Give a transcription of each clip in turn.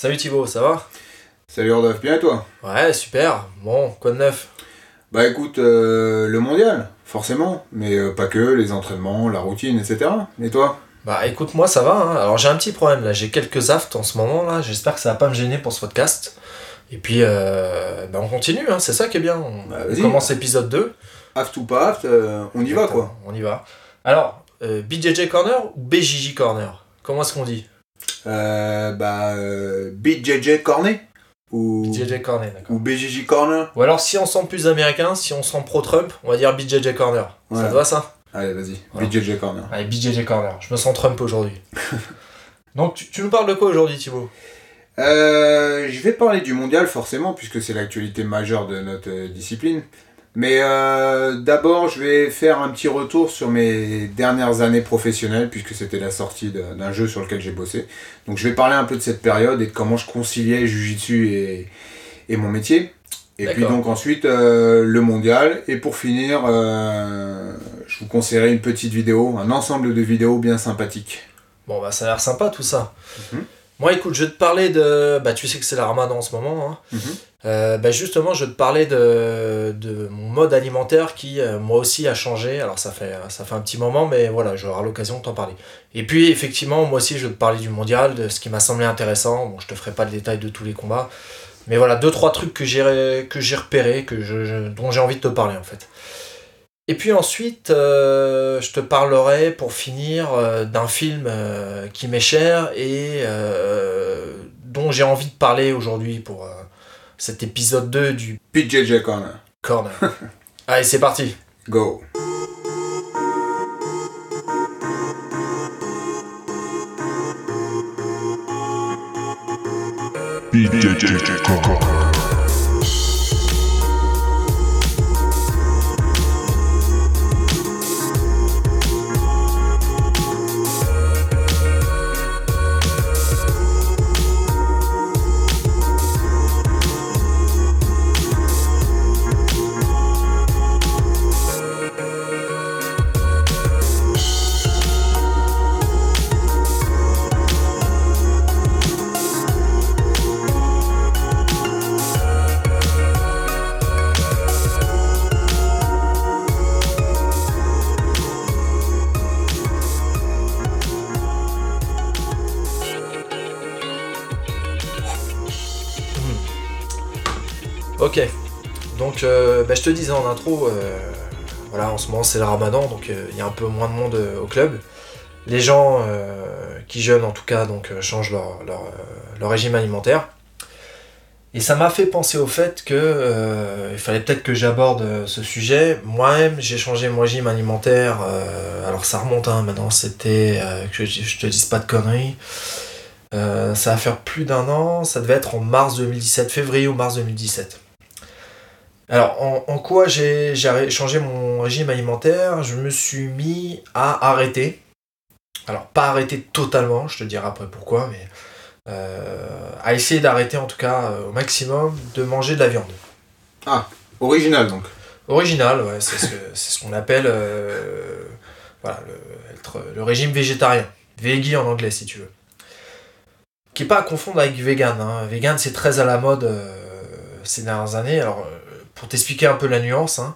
Salut Thibaut, ça va? Salut Rodolphe, bien et toi? Ouais, super. Bon, quoi de neuf? Bah écoute, euh, le mondial, forcément, mais euh, pas que, les entraînements, la routine, etc. Et toi? Bah écoute, moi ça va. hein. Alors j'ai un petit problème là, j'ai quelques aftes en ce moment là. J'espère que ça va pas me gêner pour ce podcast. Et puis, euh, bah, on continue, hein. c'est ça qui est bien. On, Bah, on commence l'épisode 2. Aft ou pas aft, on y va quoi. On y va. Alors, BJJ Corner ou BJJ Corner? Comment est-ce qu'on dit? Bah, euh, BJJ Cornet ou, BJJ Corner, ou BJJ Corner Ou alors, si on sent plus américain, si on sent pro-Trump, on va dire BJJ Corner. Ça te va ça? Allez, vas-y, Voilà. BJJ Corner. Allez, BJJ Corner. Je me sens Trump aujourd'hui. Donc, tu, tu nous parles de quoi aujourd'hui, Thibaut? Euh, je vais parler du mondial forcément, puisque c'est l'actualité majeure de notre euh, discipline. Mais euh, d'abord, je vais faire un petit retour sur mes dernières années professionnelles, puisque c'était la sortie d'un jeu sur lequel j'ai bossé. Donc je vais parler un peu de cette période et de comment je conciliais Jiu-Jitsu et, et mon métier. Et puis donc ensuite euh, le mondial. Et pour finir, euh, je vous conseillerais une petite vidéo, un ensemble de vidéos bien sympathiques. Bon, bah, ça a l'air sympa tout ça. Mhm. Moi, écoute, je vais te parler de. Bah, tu sais que c'est la ramadan en ce moment. Hein. Mhm. Euh, bah, justement, je te parler de, mon mode alimentaire qui, euh, moi aussi, a changé. Alors, ça fait, ça fait un petit moment, mais voilà, j'aurai l'occasion de t'en parler. Et puis, effectivement, moi aussi, je vais te parler du mondial, de ce qui m'a semblé intéressant. Bon, je te ferai pas le détail de tous les combats. Mais voilà, deux, trois trucs que j'ai, repérés, que dont j'ai envie de te parler, en fait. Et puis ensuite, euh, je te parlerai pour finir d'un film qui m'est cher et dont j'ai envie de parler aujourd'hui pour cet épisode 2 du BJJ Corner. Corner. Allez, c'est parti. Go. BJJ Corner. Te disais en intro, euh, voilà, en ce moment c'est le ramadan, donc euh, il y a un peu moins de monde euh, au club. Les gens qui jeûnent en tout cas, donc changent leur, leur, régime alimentaire. Et ça m'a fait penser au fait que il fallait peut-être que j'aborde ce sujet. Moi-même, j'ai changé mon régime alimentaire. alors ça remonte, hein, maintenant c'était que je, je te dise pas de conneries. Ça va faire plus d'un an. Ça devait être en mars 2017, février ou mars 2017. Alors, en, en quoi j'ai changé mon régime alimentaire? Je me suis mis à arrêter. Alors, pas arrêter totalement, je te dirai après pourquoi, mais euh, à essayer d'arrêter en tout cas euh, au maximum de manger de la viande. Original donc. Original, ouais, c'est ce qu'on appelle euh, voilà, le, régime végétarien. Veggie en anglais, si tu veux. Qui n'est pas à confondre avec vegan. Hein. Vegan, c'est très à la mode ces dernières années. Alors, pour t'expliquer un peu la nuance, hein,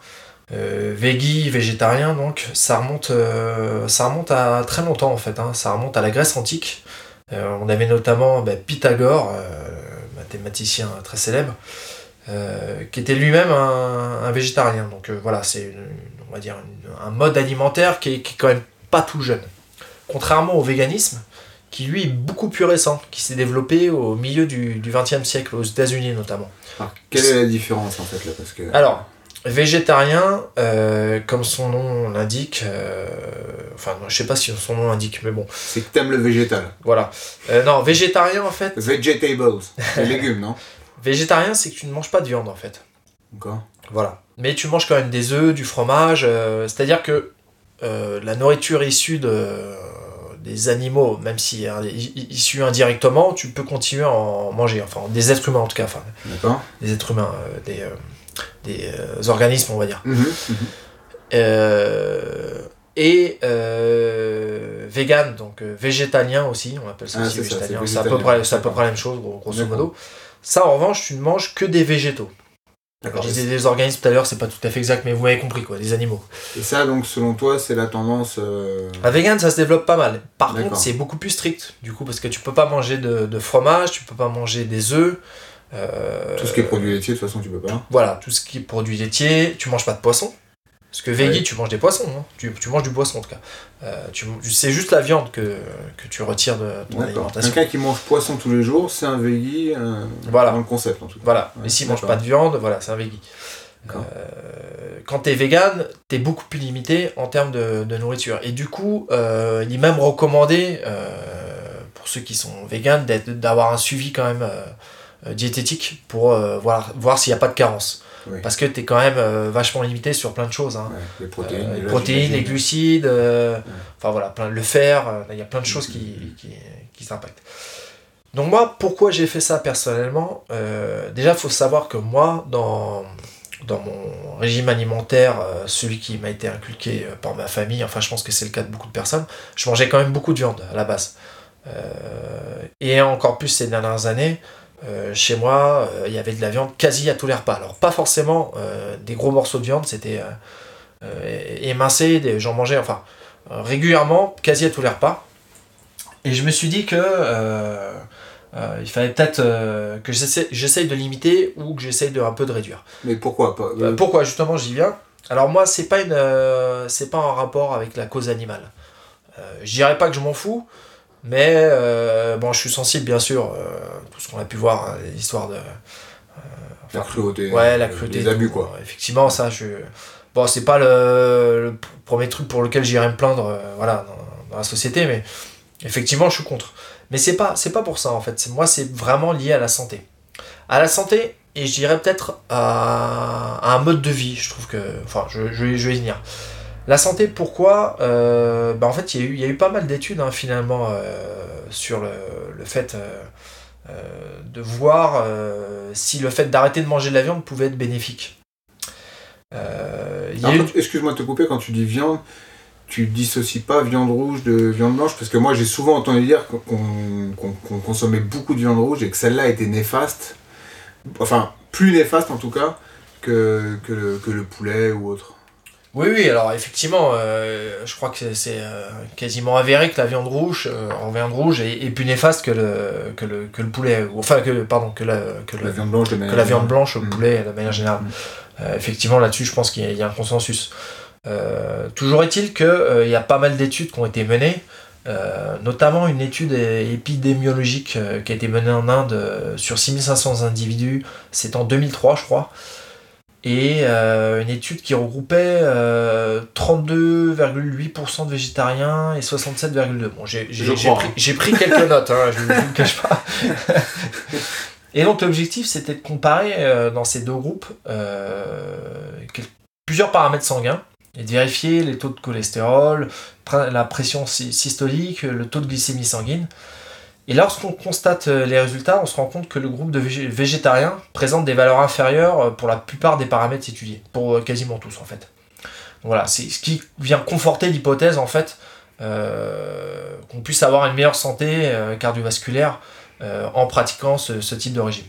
euh, végétarien, donc, ça remonte, euh, ça remonte à très longtemps en fait. hein. Ça remonte à la Grèce antique. Euh, on avait notamment bah, Pythagore, mathématicien très célèbre, qui était lui-même un, végétarien. Donc voilà, c'est on va dire un mode alimentaire qui est, qui est quand même pas tout jeune. Contrairement au véganisme, qui lui est beaucoup plus récent, qui s'est développé au milieu du XXe siècle, aux États-Unis notamment. Alors, quelle est la différence en fait là parce que Alors, végétarien, euh, comme son nom l'indique, euh, enfin non, je sais pas si son nom l'indique, mais bon, c'est que t'aimes le végétal. voilà. Euh, non, végétarien en fait, Vegetables, les légumes, non? Végétarien c'est que tu ne manges pas de viande en fait. D'accord. Voilà. Mais tu manges quand même des œufs, du fromage. C'est-à-dire que la nourriture issue de, des animaux, même si hein, i- i- issue indirectement, tu peux continuer à en manger. Enfin, des êtres humains en tout cas. Enfin, des êtres humains, euh, des, euh, des euh, organismes, on va dire. Mhm, mhm. Et vegan, donc végétalien aussi, on appelle ça Ah, aussi végétalien. c'est à, peu près, à peu près la même chose, gros- grosso modo. Ça, en revanche, tu ne manges que des végétaux. D'accord. disais des organismes tout à l'heure, c'est pas tout à fait exact, mais vous m'avez compris, quoi, des animaux. Et ça, donc, selon toi, c'est la tendance. euh, La vegan, ça se développe pas mal. Par contre, c'est beaucoup plus strict, du coup, parce que tu peux pas manger de, de fromage, tu peux pas manger des œufs. euh, Tout ce qui est produit laitier, de toute façon, tu peux pas. Voilà, tout ce qui est produit laitier, tu manges pas de poisson. Parce que veggie, Ouais. tu manges des poissons, hein. tu, tu manges du poisson en tout cas. Euh, tu- c'est juste la viande que, que tu retires de ton alimentation. Quelqu'un qui mange poisson tous les jours, c'est un veggie. euh, Voilà. Dans le concept, en tout cas. Voilà, mais s'il mange d'accord. pas de viande, voilà, c'est un veggie. Euh, quand t'es vegan, t'es beaucoup plus limité en termes de, de nourriture. Et du coup, euh, il est même recommandé, pour ceux qui sont vegan, d'être- d'avoir un suivi quand même diététique pour voir, voir s'il n'y a pas de carence. Oui. Parce que t'es quand même euh, vachement limité sur plein de choses. hein. Ouais, les protéines. Euh, les protéines, glucides, euh, enfin voilà, plein, le fer, il y a plein de choses qui, qui, qui s'impactent. Donc moi, pourquoi j'ai fait ça personnellement Déjà, il faut savoir que moi, dans, dans mon régime alimentaire, celui qui m'a été inculqué par ma famille, enfin je pense que c'est le cas de beaucoup de personnes, je mangeais quand même beaucoup de viande à la base. Et encore plus ces dernières années, euh, chez moi, euh, il y avait de la viande quasi à tous les repas. Alors pas forcément euh, des gros morceaux de viande, c'était émincé, des- j'en mangeais enfin régulièrement, quasi à tous les repas. Et je me suis dit que il fallait peut-être que j'essaie- j'essaye de limiter ou que j'essaye de un peu de réduire. Mais pourquoi pas Euh, pourquoi justement j'y viens Alors moi c'est pas une c'est pas un rapport avec la cause animale. Je dirais pas que je m'en fous, mais euh, bon je suis sensible bien sûr euh, tout ce qu'on a pu voir hein, l'histoire de La cruauté. ouais la euh, cruauté Les abus, quoi. Effectivement ça je bon c'est pas le, le premier truc pour lequel j'irais me plaindre euh, voilà dans, dans la société mais effectivement je suis contre. Mais c'est pas c'est pas pour ça en fait. Moi c'est vraiment lié à la santé. À la santé et je dirais peut-être à, à un mode de vie. Je trouve que enfin je, je, je vais y venir. La santé, pourquoi Euh, bah, En fait, il y, a eu- il y a eu pas mal d'études hein, finalement euh, sur le, le fait euh, de voir si le fait d'arrêter de manger de la viande pouvait être bénéfique. Eu- Excuse-moi de te couper, quand tu dis viande, tu dissocies pas viande rouge de viande blanche Parce que moi, j'ai souvent entendu dire qu'on consommait beaucoup de viande rouge et que celle-là était néfaste. Enfin, plus néfaste en tout cas que, que, le, que le poulet ou autre. Oui, oui, alors effectivement, euh, je crois que c'est- euh, quasiment avéré que la viande rouge, euh, en viande rouge, est, est plus néfaste que le, que le, que le poulet, ou- enfin, que, pardon, que la, que le- La viande blanche de que la viande blanche au Mm. poulet de manière générale. Mm. Euh, effectivement, là-dessus, je pense qu'il y, y a un consensus. Euh, toujours est-il qu'il y a pas mal d'études qui ont été menées, euh, notamment une étude épidémiologique euh, qui a été menée en Inde euh, sur 6500 individus, c'est en 2003 je crois, et euh, une étude qui regroupait euh, 32,8% de végétariens et 67,2%. Bon, j'ai pris, pris quelques notes, hein, je ne vous le cache pas. Et donc l'objectif c'était de comparer euh, dans ces deux groupes euh, plusieurs paramètres sanguins et de vérifier les taux de cholestérol, la pression sy- systolique, le taux de glycémie sanguine. Et lorsqu'on constate euh, les résultats, on se rend compte que le groupe de végé- végétariens présente des valeurs inférieures euh, pour la plupart des paramètres étudiés, pour euh, quasiment tous en fait. Voilà, c'est ce qui vient conforter l'hypothèse en fait qu'on puisse avoir une meilleure santé cardiovasculaire en pratiquant ce, type de régime.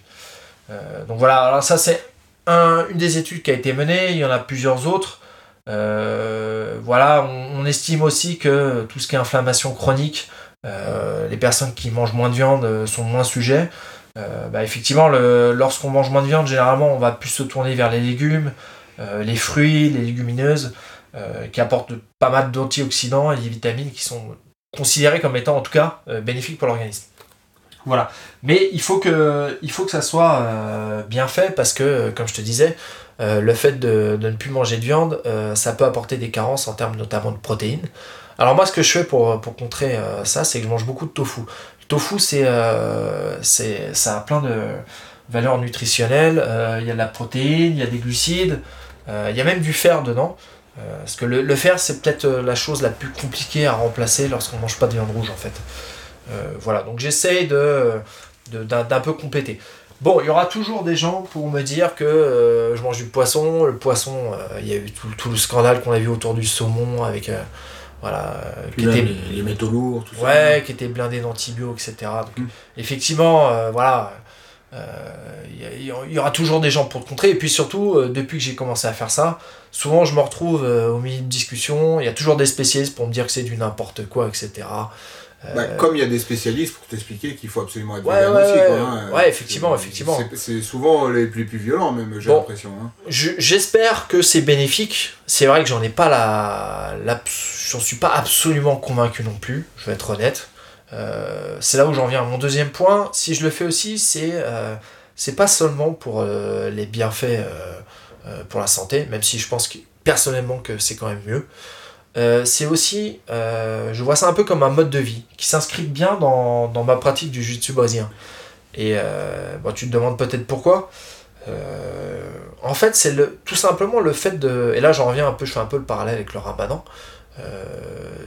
Donc voilà, alors ça c'est un- une des études qui a été menée, il y en a plusieurs autres. Voilà, on estime aussi que tout ce qui est inflammation chronique, euh, les personnes qui mangent moins de viande euh, sont moins sujets. Euh, bah, effectivement, lorsqu'on mange moins de viande, généralement, on va plus se tourner vers les légumes, les fruits, les légumineuses, qui apportent pas mal d'antioxydants et des vitamines qui sont considérés comme étant en tout cas bénéfiques pour l'organisme. Voilà. Mais il faut que, ça soit bien fait parce que, comme je te disais, le fait de, ne plus manger de viande, ça peut apporter des carences en termes notamment de protéines. Alors moi, ce que je fais pour, pour contrer euh, ça, c'est que je mange beaucoup de tofu. Le tofu, c'est, euh, c'est, ça a plein de valeurs nutritionnelles. Euh, Il y a de la protéine, il y a des glucides, euh, il y a même du fer dedans. Euh, parce que le, fer, c'est peut-être euh, la chose la plus compliquée à remplacer lorsqu'on mange pas de viande rouge, en fait. Euh, voilà, donc j'essaye de d'un peu compléter. Bon, il y aura toujours des gens pour me dire que euh, je mange du poisson. Le poisson, euh, il y a eu tout, le scandale qu'on a vu autour du saumon avec. euh, voilà, euh, qui même était les, les métaux lourds, tout ça. Ouais, qui était blindé d'antibiotiques, etc. Donc, Mm. effectivement, euh, voilà, euh, il il y, aura toujours des gens pour te contrer. Et puis surtout, euh, depuis que j'ai commencé à faire ça, souvent je me retrouve euh, au milieu de discussions. Il y a toujours des spécialistes pour me dire que c'est du n'importe quoi, etc. Euh, Bah, comme il y a des spécialistes pour t'expliquer qu'il faut absolument être Ouais, vegan ouais, aussi. ouais, quoi, hein. Ouais, effectivement, effectivement. c'est- souvent les plus, plus violents, même, j'ai Bon. l'impression. hein. Je- J'espère que c'est bénéfique. C'est vrai que j'en ai pas la, la j'en suis pas absolument convaincu non plus. Je vais être honnête. Euh, c'est là où j'en viens à mon deuxième point. Si je le fais aussi, c'est euh, c'est pas seulement pour euh, les bienfaits euh, euh, pour la santé, même si je pense que, personnellement que c'est quand même mieux. Euh, c'est aussi, euh, je vois ça un peu comme un mode de vie qui s'inscrit bien dans, dans ma pratique du jiu-jitsu brésilien. Et euh, bon, tu te demandes peut-être pourquoi. En fait, c'est tout simplement le fait de. Et là, j'en reviens un peu, je fais un peu le parallèle avec le ramadan.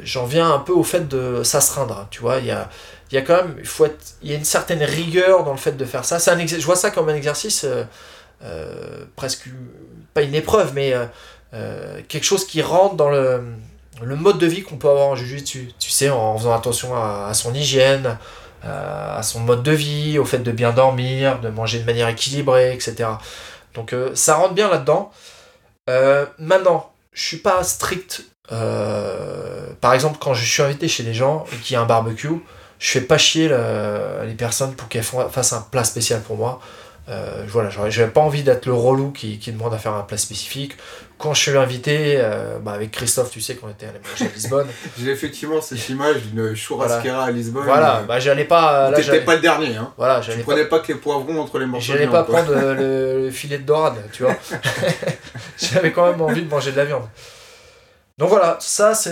J'en viens un peu au fait de s'astreindre. Tu vois, il y a, y a quand même. Il, y a une certaine rigueur dans le fait de faire ça. Un je vois ça comme un exercice presque. Pas une épreuve, mais quelque chose qui rentre dans le, le mode de vie qu'on peut avoir en jiu-jitsu. Tu sais, en faisant attention à, son hygiène, euh, à son mode de vie, au fait de bien dormir, de manger de manière équilibrée, etc. Donc euh, ça rentre bien là-dedans. Euh, maintenant, je suis pas strict. par exemple, quand je suis invité chez des gens et qu'il y a un barbecue, je fais pas chier le- les personnes pour qu'elles fassent un plat spécial pour moi. Euh, voilà, j'avais pas envie d'être le relou qui, qui demande à faire un plat spécifique. Quand je suis invité, euh, bah, avec Christophe, tu sais qu'on était allé manger à Lisbonne. J'ai effectivement cette image d'une churrasquera à Lisbonne. voilà, euh, bah j'allais pas. Là, T'étais pas le dernier, hein. Voilà, Tu j'allais pas prenais pas que les poivrons entre les morceaux J'allais pas quoi. prendre le, le filet de dorade, tu vois. J'avais quand même envie de manger de la viande. Donc voilà, ça c'est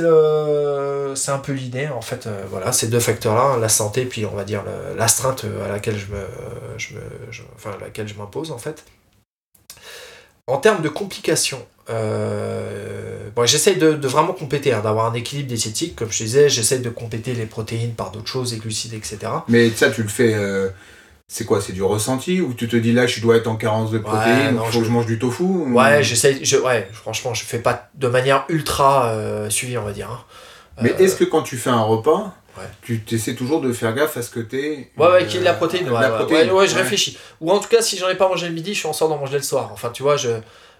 c'est un peu l'idée en fait. euh, voilà, ces deux facteurs-là, la santé puis on va dire l'astreinte à laquelle je me, à laquelle je m'impose en fait. En termes de complications, euh, bon, j'essaye de, vraiment compléter, hein, d'avoir un équilibre diététique, comme je disais, j'essaye de compléter les protéines par d'autres choses, les glucides, etc. Mais ça, tu le fais. euh, c'est quoi C'est du ressenti Ou tu te dis là, je dois être en carence de protéines, il faut je- que je mange du tofu ou- Ouais, j'essaye, je, ouais, franchement, je fais pas de manière ultra euh, suivie, on va dire. hein. Mais Euh, est-ce que quand tu fais un repas, Ouais. tu essaies toujours de faire gaffe à ce que t'es. Ouais, ouais, euh, qu'il y ait de la protéine, ouais, la protéine, ouais, je réfléchis. Ou en tout cas, si j'en ai pas mangé le midi, je suis en sorte d'en manger le soir. Enfin, tu vois, je,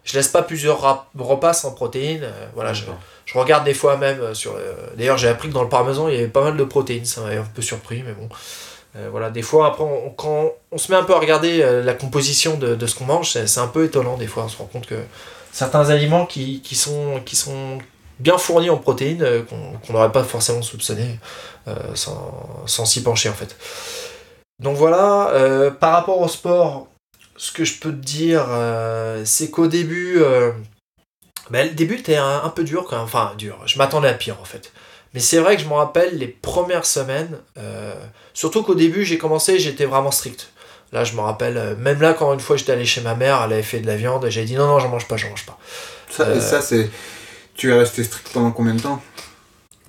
je laisse pas plusieurs repas sans protéines. euh, voilà, je, je regarde des fois même sur. le- D'ailleurs, j'ai appris que dans le parmesan, il y avait pas mal de protéines. Ça m'avait un peu surpris, mais bon. Euh, voilà, des fois, après, on- quand on se met un peu à regarder euh, la composition de, de ce qu'on mange, c'est un peu étonnant des fois. On se rend compte que certains aliments qui, qui sont, qui sont bien fournis en protéines, euh, qu'on n'aurait pas forcément soupçonné sans s'y pencher en fait. Donc voilà, par rapport au sport, ce que je peux te dire, c'est qu'au début, ben, le début était un, un peu dur quand même, enfin dur, je m'attendais à pire en fait. Mais c'est vrai que je me rappelle les premières semaines, euh, surtout qu'au début j'ai commencé, j'étais vraiment strict. Là je me rappelle, euh, même là quand une fois j'étais allé chez ma mère, elle avait fait de la viande, j'ai dit non non j'en mange pas, j'en mange pas. Ça, Euh, ça c'est. Tu es resté strict pendant combien de temps?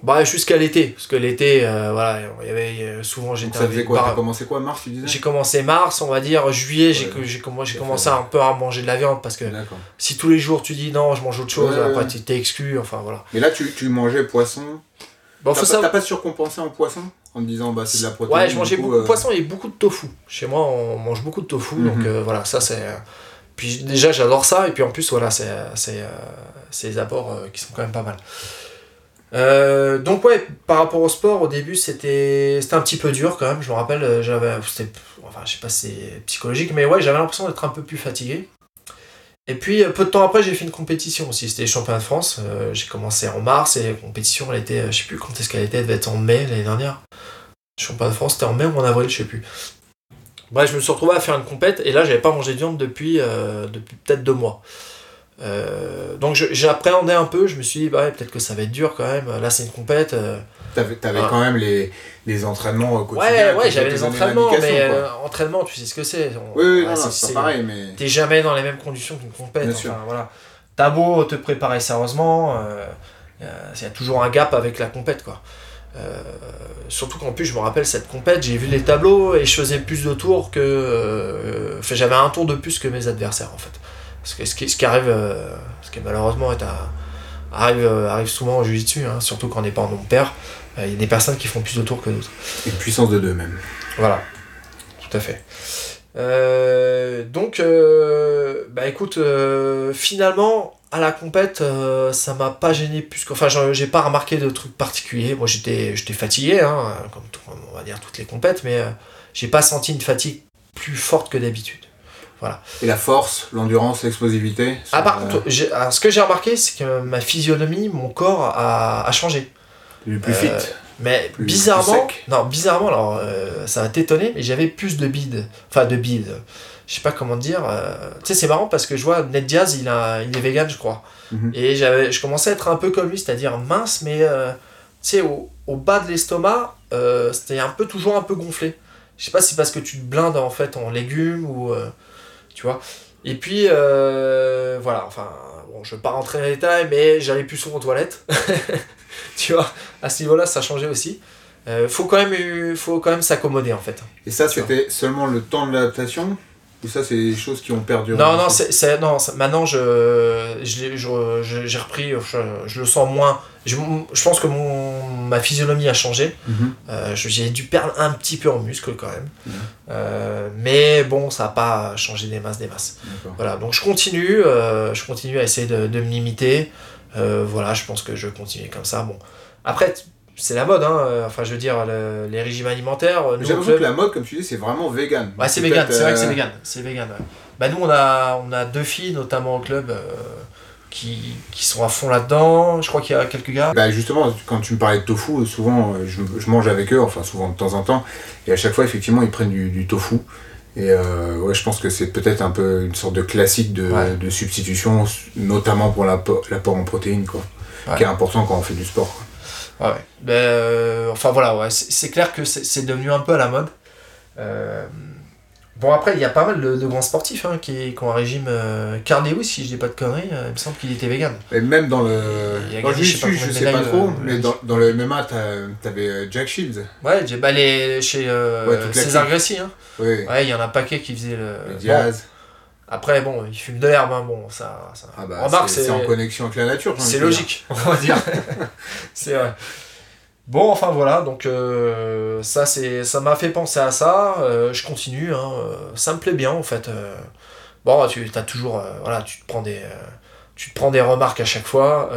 Bah jusqu'à l'été, parce que l'été, euh, voilà, il y avait souvent j'étais ça faisait quoi? par- T'as commencé quoi Mars, tu disais? J'ai commencé mars, on va dire juillet, j'ai Ouais. j'ai comm- j'ai J'ai commencé fait, un peu à manger de la viande parce que si tous les jours tu dis non, je mange autre chose, Ouais, après ouais. tu t'es exclu, enfin voilà. Mais là, tu, tu mangeais poisson. Bon, T'as faut pas, savoir- t'as pas surcompensé en poisson En te disant, bah c'est de la protéine. Ouais, je mangeais coup, beaucoup de euh, poisson et beaucoup de tofu. Chez moi, on mange beaucoup de tofu, donc Mhm. euh, voilà, ça c'est. Puis déjà, j'adore ça, et puis en plus, voilà, c'est c'est, euh, c'est des apports euh, qui sont quand même pas mal. Euh, donc ouais, par rapport au sport, au début, c'était c'était un petit peu dur quand même. Je me rappelle, euh, j'avais, c'était, enfin, je sais pas si c'est psychologique, mais ouais, j'avais l'impression d'être un peu plus fatigué. Et puis euh, peu de temps après, j'ai fait une compétition aussi. C'était les championnats de France. Euh, j'ai commencé en mars et la compétition, elle était, euh, je sais plus quand est-ce qu'elle était, elle devait être en mai l'année dernière. Championnat de France, c'était en mai ou en avril, je sais plus. Bref, je me suis retrouvé à faire une compète et là, j'avais pas mangé de viande depuis, depuis peut-être deux mois. Euh, donc j'appréhendais un peu, je me suis dit, bah ouais, peut-être que ça va être dur quand même. Là, c'est une compète. euh, T'avais, t'avais Ah. quand même les, les entraînements au quotidien. Ouais, ouais, j'avais les entraînements, mais euh, entraînement, tu sais ce que c'est. Oui, oui, voilà, c'est- pareil, mais. T'es jamais dans les mêmes conditions qu'une compète. Enfin, voilà. T'as beau te préparer sérieusement, euh, il y a toujours un gap avec la compète, quoi. Euh, surtout qu'en plus, je me rappelle cette compète, j'ai vu les tableaux et je faisais plus de tours que. euh, j'avais un tour de plus que mes adversaires en fait. Parce que ce qui, ce qui arrive, euh, ce qui malheureusement est un- arrive, euh, arrive souvent au jiu-jitsu, hein, surtout quand on n'est pas en nombre pair. Euh, Il y a des personnes qui font plus de tours que d'autres. Une puissance de deux même. Voilà, tout à fait. Euh, donc, euh, bah écoute, euh, finalement, à la compète, ça m'a pas gêné plus que. Enfin, j'ai pas remarqué de trucs particuliers. Moi, j'étais fatigué, hein, comme tout- on va dire toutes les compètes, mais j'ai pas senti une fatigue plus forte que d'habitude. Et la force, l'endurance, l'explosivité. Ah, par euh, contre, alors, ce que j'ai remarqué, c'est que ma physionomie, mon corps a, a changé. du plus euh, fit. Mais Plus- bizarrement, plus non, bizarrement, alors euh, ça va t'étonner, mais j'avais plus de bides. Enfin, de bides. Je sais pas comment dire. euh, Tu sais, c'est marrant parce que je vois Ned Diaz, il, a, il est vegan, je crois. Mhm. Et j'avais, je commençais à être un peu comme lui, c'est-à-dire mince, mais euh, tu sais, au, au bas de l'estomac, euh, c'était un peu toujours un peu gonflé. Je sais pas si c'est parce que tu te blindes en fait en légumes ou. Tu vois. Et puis, euh, voilà, enfin, bon, je vais pas rentrer dans les détails, mais j'allais plus souvent aux toilettes. tu vois, à ce niveau-là, ça changeait aussi. Euh, faut quand même, faut quand même s'accommoder en fait. Et ça, c'était seulement le temps de l'adaptation Ou ça, c'est des choses qui ont perduré Non, non, c'est, c'est- non maintenant je, je, l'ai- je- je- j'ai repris, je, le sens moins. Je, je pense que mon, ma physionomie a changé. Mhm. Euh, je- j'ai dû perdre un petit peu en muscle quand même. Mhm. Euh, mais bon, ça n'a pas changé des masses, des masses. Voilà, donc je continue, euh, je continue à essayer de, de me limiter. Euh, voilà, je pense que je vais continuer comme ça. Bon, après, c'est la mode, hein. euh, Enfin, je veux dire, le- les régimes alimentaires. euh, l'impression club- que la mode, comme tu dis, c'est vraiment vegan. Ouais, c'est vegan, c'est vrai que c'est euh, vegan. C'est vegan, ouais. Bah, nous, on a, on a deux filles, notamment au club, euh, qui, qui sont à fond là-dedans. Je crois qu'il y a quelques gars. Bah justement, quand tu me parlais de tofu, souvent je, je mange avec eux, enfin souvent de temps en temps, et à chaque fois effectivement ils prennent du, du tofu. Et euh, ouais, je pense que c'est peut-être un peu une sorte de classique de, Ouais. de substitution, notamment pour l'apport en protéines, quoi, Ouais. qui est important quand on fait du sport. quoi. Ouais, ouais. Ben, euh, enfin voilà, ouais, c'est c'est clair que c'est c'est devenu un peu à la mode. Euh, bon, après, il y a pas mal de, de grands sportifs hein, qui, qui ont un régime. Euh, Carl Lewis, si je dis pas de conneries, euh, il me semble qu'il était vegan. Et même dans le. Il y a Dans gagné, je sais je sais pas trop, mais dans, dans le MMA, t'avais Jack Shields. Ouais, j'ai bah, les, chez César. Gracie. Hein. Oui, Ouais, il y en a un paquet qui faisait le. le Bon, Diaz. Après, bon, il fume de l'herbe, hein, bon, ça. ça... Ah bah, Remarque, c'est c'est en connexion avec la nature. c'est dire. logique, on va dire. c'est vrai. Bon, enfin voilà, donc euh, ça c'est ça m'a fait penser à ça. euh, je continue, hein, euh, ça me plaît bien en fait. bon, tu as toujours, voilà, tu te prends des, tu te prends des remarques à chaque fois.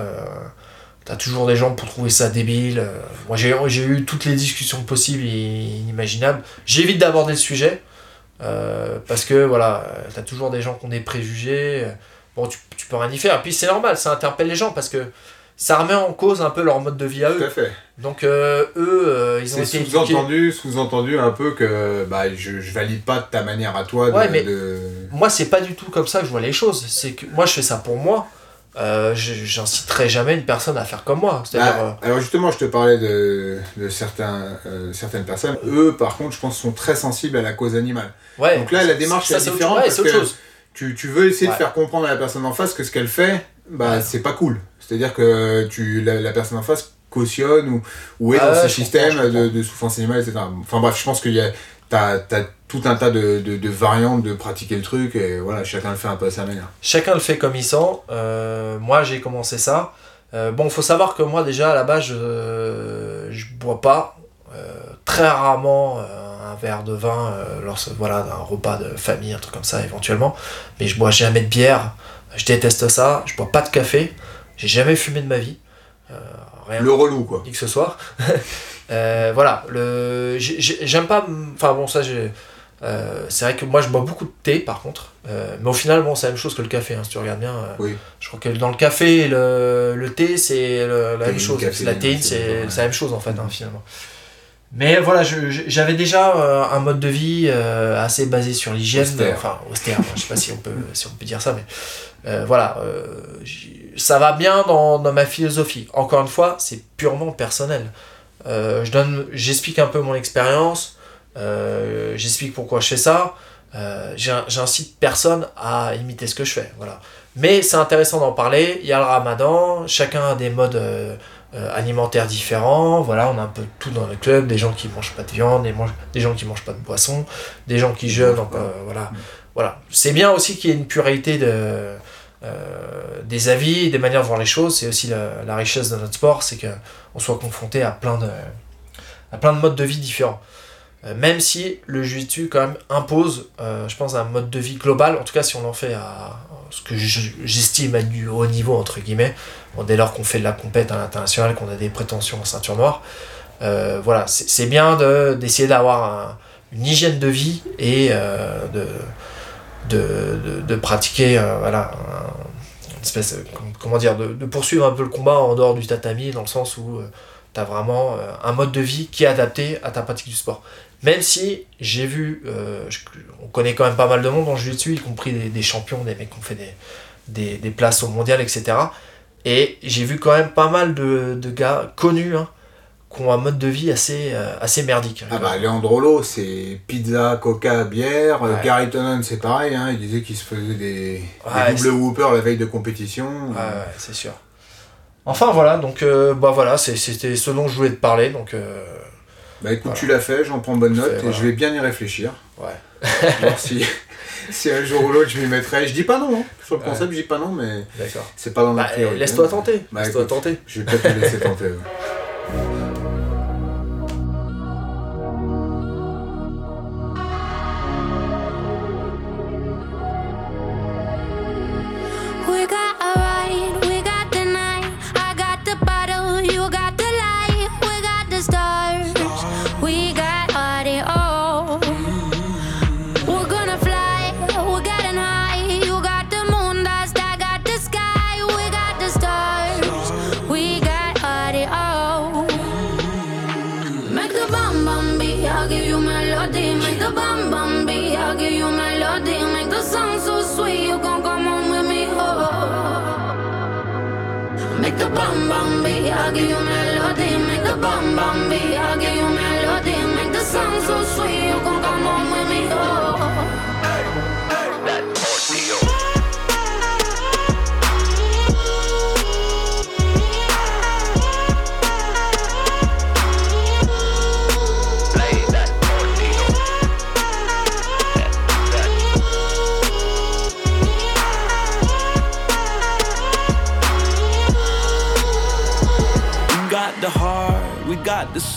T'as toujours des gens pour trouver ça débile. moi j'ai j'ai eu toutes les discussions possibles et inimaginables. J'évite d'aborder le sujet euh, parce que voilà, t'as toujours des gens qui ont des préjugés. Bon, tu, tu peux rien y faire. Et puis c'est normal, ça interpelle les gens parce que ça remet en cause un peu leur mode de vie à Tout eux. à fait. Donc euh, eux, euh, ils ont été sous-entendu, sous-entendu un peu que bah, je, je valide pas ta manière à toi de. Ouais, mais- de- Moi, c'est pas du tout comme ça que je vois les choses. C'est que moi, je fais ça pour moi. Euh, J'inciterai jamais une personne à faire comme moi. Bah, alors justement, je te parlais de, de certains, euh, certaines personnes. Eux, par contre, je pense, sont très sensibles à la cause animale. euh, ouais. donc là, la démarche ça, est différente chose. Ouais, parce que-. Tu, tu veux essayer Ouais. de faire comprendre à la personne en face que ce qu'elle fait, bah, c'est pas cool. C'est-à-dire que tu, la, la personne en face cautionne ou, ou est Ah dans ce système de, souffrance animale, etc. Enfin bref, je pense qu'il y a. T'as as tout un tas de, de, de variantes de pratiquer le truc et voilà, chacun le fait un peu à sa manière. Chacun le fait comme il sent. Euh, moi, j'ai commencé ça. Euh, bon, faut savoir que moi, déjà, à la base, je, je bois pas. Euh, très rarement un verre de vin lors voilà, d'un repas de famille, un truc comme ça, éventuellement. Mais je bois jamais de bière. Je déteste ça. Je bois pas de café. J'ai jamais fumé de ma vie. Rien Le relou, quoi. qui que ce soit. Voilà, le, j'ai- j'ai- j'aime pas. Enfin bon, ça, j'ai. Euh, c'est vrai que moi je bois beaucoup de thé par contre, Euh, mais au final, bon, c'est la même chose que le café, hein, si tu regardes bien. euh, Oui. Je crois que dans le café le, le thé, c'est la même chose. la théine, c'est ouais. la même chose en fait, hein, finalement. Mais voilà, j'avais déjà un mode de vie assez basé sur l'hygiène, enfin austère, je sais pas si on peut, si on peut dire ça, mais voilà, ça va bien dans, dans ma philosophie. Encore une fois, c'est purement personnel. Je donne, j'explique un peu mon expérience, euh, j'explique pourquoi je fais ça. Euh, j'in- J'incite personne à imiter ce que je fais, voilà. Mais c'est intéressant d'en parler. Il y a le Ramadan, chacun a des modes euh, alimentaires différents. Voilà, on a un peu tout dans le club, des gens qui mangent pas de viande, des, gens qui mangent pas de boisson, des gens qui jeûnent. voilà, voilà. C'est bien aussi qu'il y ait une pluralité de, des avis, des manières de voir les choses. C'est aussi la, la richesse de notre sport, c'est qu'on soit confronté à plein de, à plein de modes de vie différents. Euh, même si le jiu-jitsu quand même impose, euh, je pense, un mode de vie global, en tout cas si on en fait à ce que je- j'estime à du haut niveau, entre guillemets, dès lors qu'on fait de la compète à l'international, qu'on a des prétentions en ceinture noire, euh, voilà, c'est bien de- d'essayer d'avoir un- une hygiène de vie et de, pratiquer voilà, un- une espèce comment dire, de, poursuivre un peu le combat en dehors du tatami, dans le sens où tu as vraiment un mode de vie qui est adapté à ta pratique du sport. Même si j'ai vu, euh, je- on connaît quand même pas mal de monde en jiu-jitsu, y compris des, des champions, des mecs qui ont fait des, des, des places au mondial, etc. Et j'ai vu quand même pas mal de, de gars connus hein, qui ont un mode de vie assez, euh, assez merdique. Ah bah Leandrolo, c'est pizza, coca, bière. Ouais. Gary Tonon, c'est pareil. Hein, il disait qu'il se faisait des, Ouais, des double whoopers la veille de compétition. Ouais, ouais, c'est sûr. Enfin voilà, donc euh, bah voilà, c'était ce dont je voulais te parler, donc euh, Bah écoute, Voilà. tu l'as fait, j'en prends bonne note et voilà. je vais bien y réfléchir. ouais, voir si, si un jour ou l'autre je m'y mettrai. Je dis pas non, hein. sur le Ouais. concept, je dis pas non, mais d'accord. c'est pas dans ma Bah, priorité. laisse-toi tenter, Bah, laisse-toi tenter. Je vais peut-être me laisser tenter. ouais. Bum bum beat, I'll give you melody. Make the bum bum beat, I'll give you melody. Make the song so sweet,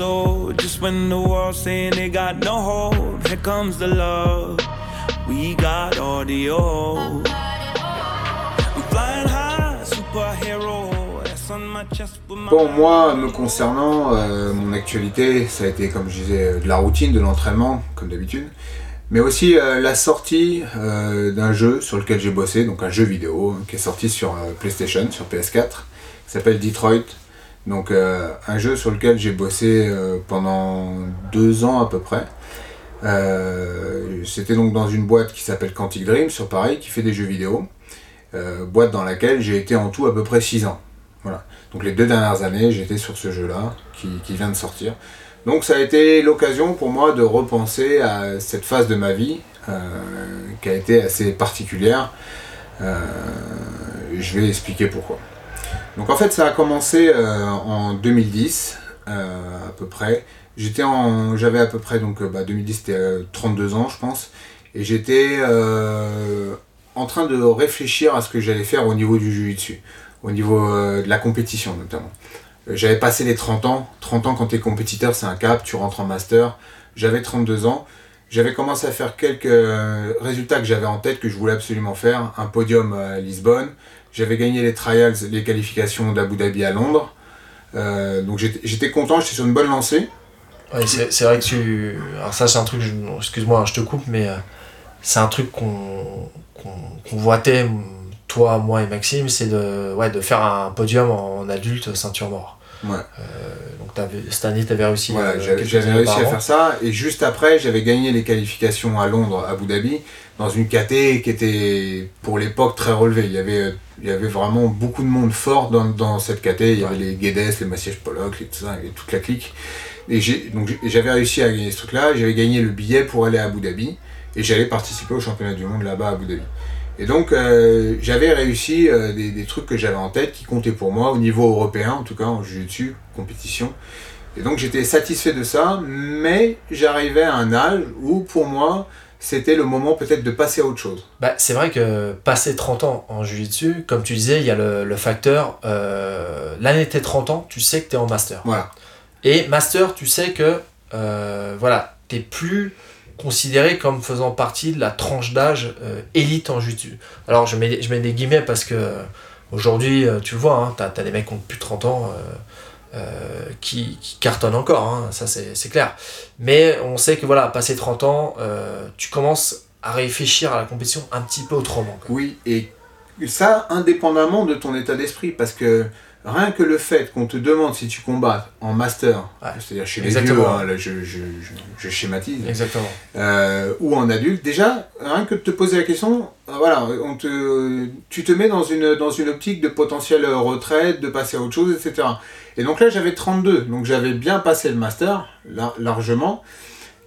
Just when the world's saying they got no hope, here comes the love. We got audio. Bon, moi, me concernant, euh, mon actualité, ça a été, comme je disais, de la routine, de l'entraînement, comme d'habitude. Mais aussi euh, la sortie euh, d'un jeu sur lequel j'ai bossé, donc un jeu vidéo qui est sorti sur PlayStation, sur PS4, qui s'appelle Detroit. Donc euh, un jeu sur lequel j'ai bossé euh, pendant deux ans à peu près. Euh, C'était donc dans une boîte qui s'appelle Quantic Dream sur Paris, qui fait des jeux vidéo. Boîte dans laquelle j'ai été en tout à peu près six ans. Voilà. Donc les deux dernières années, j'étais sur ce jeu-là, qui, qui vient de sortir. Donc ça a été l'occasion pour moi de repenser à cette phase de ma vie, qui a été assez particulière. Je vais expliquer pourquoi. Donc en fait ça a commencé euh, en 2010, euh, à peu près. J'étais en, j'avais à peu près donc euh, bah, 2010 c'était euh, 32 ans je pense, et j'étais en train de réfléchir à ce que j'allais faire au niveau du jiu-jitsu, au niveau de la compétition notamment. J'avais passé les 30 ans. 30 ans quand tu es compétiteur, c'est un cap, tu rentres en master. J'avais 32 ans. J'avais commencé à faire quelques résultats que j'avais en tête, que je voulais absolument faire. Un podium à Lisbonne. J'avais gagné les trials, les qualifications d'Abu Dhabi à Londres. Euh, donc j'étais content, j'étais sur une bonne lancée. Ouais, c'est vrai que tu. Alors, ça, c'est un truc, excuse-moi, hein, je te coupe, mais euh, c'est un truc qu'on qu'on qu'on voitait, toi, moi et Maxime, c'est de, ouais, de faire un podium en adulte ceinture noire. Ouais. Euh, donc, t'avais- cette année, tu avais réussi. Voilà, j'avais réussi à faire ça. Et juste après, j'avais gagné les qualifications à Londres, à Abu Dhabi, dans une KT qui était pour l'époque très relevée. Il y avait, il y avait vraiment beaucoup de monde fort dans, dans cette KT. Il y avait les Guedes, les Massièges Pollock, les, tout ça, et toute la clique. Et donc j'avais réussi à gagner ce truc-là. J'avais gagné le billet pour aller à Abu Dhabi. Et j'allais participer au championnat du monde là-bas à Abu Dhabi. Et donc, euh, j'avais réussi euh, des, des trucs que j'avais en tête qui comptaient pour moi au niveau européen, en tout cas en jiu-jitsu, compétition. Et donc, j'étais satisfait de ça, mais j'arrivais à un âge où, pour moi, c'était le moment peut-être de passer à autre chose. Bah, c'est vrai que passer 30 ans en jiu-jitsu, comme tu disais, il y a le, le facteur. Euh, L'année de tes 30 ans, tu sais que tu es en master. Voilà. Et master, tu sais que euh, voilà, tu plus considéré comme faisant partie de la tranche d'âge euh, élite en jiu-jitsu. Alors je mets, je mets des guillemets parce que euh, aujourd'hui, tu le vois, hein, tu as, des mecs qui ont plus de 30 ans euh, euh, qui, qui cartonnent encore, hein, ça c'est clair. Mais on sait que voilà, passé 30 ans, euh, tu commences à réfléchir à la compétition un petit peu autrement. Oui, et ça indépendamment de ton état d'esprit, parce que rien que le fait qu'on te demande si tu combats en master, Ouais. c'est-à-dire chez les vieux, hein, là, je, je, je, je schématise, Exactement. euh, ou en adulte, déjà, rien que de te poser la question, euh, voilà, on te, tu te mets dans une, dans une optique de potentielle retraite, de passer à autre chose, etc. Et donc là, j'avais 32, donc j'avais bien passé le master, lar- largement,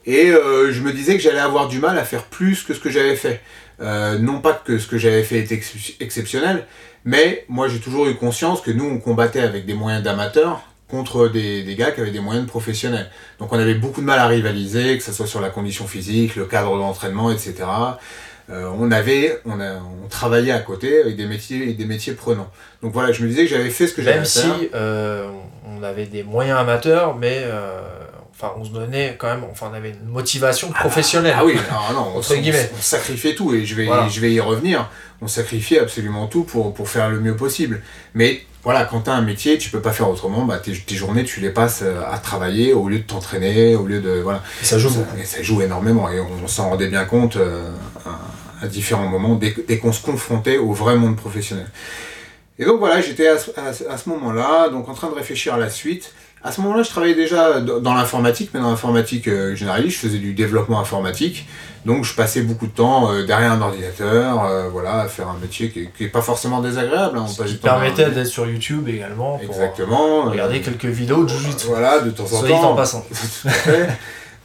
et euh, je me disais que j'allais avoir du mal à faire plus que ce que j'avais fait. Euh, non pas que ce que j'avais fait était ex- exceptionnel, mais moi j'ai toujours eu conscience que nous on combattait avec des moyens d'amateurs contre des, des gars qui avaient des moyens de professionnels. Donc on avait beaucoup de mal à rivaliser, que ce soit sur la condition physique, le cadre d'entraînement, etc. Euh, on avait, on, a, on travaillait à côté avec des métiers, des métiers prenants. Donc voilà, je me disais que j'avais fait ce que j'avais à Même si faire. euh, on avait des moyens amateurs, mais euh, enfin, on se donnait quand même, enfin, on avait une motivation professionnelle. Ah oui, non, non, on, Entre guillemets. on sacrifiait tout et je vais, Voilà. je vais y revenir. On sacrifiait absolument tout pour, pour faire le mieux possible. Mais voilà, quand tu as un métier, tu peux pas faire autrement. Bah, tes, tes journées, tu les passes euh, à travailler au lieu de t'entraîner, au lieu de. Voilà. Et ça joue Ça, beaucoup. et ça joue énormément et on, s'en rendait bien compte euh, à, à différents moments dès, qu'on se confrontait au vrai monde professionnel. Et donc voilà, j'étais à, à ce moment-là, donc en train de réfléchir à la suite. À ce moment-là, je travaillais déjà dans l'informatique, mais dans l'informatique euh, généraliste, je faisais du développement informatique. Donc je passais beaucoup de temps euh, derrière un ordinateur, euh, voilà, à faire un métier qui n'est pas forcément désagréable. hein, Ce qui temps permettait d'être sur YouTube également pour Exactement. regarder euh, quelques vidéos de Jujutsu. Voilà, de temps en Soit dit en temps. passant.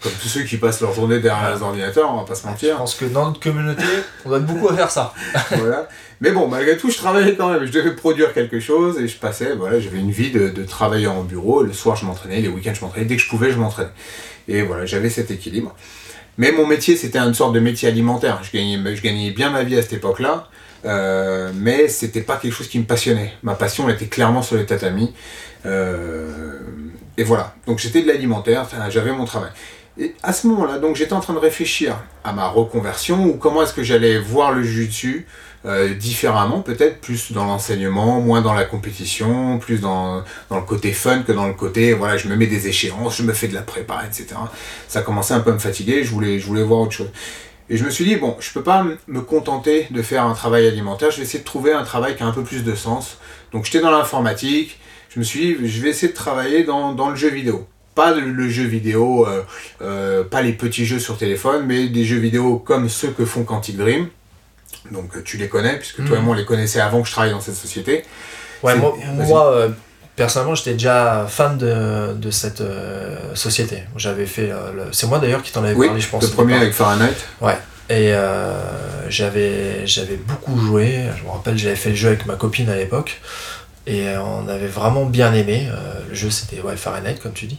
Comme tous ceux qui passent leur journée derrière les ordinateurs, on va pas se Je mentir. pense que dans notre communauté, on être beaucoup à faire ça. voilà. Mais bon, malgré tout, je travaillais quand même. Je devais produire quelque chose et je passais, voilà, j'avais une vie de, de travailleur en bureau. Le soir, je m'entraînais, les week-ends, je m'entraînais. Dès que je pouvais, je m'entraînais. Et voilà, j'avais cet équilibre. Mais mon métier, c'était une sorte de métier alimentaire. Je gagnais, je gagnais bien ma vie à cette époque-là. euh, mais c'était pas quelque chose qui me passionnait. Ma passion elle était clairement sur les tatamis. Euh, et voilà. Donc j'étais de l'alimentaire, enfin, j'avais mon travail. Et à ce moment-là, donc j'étais en train de réfléchir à ma reconversion ou comment est-ce que j'allais voir le jiu-jitsu euh, différemment, peut-être plus dans l'enseignement, moins dans la compétition, plus dans, dans le côté fun que dans le côté voilà, je me mets des échéances, je me fais de la prépa, etc. Ça commençait un peu à me fatiguer, je voulais, je voulais voir autre chose. Et je me suis dit, bon, je peux pas me contenter de faire un travail alimentaire, je vais essayer de trouver un travail qui a un peu plus de sens. Donc j'étais dans l'informatique, je me suis dit, je vais essayer de travailler dans, dans le jeu vidéo. Pas le, jeu vidéo, euh, euh, pas les petits jeux sur téléphone, mais des jeux vidéo comme ceux que font Quantic Dream. Donc euh, tu les connais, puisque toi et Mhm. moi on les connaissait avant que je travaille dans cette société. Ouais, moi, moi, euh, personnellement, j'étais déjà fan de, de cette euh, société. J'avais fait. euh, le- C'est moi d'ailleurs qui t'en avais Oui, parlé, je pense. le premier avec Fahrenheit. Et euh, j'avais j'avais beaucoup joué. Je me rappelle, j'avais fait le jeu avec ma copine à l'époque. Et euh, on avait vraiment bien aimé. Euh, le jeu, c'était ouais, Fahrenheit, comme tu dis.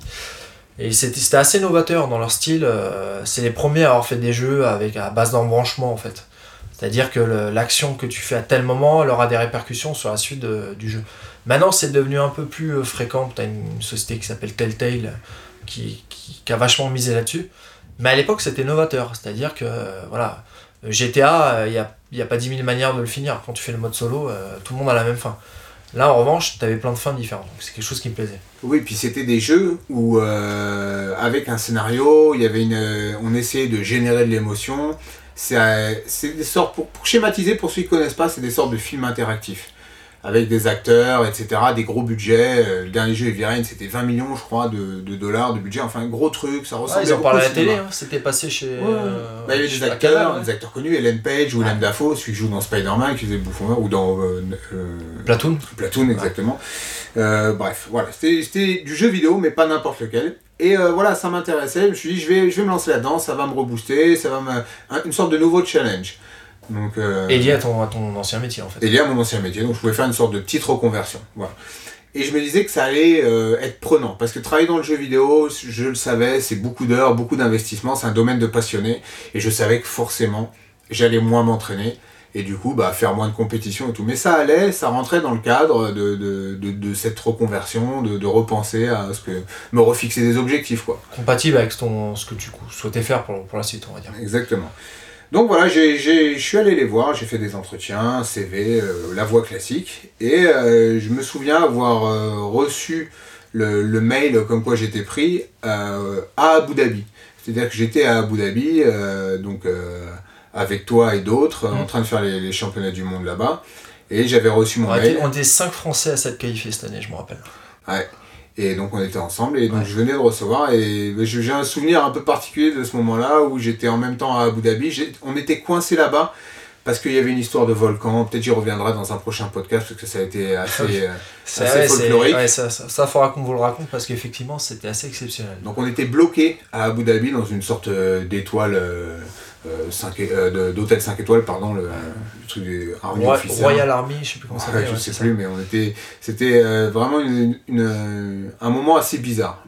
Et c'était assez novateur dans leur style. euh, c'est les premiers à avoir fait des jeux avec à base d'embranchement, en fait. C'est-à-dire que l'action que tu fais à tel moment, elle aura des répercussions sur la suite du jeu. Maintenant, c'est devenu un peu plus fréquent. Tu as une société qui s'appelle Telltale qui, qui, a vachement misé là-dessus. Mais à l'époque, c'était novateur. C'est-à-dire que, voilà, GTA, il n'y a, y a pas 10 000 manières de le finir. Quand tu fais le mode solo, tout le monde a la même fin. Là, en revanche, tu avais plein de fins différentes. Donc, c'est quelque chose qui me plaisait. Oui, puis c'était des jeux où, euh, avec un scénario, euh, on essayait de générer de l'émotion. C'est c'est des sortes, pour, pour schématiser, pour ceux qui ne connaissent pas, c'est des sortes de films interactifs. Avec des acteurs, etc., des gros budgets. Euh, Le dernier jeu, Rain, c'était 20 millions, je crois, de, de dollars de budget. Enfin, un gros truc, ça Ah, ressemblait ils en parlaient à la télé, hein. c'était passé chez. Ouais. euh, Bah, il y avait des acteurs, ouais. des acteurs connus, Ellen Page, Willem Dafoe, celui qui joue dans Spider-Man, qui faisait le bouffon vert, ou dans euh, euh, Platoon. Platoon, exactement. Bref, voilà, c'était du jeu vidéo, mais pas n'importe lequel. Et euh, voilà, ça m'intéressait. Je me suis dit, je vais, je vais me lancer là-dedans, ça va me rebooster, ça va me. un- une sorte de nouveau challenge. Donc, euh, Et lié à ton, à ton ancien métier en fait. et lié à mon ancien métier, donc je pouvais faire une sorte de petite reconversion. Voilà. Et je me disais que ça allait euh, être prenant, parce que travailler dans le jeu vidéo, je le savais, c'est beaucoup d'heures, beaucoup d'investissements, c'est un domaine de passionné, et je savais que forcément, j'allais moins m'entraîner, et du coup, bah, faire moins de compétition et tout. Mais ça allait, ça rentrait dans le cadre de, de, de, de cette reconversion, de, de repenser à ce que, me refixer des objectifs, quoi. Compatible avec ton, ce que tu souhaitais faire pour, pour la suite, on va dire. Exactement. Donc voilà, j'ai- j'ai- je suis allé les voir, j'ai fait des entretiens, CV, euh, la voie classique, et euh, je me souviens avoir euh, reçu le, le mail comme quoi j'étais pris euh, à Abu Dhabi. C'est-à-dire que j'étais à Abu Dhabi, euh, donc euh, avec toi et d'autres, en Mm. train de faire les, les championnats du monde là-bas, et j'avais reçu mon On mail. était, on était 5 Français à s'être qualifiés cette année, je me rappelle. Et donc on était ensemble et donc Ouais. je venais de recevoir et j'ai un souvenir un peu particulier de ce moment-là où j'étais en même temps à Abu Dhabi. On était coincés là-bas parce qu'il y avait une histoire de volcan. Peut-être j'y reviendrai dans un prochain podcast parce que ça a été assez... euh, Assez ouais, folklorique. ouais, ça, ça, ça faudra qu'on vous le raconte parce qu'effectivement c'était assez exceptionnel. Donc on était bloqués à Abu Dhabi dans une sorte euh, d'étoile... euh, euh, euh, d'hôtel 5 étoiles, pardon, le, le truc Army Officer. Royal Army, je sais plus comment ça Ouais, s'appelle. je ouais, sais c'est ça. plus, mais on était, c'était euh, vraiment une, une, un moment assez bizarre.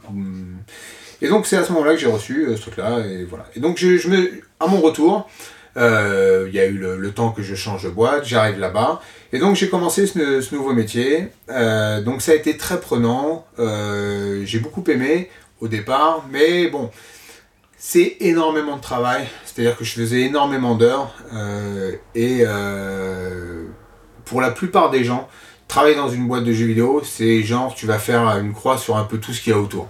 Et donc c'est à ce moment-là que j'ai reçu ce truc-là, et voilà. Et donc je, je me, à mon retour, euh, il y a eu le, le temps que je change de boîte, j'arrive là-bas, et donc j'ai commencé ce, ce nouveau métier. Euh, donc ça a été très prenant, euh, j'ai beaucoup aimé au départ, mais bon. C'est énormément de travail, c'est-à-dire que je faisais énormément d'heures euh, et euh, pour la plupart des gens, travailler dans une boîte de jeux vidéo, c'est genre tu vas faire une croix sur un peu tout ce qu'il y a autour.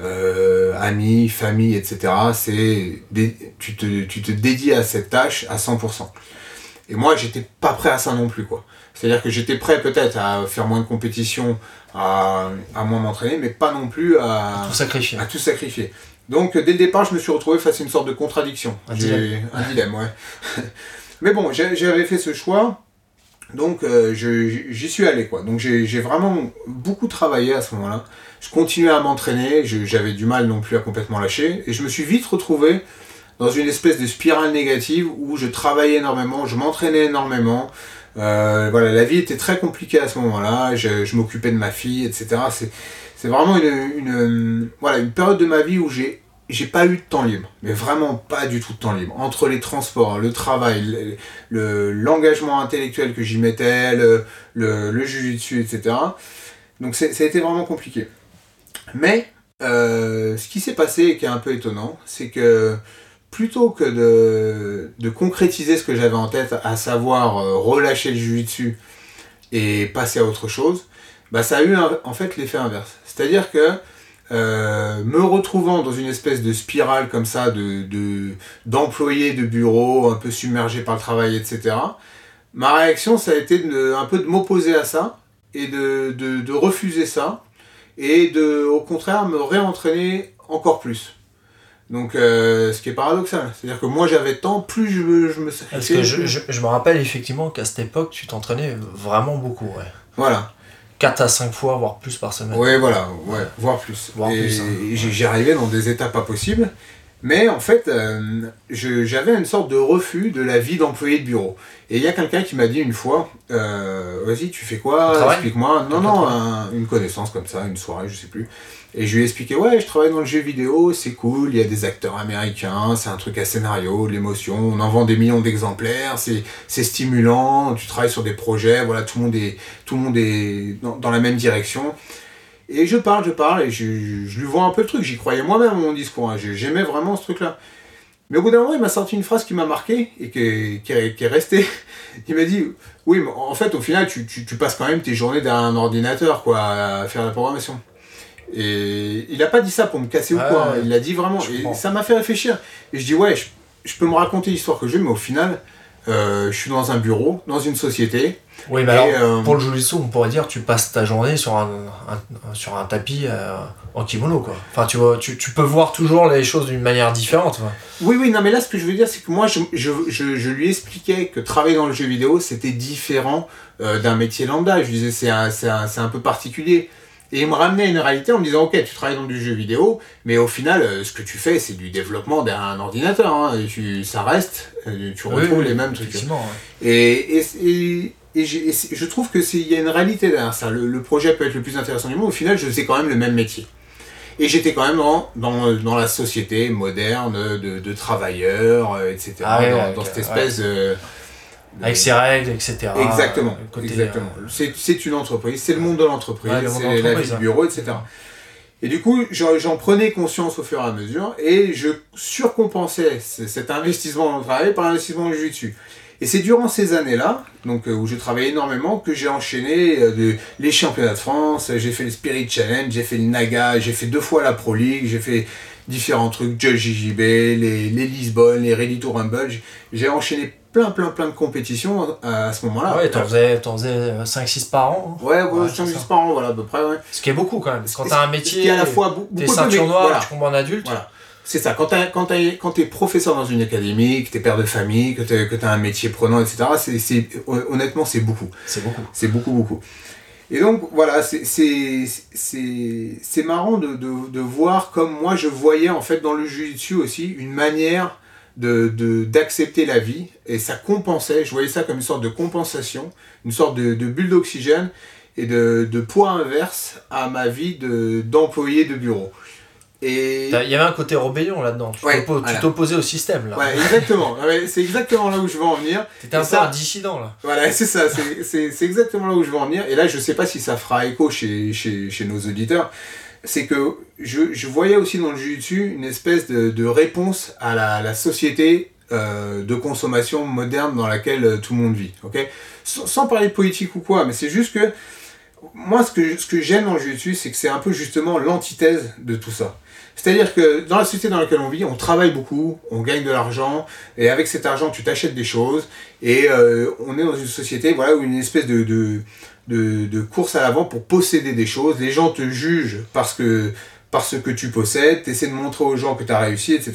Euh, amis, famille, etc. C'est tu, te, tu te dédies à cette tâche à 100%. Et moi, j'étais pas prêt à ça non plus, quoi. C'est-à-dire que j'étais prêt peut-être à faire moins de compétition, à, à moins m'entraîner, mais pas non plus à, Tout sacrifié. à tout sacrifier. Donc, dès le départ, je me suis retrouvé face à une sorte de contradiction. Un dilemme. Un dilemme, ouais. Mais bon, j'avais fait ce choix, donc euh, j'y suis allé, quoi. Donc, j'ai vraiment beaucoup travaillé à ce moment-là. Je continuais à m'entraîner, j'avais du mal non plus à complètement lâcher, et je me suis vite retrouvé dans une espèce de spirale négative où je travaillais énormément, je m'entraînais énormément. Euh, voilà, la vie était très compliquée à ce moment-là. Je, je m'occupais de ma fille, etc. C'est, c'est vraiment une, voilà, une période de ma vie où j'ai, j'ai pas eu de temps libre, mais vraiment pas du tout de temps libre. Entre les transports, le travail, le, le- l'engagement intellectuel que j'y mettais, le, le, le jujitsu, etc. Donc ça a été vraiment compliqué. Mais euh, ce qui s'est passé et qui est un peu étonnant, c'est que plutôt que de, concrétiser ce que j'avais en tête, à savoir euh, relâcher le jujitsu et passer à autre chose, bah, ça a eu en fait l'effet inverse. C'est-à-dire que euh, me retrouvant dans une espèce de spirale comme ça de, de, d'employés de bureau, un peu submergé par le travail, etc., ma réaction, ça a été de, un peu de m'opposer à ça et de, de, de refuser ça et de, au contraire, me réentraîner encore plus. Donc, euh, ce qui est paradoxal. C'est-à-dire que moi, j'avais tant, plus je me, je me Parce sacrifiais, que je, plus- je, je me rappelle effectivement qu'à cette époque tu t'entraînais vraiment beaucoup, ouais. Voilà. 4 à 5 fois, voire plus par semaine. Ouais, voilà, ouais, voire plus. Voire et plus, hein. j'y arrivais dans des états pas possibles. Mais en fait, euh, j'avais une sorte de refus de la vie d'employé de bureau. Et il y a quelqu'un qui m'a dit une fois, euh, vas-y, tu fais quoi? Explique-moi. Non, non, un- une connaissance comme ça, une soirée, je sais plus. Et je lui ai expliqué, ouais, je travaille dans le jeu vidéo, c'est cool, il y a des acteurs américains, c'est un truc à scénario, de l'émotion, on en vend des millions d'exemplaires, c'est stimulant, tu travailles sur des projets, voilà, tout le monde est, tout le monde est dans, dans la même direction. Et je parle, je parle, et je, lui vois un peu le truc, j'y croyais moi-même mon discours, hein, j'ai- j'aimais vraiment ce truc-là. Mais au bout d'un moment, il m'a sorti une phrase qui m'a marqué et qui est, qui qui est restée. Il m'a dit Oui, mais en fait, au final, tu, tu, tu passes quand même tes journées derrière un ordinateur, quoi, à faire la programmation. Et il n'a pas dit ça pour me casser ou Ouais, quoi, hein, il l'a dit vraiment. Et ça m'a fait réfléchir. Et je dis Ouais, je, je peux me raconter l'histoire que j'ai, mais au final, euh, je suis dans un bureau, dans une société. Oui, mais alors, euh, pour le jujitsu, on pourrait dire tu passes ta journée sur un, un- sur un tapis euh, en kimono, quoi. Enfin, tu, vois, tu, tu peux voir toujours les choses d'une manière différente. quoi. Oui, oui, non, mais là, ce que je veux dire, c'est que moi, je, je, je, je lui expliquais que travailler dans le jeu vidéo, c'était différent d'un métier lambda. Je disais, c'est un, un, c'est un peu particulier. Et il me ramenait à une réalité en me disant, ok, tu travailles dans du jeu vidéo, mais au final, euh, ce que tu fais, c'est du développement d'un ordinateur. hein. Tu, ça reste, euh, tu retrouves oui, les mêmes trucs. ouais. Et, et, et, je trouve que il y a une réalité derrière ça. Le, le projet peut être le plus intéressant du monde. Au final, je faisais quand même le même métier. Et j'étais quand même dans, dans, dans la société moderne de, de travailleurs, euh, etc. Ah dans, ouais, dans ok, cette espèce de- Avec ses règles, etc. Exactement, exactement. euh, C'est, c'est une entreprise, c'est le monde de l'entreprise, Ouais, le monde de c'est la vie du ouais. bureau, etc. Et du coup, j'en, prenais conscience au fur et à mesure et je surcompensais cet investissement dans le travail par l'investissement le jiu-jitsu. Et c'est durant ces années-là, donc euh, où je travaillais énormément, que j'ai enchaîné euh, de- les championnats de France, j'ai fait le Spirit Challenge, j'ai fait le Naga, j'ai fait deux fois la Pro League, j'ai fait différents trucs, Judge JJB, les, les Lisbonne, les Ready to Rumble. J'ai enchaîné plein, plein, plein de compétitions à, à ce moment-là. ouais, t'en faisais, faisais 5-6 par an. hein. Ouais, ouais, Ouais, je t'en c'est dis ça. par an, voilà, à peu près, ouais. Ce qui est beaucoup quand même. Quand t'as un métier, qui est à la fois t'es beaucoup de ceinture noire, voilà. tu combats en adulte. Voilà. C'est ça, quand t'es quand t'es- quand t'es professeur dans une académie, que t'es père de famille, que t'as un métier prenant, etc., c'est- honnêtement, c'est beaucoup. C'est beaucoup. C'est beaucoup, beaucoup. Et donc, voilà, c'est, marrant de, de, de voir comme moi je voyais en fait dans le jiu-jitsu aussi une manière de, de, d'accepter la vie et ça compensait, je voyais ça comme une sorte de compensation, une sorte de, de bulle d'oxygène et de, de poids inverse à ma vie de, d'employé de bureau. Et... Il y avait un côté rébellion là-dedans. Tu Ouais, voilà. t'opposais au système là. Ouais, exactement. Ouais, c'est exactement là où je veux en venir. T'étais un peu ça- un dissident là. Voilà, c'est ça, c'est- exactement là où je veux en venir. Et là, je sais pas si ça fera écho chez, chez, chez nos auditeurs. C'est que je, voyais aussi dans le jiu-jitsu une espèce de, réponse à la, société euh, de consommation moderne dans laquelle euh, tout le monde vit. sans, parler de politique ou quoi, mais c'est juste que moi, ce que, j'aime dans le jiu-jitsu, c'est que c'est un peu justement l'antithèse de tout ça. C'est-à-dire que dans la société dans laquelle on vit, on travaille beaucoup, on gagne de l'argent, et avec cet argent, tu t'achètes des choses, et euh, on est dans une société voilà, où une espèce de, de, de course à l'avant pour posséder des choses. Les gens te jugent parce que, parce que tu possèdes, tu essaies de montrer aux gens que tu as réussi, etc.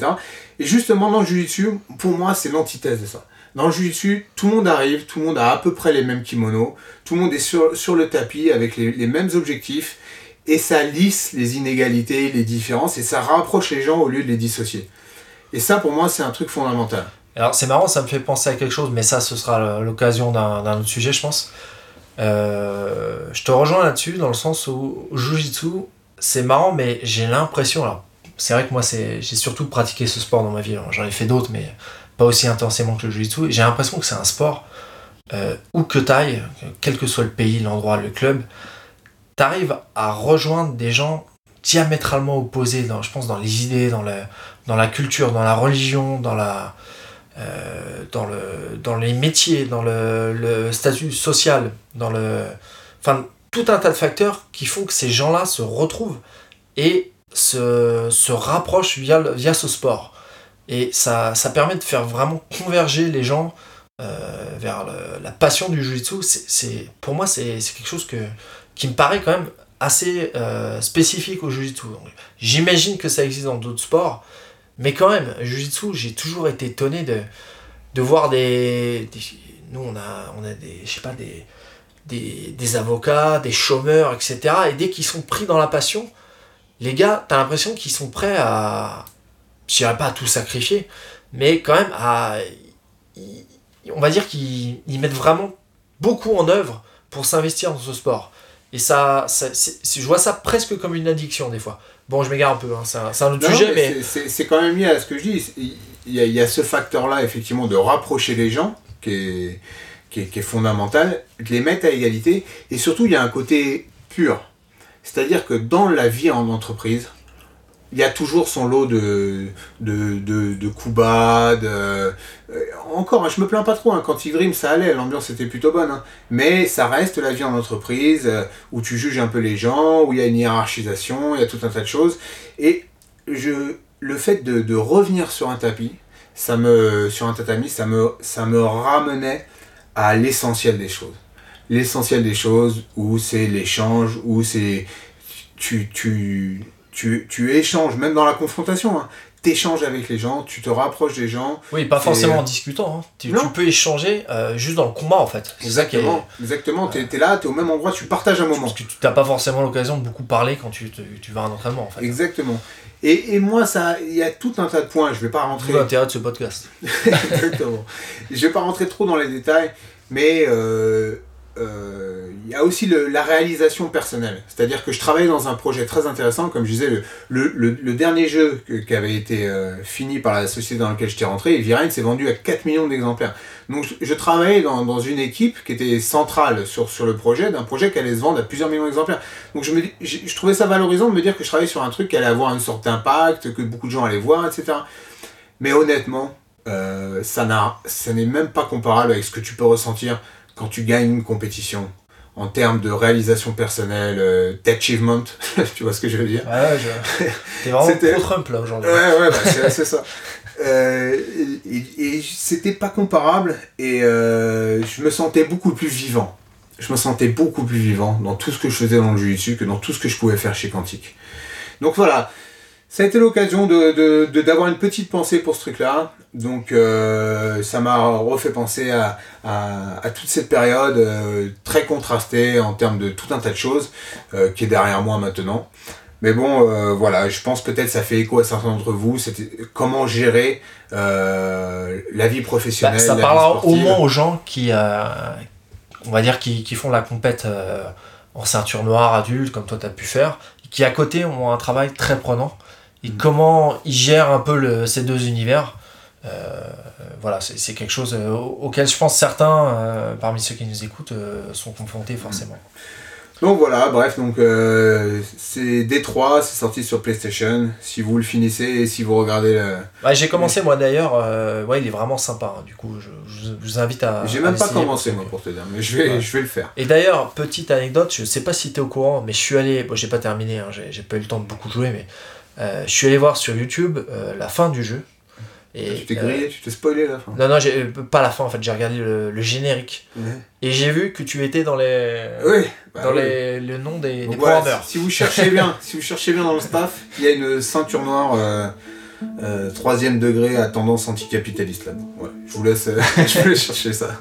Et justement, dans le jiu-jitsu, pour moi, c'est l'antithèse de ça. Dans le jiu-jitsu, tout le monde arrive, tout le monde a à peu près les mêmes kimonos, tout le monde est sur, sur le tapis avec les, les mêmes objectifs, et ça lisse les inégalités, les différences, et ça rapproche les gens au lieu de les dissocier. Et ça, pour moi, c'est un truc fondamental. Alors c'est marrant, ça me fait penser à quelque chose, mais ça ce sera l'occasion d'un d'un autre sujet, je pense. Euh, je te rejoins là-dessus, dans le sens où Jujitsu, c'est marrant, mais j'ai l'impression, alors c'est vrai que moi j'ai surtout pratiqué ce sport dans ma vie, j'en ai fait d'autres, mais pas aussi intensément que le Jujitsu, j'ai l'impression que c'est un sport euh, où que t'ailles, quel que soit le pays, l'endroit, le club, t'arrives à rejoindre des gens diamétralement opposés, dans, je pense, dans les idées, dans, dans la culture, dans la religion, dans la euh, dans, le, dans les métiers, dans le, le statut social, dans le. Enfin, tout un tas de facteurs qui font que ces gens-là se retrouvent et se, se rapprochent via, via ce sport. Et ça, ça permet de faire vraiment converger les gens euh, vers la passion du jiu-jitsu. C'est- Pour moi, c'est quelque chose que, qui me paraît quand même assez euh, spécifique au jiu-jitsu. Donc, J'imagine que ça existe dans d'autres sports, mais quand même, Jiu-Jitsu, j'ai toujours été étonné de, voir des, Nous, on a, des. Pas, des, des, avocats, des chômeurs, etc. Et dès qu'ils sont pris dans la passion, les gars, t'as l'impression qu'ils sont prêts à. Je dirais pas à tout sacrifier, mais quand même à. On va dire qu'ils ils mettent vraiment beaucoup en œuvre pour s'investir dans ce sport. Et ça, je vois ça presque comme une addiction des fois. Bon, je m'égare un peu, hein, c'est un, autre Non, sujet, mais mais. c'est- quand même lié à ce que je dis. Il il y a, il y a ce facteur-là, effectivement, de rapprocher les gens, qui est, qui est, qui est fondamental, de les mettre à égalité. Et surtout, il y a un côté pur. C'est-à-dire que dans la vie en entreprise, il y a toujours son lot de, de, de, coups bas, de... euh, encore, hein, je me plains pas trop, hein, quand Ivrim ça allait, l'ambiance était plutôt bonne, hein. mais ça reste la vie en entreprise, euh, où tu juges un peu les gens, où il y a une hiérarchisation, il y a tout un tas de choses, et je, le fait de, de revenir sur un tapis, ça me, sur un tatami, ça me, ça me ramenait à l'essentiel des choses. L'essentiel des choses, où c'est l'échange, où c'est... Tu, tu, tu, tu échanges, même dans la confrontation. hein. t'échanges avec les gens, tu te rapproches des gens. Oui, pas forcément en discutant. hein. Tu, peux échanger euh, juste dans le combat en fait. C'est ça est- Exactement, exactement. T'es es là, t'es au même endroit, tu partages un moment. Parce que tu n'as pas forcément l'occasion de beaucoup parler quand tu, te- tu vas à un entraînement en fait. Exactement. Et, et moi, ça, il y a tout un tas de points. Je vais pas rentrer. L'intérêt de ce podcast. Exactement. Je vais pas rentrer trop dans les détails, mais euh, euh, il y a aussi le- la réalisation personnelle. C'est-à-dire que je travaille dans un projet très intéressant, comme je disais, le, le, dernier jeu qui avait été euh, fini par la société dans laquelle j'étais rentré, Virine, s'est vendu à 4 millions d'exemplaires. Donc je, travaillais dans, dans une équipe qui était centrale sur, sur le projet, d'un projet qui allait se vendre à plusieurs millions d'exemplaires. Donc je, me, je, trouvais ça valorisant de me dire que je travaillais sur un truc qui allait avoir une sorte d'impact, que beaucoup de gens allaient voir, etc. Mais honnêtement, euh, ça n'est même pas comparable avec ce que tu peux ressentir quand tu gagnes une compétition en termes de réalisation personnelle, euh, d'achievement, tu vois ce que je veux dire? Ouais, je... T'es vraiment C'était- pro-Trump là aujourd'hui. Ouais, ouais, bah, c'est, c'est ça. Euh, et, et c'était pas comparable et euh, je me sentais beaucoup plus vivant. Je me sentais beaucoup plus vivant dans tout ce que je faisais dans le jiu-jitsu que dans tout ce que je pouvais faire chez Quantique. Donc voilà, ça a été l'occasion de, de- de- d'avoir une petite pensée pour ce truc-là. Donc euh, ça m'a refait penser à, à, à toute cette période euh, très contrastée en termes de tout un tas de choses euh, qui est derrière moi maintenant. Mais bon, voilà, je pense peut-être ça fait écho à certains d'entre vous. C'était comment gérer la vie professionnelle. Bah, ça la vie parlera au moins aux gens qui, on va dire, qui, qui font la compète en ceinture noire adulte, comme toi tu as pu faire, qui à côté ont un travail très prenant. Et Mm. comment ils gèrent un peu le- ces deux univers. euh, voilà, c'est quelque chose euh, au- auquel je pense certains, euh, parmi ceux qui nous écoutent, sont confrontés forcément. Donc voilà, bref, donc c'est D3, c'est sorti sur PlayStation. Si vous le finissez et si vous regardez le. Ouais, J'ai commencé moi d'ailleurs, ouais, il est vraiment sympa. hein. du coup, je, vous invite à. J'ai à même pas commencé moi pour te dire, mais je vais, Ouais. je vais le faire. Et d'ailleurs, petite anecdote, je sais pas si tu es au courant, mais je suis allé, bon j'ai pas terminé, hein, j'ai pas eu le temps de beaucoup jouer, mais je suis allé voir sur YouTube euh, la fin du jeu. Et, tu t'es euh, grillé, tu t'es spoilé la fin. non, non, j'ai- euh, pas la fin en fait, j'ai regardé le, le générique. Et j'ai vu que tu étais dans les. Oui, bah dans oui. les, le nom des, des voilà, si vous cherchez bien, si vous cherchez bien dans le staff, il y a une ceinture noire euh, euh, troisième degré à tendance anticapitaliste là. Ouais, je vous laisse, euh, je vous laisse chercher ça.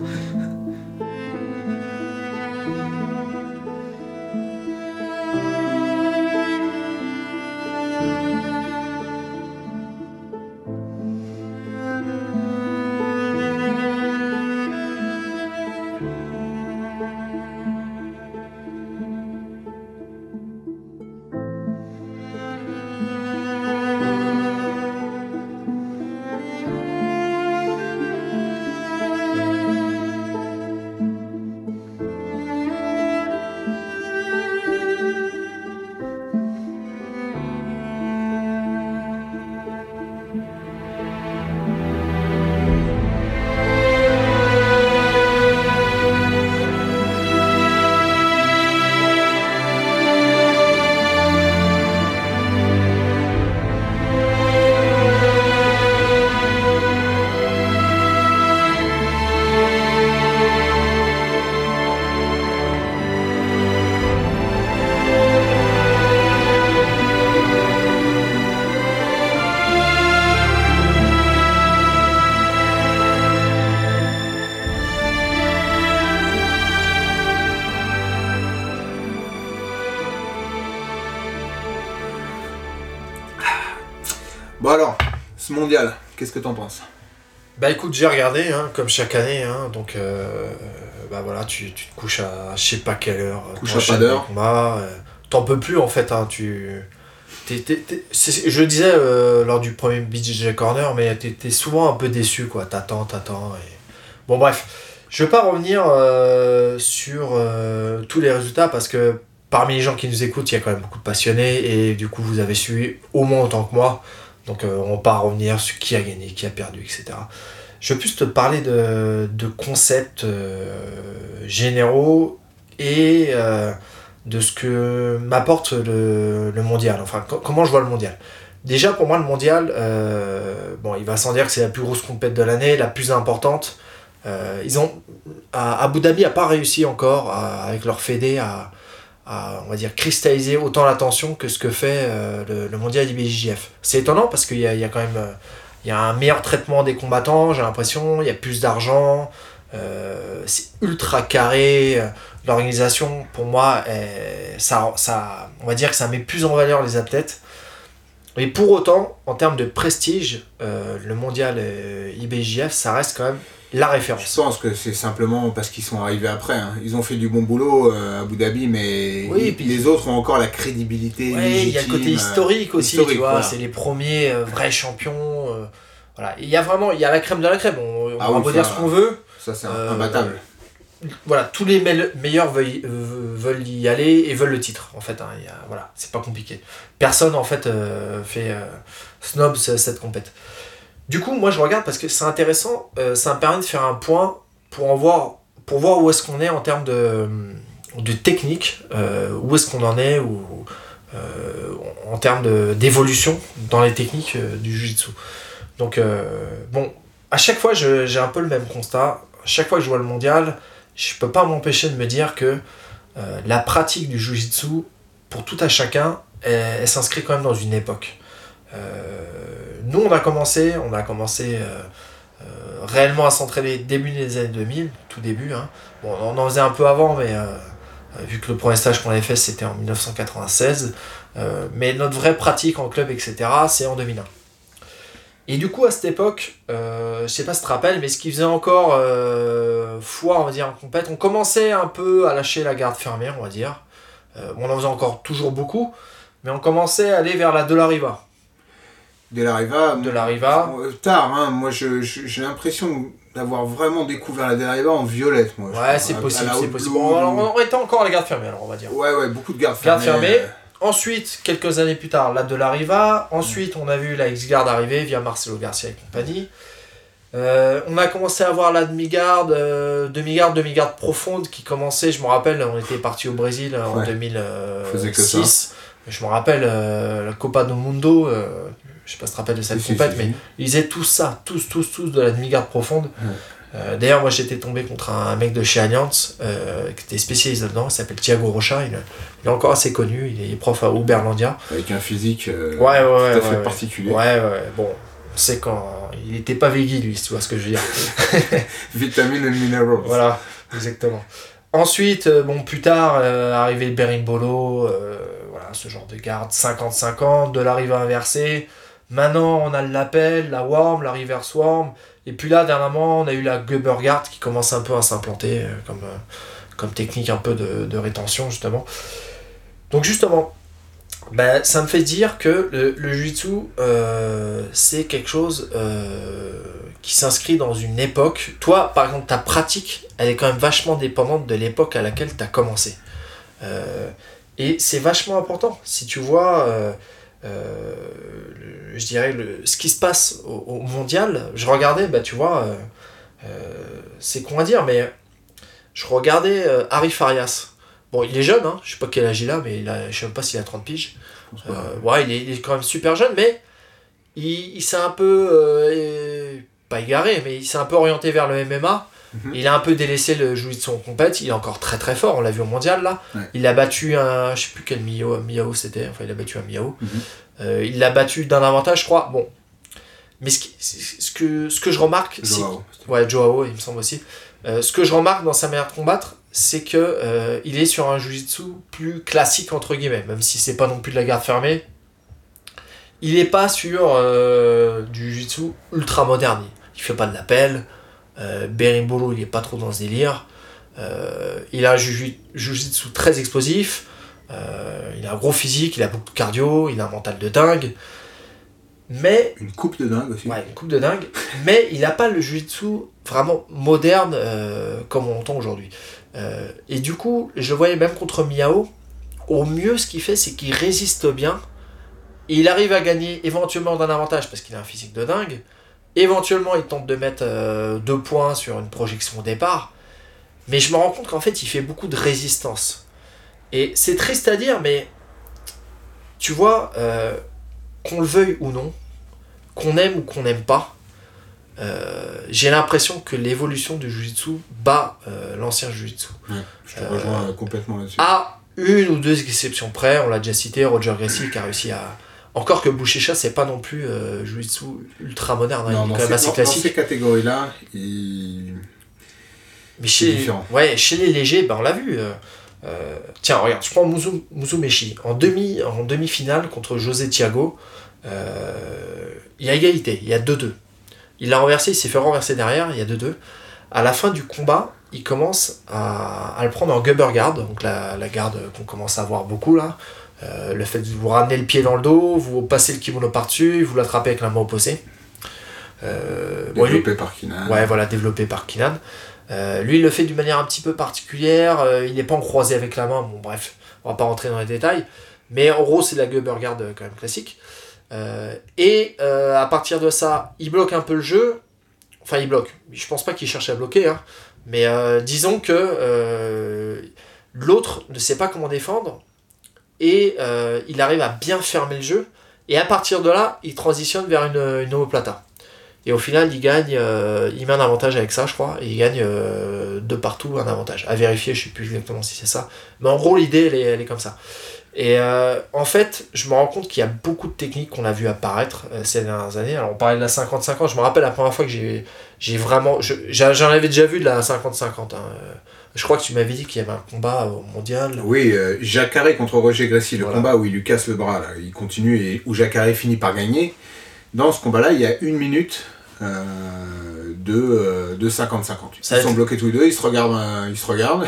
Écoute, j'ai regardé, hein, comme chaque année, hein, donc euh, bah voilà, tu, tu te couches à je sais pas quelle heure. Couche à pas d'heure. euh, T'en peux plus en fait, hein, tu. je le disais euh, lors du premier BJJ Corner, mais t'es souvent un peu déçu quoi, t'attends, t'attends. Et... Bon bref, je vais pas revenir sur tous les résultats parce que parmi les gens qui nous écoutent, il y a quand même beaucoup de passionnés et du coup vous avez suivi au moins autant que moi. Donc euh, on va pas revenir sur qui a gagné, qui a perdu, etc. Je vais plus te parler de, concepts euh, généraux et euh, de ce que m'apporte le, le mondial. Enfin, co- comment je vois le mondial. Déjà, pour moi, le mondial, euh, bon, il va sans dire que c'est la plus grosse compète de l'année, la plus importante. Abu Dhabi n'a pas réussi encore avec leur fédé à, à on va dire, cristalliser autant l'attention que ce que fait le, le mondial IBJJF. C'est étonnant parce qu'il y a, y a quand même il y a un meilleur traitement des combattants, j'ai l'impression, il y a plus d'argent, euh, c'est ultra carré. L'organisation, pour moi, ça, on va dire que ça met plus en valeur les athlètes. Et pour autant, en termes de prestige, euh, le mondial euh, IBJF, ça reste quand même la Je référence. pense que c'est simplement parce qu'ils sont arrivés après. hein. Ils ont fait du bon boulot euh, à Abu Dhabi, mais Oui, ils- et puis- les autres ont encore la crédibilité. Il y a le côté euh, historique aussi, historique, tu vois. voilà. C'est les premiers euh, vrais champions. euh, voilà. Il y a vraiment, il y a la crème de la crème. On, on Ah va oui, beau dire ce qu'on veut. Ça, c'est imbattable. Voilà, tous les me- meilleurs veulent, y- veulent y aller et veulent le titre. En fait, hein, il y a- voilà, c'est pas compliqué. Personne en fait fait snob ce- cette compète. Du coup, moi je regarde parce que c'est intéressant. euh, ça me permet de faire un point pour en voir, pour voir où est-ce qu'on est en termes de, de technique, euh, où est-ce qu'on en est, ou euh, en termes d'évolution dans les techniques euh, du jiu-jitsu. Donc, euh, bon, à chaque fois, j'ai un peu le même constat. À chaque fois que je vois le mondial, je peux pas m'empêcher de me dire que euh, la pratique du jiu-jitsu, pour tout à chacun, elle s'inscrit quand même dans une époque. Euh, nous, on a commencé, on a commencé euh, euh, réellement à s'entraîner début des années 2000, tout début. hein. Bon, on en faisait un peu avant, mais vu que le premier stage qu'on avait fait, c'était en 1996. euh, mais notre vraie pratique en club, etc., c'est en 2001. Et du coup, à cette époque, euh, je sais pas si tu te rappelles, mais ce qui faisait encore euh, foi, on va dire, en compète, on commençait un peu à lâcher la garde fermée, on va dire. On en faisait encore toujours beaucoup, mais on commençait à aller vers la De. De la Riva. De la Riva. euh, Tard, hein. Moi, j'ai l'impression d'avoir vraiment découvert la De la Riva en violette, moi. Ouais, c'est possible, c'est possible. Bon, alors, on était encore à la garde fermée, alors on va dire. Ouais, ouais, beaucoup de gardes Garde fermée. euh, Ensuite, quelques années plus tard, la de la Riva. Ensuite, on a vu la X-Guard arriver via Marcelo Garcia et compagnie. Euh, on a commencé à voir la demi-garde, euh, demi-garde, demi-garde profonde qui commençait, je me rappelle, on était parti au Brésil en Ouais. Faisait que 2006. Je me rappelle euh, la Copa do Mundo, je sais pas si tu te rappelles de cette compète, si, mais ils faisaient tous ça, tous, tous, tous de la demi-garde profonde. Ouais. Euh, D'ailleurs, moi j'étais tombé contre un mec de chez Allianz euh, qui était spécialisé là-dedans, il s'appelle Thiago Rocha, il, il est encore assez connu, il est prof à Uberlandia. Avec un physique euh, Ouais, ouais, ouais, tout à fait particulier. Ouais, ouais, bon, c'est quand il était pas veggie lui, si tu vois ce que je veux dire. Vitamines and minerals. voilà, exactement. Ensuite, euh, bon, plus tard, arrivé le Berimbolo, voilà, ce genre de garde 50-50, de l'arrivée inversée. Maintenant, on a l'appel, la Worm, la Reverse Worm. Et puis là, dernièrement, on a eu la Gubber Guard qui commence un peu à s'implanter euh, comme, euh, comme technique un peu de, de rétention, justement. Donc, justement, ben, ça me fait dire que le, le jiu-jitsu, euh, c'est quelque chose qui s'inscrit dans une époque. Toi, par exemple, ta pratique, elle est quand même vachement dépendante de l'époque à laquelle tu as commencé. Et c'est vachement important. Si tu vois, le- je dirais, le, ce qui se passe au, au mondial, je regardais, bah, tu vois, euh, euh, c'est con à dire, mais je regardais euh, Harry Farias. Bon, il est jeune, hein, je sais pas quel âge il a, mais il a, je sais même pas s'il a 30 piges. Euh, ouais, il est, il est quand même super jeune, mais il, il s'est un peu. euh, pas égaré, mais il s'est un peu orienté vers le MMA. Mhm. Il a un peu délaissé le jouit de son compète. Il est encore très très fort, on l'a vu au mondial là. Ouais. Il a battu un. Je sais plus quel Miyao c'était, enfin il a battu un Miyao. Mhm. Euh, il l'a battu d'un avantage, je crois. Bon. Mais ce, qui- ce, que, ce que je remarque. c'est- Joao. Ouais, Joao, il me semble aussi. Euh, ce que je remarque dans sa manière de combattre, c'est que euh, il est sur un jujitsu plus classique entre guillemets, même si c'est pas non plus de la garde fermée. Il est pas sur euh, du jujitsu ultra moderne. Il fait pas de l'appel. Euh, Berimbolo, il est pas trop dans ce délire. Euh, il a un jujitsu très explosif. Euh, il a un gros physique, il a beaucoup de cardio, il a un mental de dingue. Mais Une coupe de dingue aussi. Ouais, une coupe de dingue. Mais il n'a pas le jiu-jitsu vraiment moderne euh, comme on l'entend aujourd'hui. Et du coup, je le voyais même contre Miao. Au mieux, ce qu'il fait, c'est qu'il résiste bien. Et il arrive à gagner éventuellement d'un avantage parce qu'il a un physique de dingue. Éventuellement, il tente de mettre euh, deux points sur une projection au départ. Mais je me rends compte qu'en fait, il fait beaucoup de résistance. Et c'est triste à dire, mais tu vois, euh, qu'on le veuille ou non, qu'on aime ou qu'on n'aime pas, euh, j'ai l'impression que l'évolution du Jiu-Jitsu bat l'ancien Jiu-Jitsu. Je te rejoins complètement là-dessus. À une ou deux exceptions près, on l'a déjà cité, Roger Gracie qui a réussi à. Encore que Bouchécha, c'est pas non plus euh, Jiu-Jitsu ultra moderne, hein, Non, il est quand même assez dans- dans classique. ces catégories-là, il... Mais chez, différent. ouais, chez les légers, ben on l'a vu. euh, euh, tiens, regarde, je prends Muzu, Muzumeshi. En, demi, en demi-finale contre José Thiago, euh, il y a égalité, il y a 2-2. Il l'a renversé, il s'est fait renverser derrière, il y a 2-2. À la fin du combat, il commence à, à le prendre en Gubber Guard, donc la, la garde qu'on commence à voir beaucoup là. Euh, le fait de vous ramener le pied dans le dos, vous passez le kimono par-dessus, vous l'attrapez avec la main opposée. Euh, bon, développé par Kinan. Ouais, voilà, développé par Kinan. Euh, lui, il le fait d'une manière un petit peu particulière. il n'est pas en croisé avec la main. Bon, bref, on va pas rentrer dans les détails. Mais en gros, c'est de la Guard euh, quand même classique. Et à partir de ça, il bloque un peu le jeu. Enfin, il bloque. Je pense pas qu'il cherche à bloquer. hein. Mais disons que l'autre ne sait pas comment défendre. Et euh, il arrive à bien fermer le jeu. Et à partir de là, il transitionne vers une, une omoplata. Et au final, il gagne, euh, il met un avantage avec ça, je crois, et il gagne euh, de partout un avantage. À vérifier, je sais plus exactement si c'est ça. Mais en gros, l'idée, elle est, elle est comme ça. Et en fait, je me rends compte qu'il y a beaucoup de techniques qu'on a vu apparaître ces dernières années. Alors, on parlait de la 50-50. Je me rappelle la première fois que j'ai, vraiment. J'en avais déjà vu de la 50-50. hein. Euh, Je crois que tu m'avais dit qu'il y avait un combat au mondial. Oui, euh, Jacare contre Roger Gracie, le Voilà. combat où il lui casse le bras, là, il continue et où Jacare finit par gagner. Dans ce combat-là, il y a une minute euh, de, euh, de 50-50. Ils Ça- sont bloqués tous les deux, ils se regardent. euh, ils se regardent.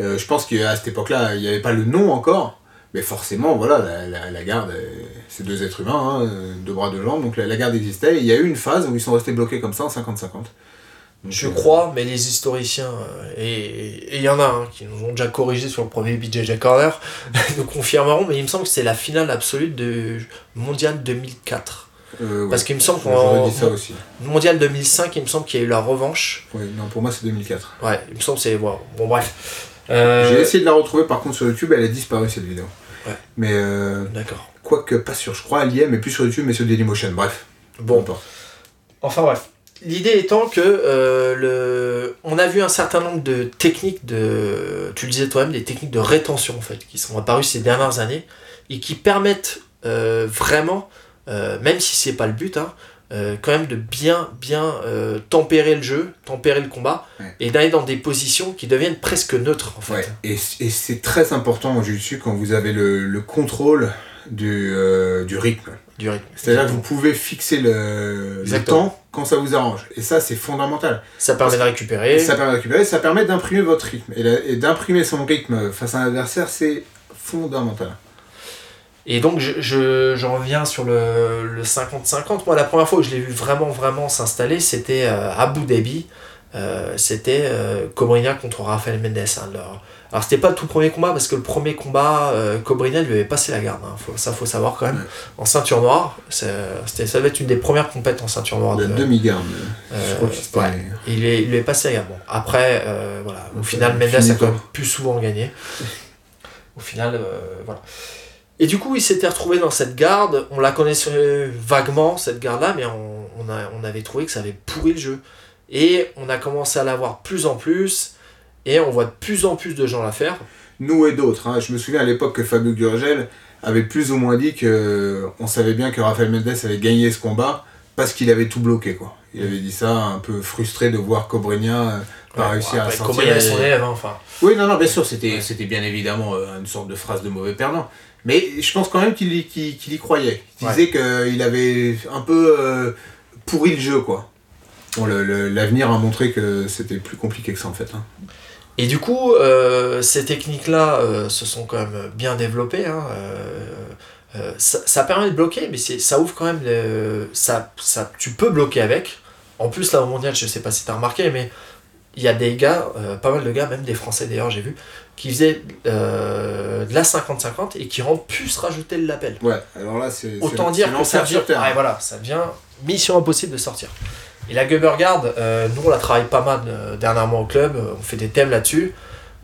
Euh, je pense qu'à cette époque-là, il n'y avait pas le nom encore. Mais forcément, voilà, la, la- la garde, euh, c'est deux êtres humains, hein, euh, deux bras, deux jambes, donc la, la garde existait. Et il y a eu une phase où ils sont restés bloqués comme ça en 50-50. Je euh, crois, mais les historiens, euh, et il y en a hein, qui nous ont déjà corrigé sur le premier BJJ Corner, nous confirmeront, mais il me semble que c'est la finale absolue de Mondial 2004. euh, ouais. Parce qu'il me semble qu'en dit ça aussi. Mondial 2005, il me semble qu'il y a eu la revanche. Ouais, non, pour moi, c'est 2004. Ouais, il me semble que c'est. Bon, bon, bref. Euh, J'ai essayé de la retrouver par contre sur YouTube, elle a disparu cette vidéo. Ouais. Mais euh, D'accord. quoique pas sûr, je crois elle y est, mais plus sur YouTube, mais sur Dailymotion. Bref. Bon. Enfin bref. L'idée étant que euh, le... on a vu un certain nombre de techniques de, tu le disais toi-même, des techniques de rétention en fait, qui sont apparues ces dernières années et qui permettent euh, vraiment, euh, même si c'est pas le but, hein, euh, quand même de bien bien euh, tempérer le jeu, tempérer le combat Ouais. et d'aller dans des positions qui deviennent presque neutres en fait. Ouais. Et, et c'est très important au jiu-jitsu quand vous avez le, le contrôle du, euh, du rythme. Du rythme. C'est-à-dire que vous pouvez fixer le, le temps quand ça vous arrange. Et ça, c'est fondamental. Ça permet de récupérer. Ça permet de récupérer, ça permet d'imprimer votre rythme. Et, la- et d'imprimer son rythme face à un adversaire, c'est fondamental. Et donc, je, je, je reviens sur le le 50-50. Moi, la première fois où je l'ai vu vraiment, vraiment s'installer, c'était euh, à Abu Dhabi. Euh, c'était euh, Cobrinha contre Rafael Mendes. hein, leur- Alors, c'était pas le tout premier combat, parce que le premier combat, euh, Cobrinha lui avait passé la garde. hein. Faut- ça, faut savoir quand même. Ouais. En ceinture noire. C'était, ça devait être une des premières compètes en ceinture noire. La de- demi-garde. euh, ouais. il lui, est- il lui est passé la garde. Bon, après, euh, voilà. Au Donc, final, euh, Mendes a quand même plus souvent gagné. Au final, euh, voilà. Et du coup, il s'était retrouvé dans cette garde. On la connaissait vaguement, cette garde-là, mais on, on, a, on avait trouvé que ça avait pourri le jeu. Et on a commencé à la voir plus en plus. Et on voit de plus en plus de gens la faire. Nous et d'autres. hein. Je me souviens à l'époque que Fabio Gurgel avait plus ou moins dit que on savait bien que Rafael Mendes avait gagné ce combat parce qu'il avait tout bloqué. quoi. Il avait dit ça un peu frustré de voir Cobreña euh, pas Ouais, réussir bon, à sortir. Est et- son élève, hein, enfin. Oui, non, non, bien sûr, c'était c'était bien évidemment euh, une sorte de phrase de mauvais perdant. Mais je pense quand même qu'il y, qu'il y croyait. Il disait qu'il avait un peu euh, pourri le jeu, quoi. Bon, l'avenir a montré que c'était plus compliqué que ça, en fait. hein. Et du coup, euh, ces techniques-là euh, se sont quand même bien développées. hein, euh, ça, ça permet de bloquer, mais c'est- ça ouvre quand même. le- ça, ça, tu peux bloquer avec. En plus, là au mondial, je sais pas si tu as remarqué, mais il y a des gars, pas mal de gars, même des Français d'ailleurs, j'ai vu, qui faisaient de la 50-50 et qui rentrent plus rajouter le lapel. Ouais, alors là, c'est. Autant dire que ça devient, ouais, voilà, ça devient mission impossible de sortir. Et la Gubber Guard, euh, nous on la travaille pas mal euh, dernièrement au club, euh, on fait des thèmes là-dessus.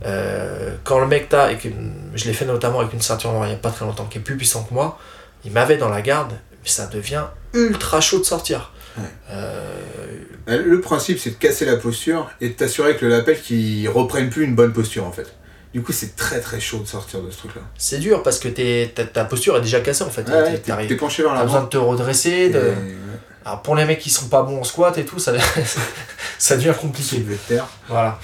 Euh, quand le mec t'a, et que je l'ai fait notamment avec une ceinture noire il n'y a pas très longtemps, qui est plus puissant que moi, il m'avait dans la garde, mais ça devient ultra chaud de sortir. Ouais. Le principe, c'est de casser la posture et de t'assurer que le lapel qui reprenne plus une bonne posture, en fait. Du coup, c'est très très chaud de sortir de ce truc-là. C'est dur parce que t'es- ta, ta posture est déjà cassée en fait. Ouais, T'es- penché vers T'as besoin de l'avant. te redresser. De... et, Alors pour les mecs qui sont pas bons en squat et tout, ça, ça devient compliqué. Voilà.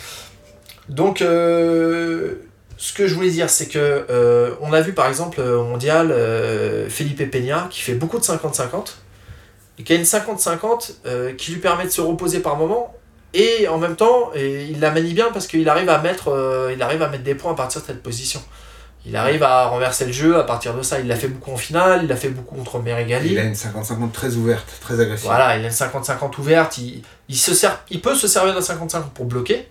Donc, euh, ce que je voulais dire, c'est que euh, on a vu par exemple euh, au mondial euh, Felipe Peña qui fait beaucoup de 50-50 et qui a une 50-50 euh, qui lui permet de se reposer par moment et en même temps et il la manie bien parce qu'il arrive à mettre il arrive à mettre des points à partir de cette position. Il arrive à renverser le jeu à partir de ça. Il l'a fait beaucoup en finale, il l'a fait beaucoup contre Meregali. Il a une 50-50 très ouverte, très agressive. Voilà, il a une 50-50 ouverte, il, il, se sert, il peut se servir de la 50-50 pour bloquer,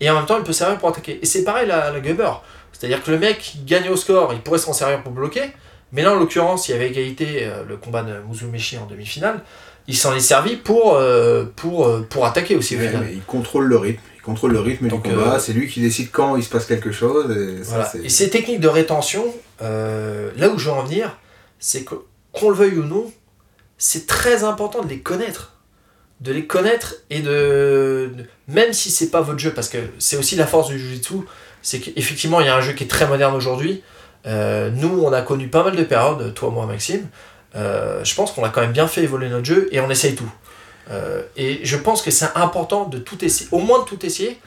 et en même temps il peut servir pour attaquer. Et c'est pareil la, la Gubber. C'est-à-dire que le mec qui gagne au score, il pourrait s'en servir pour bloquer, mais là en l'occurrence, il y avait égalité, euh, le combat de Muzumeshi en demi-finale, il s'en est servi pour, euh, pour, euh, pour attaquer aussi. au Ouais, mais il contrôle le rythme. Contrôle le rythme Donc, du combat. euh, C'est lui qui décide quand il se passe quelque chose. Et ça, Voilà. c'est- Et ces techniques de rétention, euh, là où je veux en venir, c'est que, qu'on le veuille ou non, c'est très important de les connaître. De les connaître et de. même si c'est pas votre jeu, parce que c'est aussi la force du Jiu-Jitsu, c'est qu'effectivement, il y a un jeu qui est très moderne aujourd'hui. Euh, nous, on a connu pas mal de périodes, toi, moi, Maxime. Je pense qu'on a quand même bien fait évoluer notre jeu et on essaye tout. Euh, et je pense que c'est important de tout essayer, au moins de tout essayer,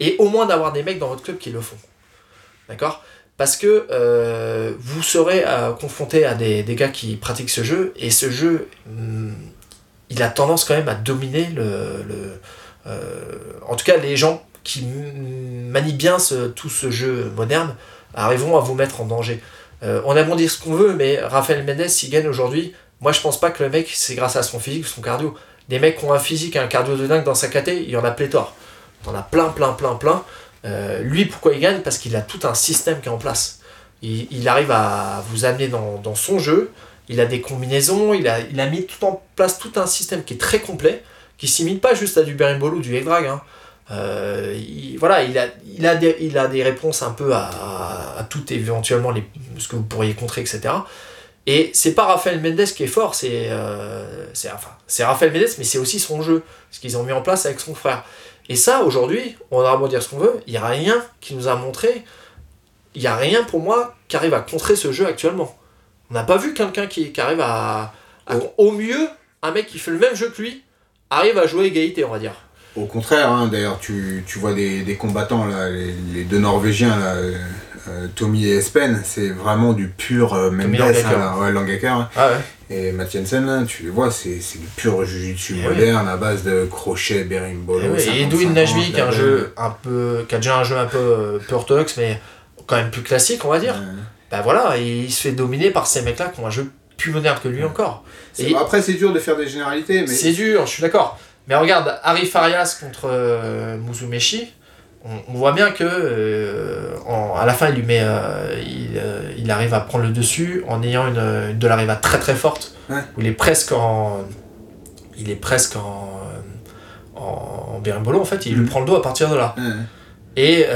et au moins d'avoir des mecs dans votre club qui le font. D'accord? Parce que euh, vous serez euh, confronté à des, des gars qui pratiquent ce jeu, et ce jeu, hum, il a tendance quand même à dominer le. le- en tout cas, les gens qui manient bien ce- tout ce jeu moderne arriveront à vous mettre en danger. On a bon dire ce qu'on veut, mais Rafael Mendes, s'il gagne aujourd'hui, moi je pense pas que le mec, c'est grâce à son physique ou son cardio. Des mecs qui ont un physique et un cardio de dingue dans sa caté, il y en a pléthore. T'en as plein, plein, plein, plein. Euh, lui, pourquoi il gagne? Parce qu'il a tout un système qui est en place. Il, arrive à vous amener dans, son jeu, il a des combinaisons, il a, a mis tout en place tout un système qui est très complet, qui s'imite pas juste à du berimbolo ou du egg drag. hein. Euh, il, voilà, il a, a des, a réponses un peu à, tout éventuellement ce que vous pourriez contrer, etc. Et c'est pas Rafael Mendes qui est fort, c'est euh, enfin, Rafael Mendes, mais c'est aussi son jeu, ce qu'ils ont mis en place avec son frère. Et ça, aujourd'hui, on aura beau dire ce qu'on veut, il n'y a rien qui nous a montré, il n'y a rien pour moi qui arrive à contrer ce jeu actuellement. On n'a pas vu quelqu'un qui, qui arrive à, à- Au mieux, un mec qui fait le même jeu que lui arrive à jouer égalité, on va dire. Au contraire, hein, d'ailleurs, tu, tu vois des, des combattants, là, les, les deux Norvégiens, là, euh, Tommy et Espen, c'est vraiment du pur euh, Mendes, hein, ouais, Langaker, hein. Ah ouais. Et Matt Jensen, là, tu les vois, c'est c'est du pur jujitsu Eh moderne à base de crochet, berimbolo. Et, ouais, et 50-50, Edwin Najmi, qui, a un la jeu un peu, qui a déjà un jeu un peu, euh, peu orthodoxe, mais quand même plus classique, on va dire. Ouais. Bah voilà, et il se fait dominer par ces mecs-là qui ont un jeu plus moderne que lui encore. C'est- Et- Après, c'est dur de faire des généralités, mais C'est dur, je suis d'accord. Mais regarde, Harry Farias contre euh, Muzumeshi, on, on voit bien que euh, en- à la fin il lui met, euh, il, euh, il arrive à prendre le dessus en ayant une, une de la riva très très forte. Ouais. Où il est presque en, il est presque en, en, en en fait. Il lui Mhm. prend le dos à partir de là. Et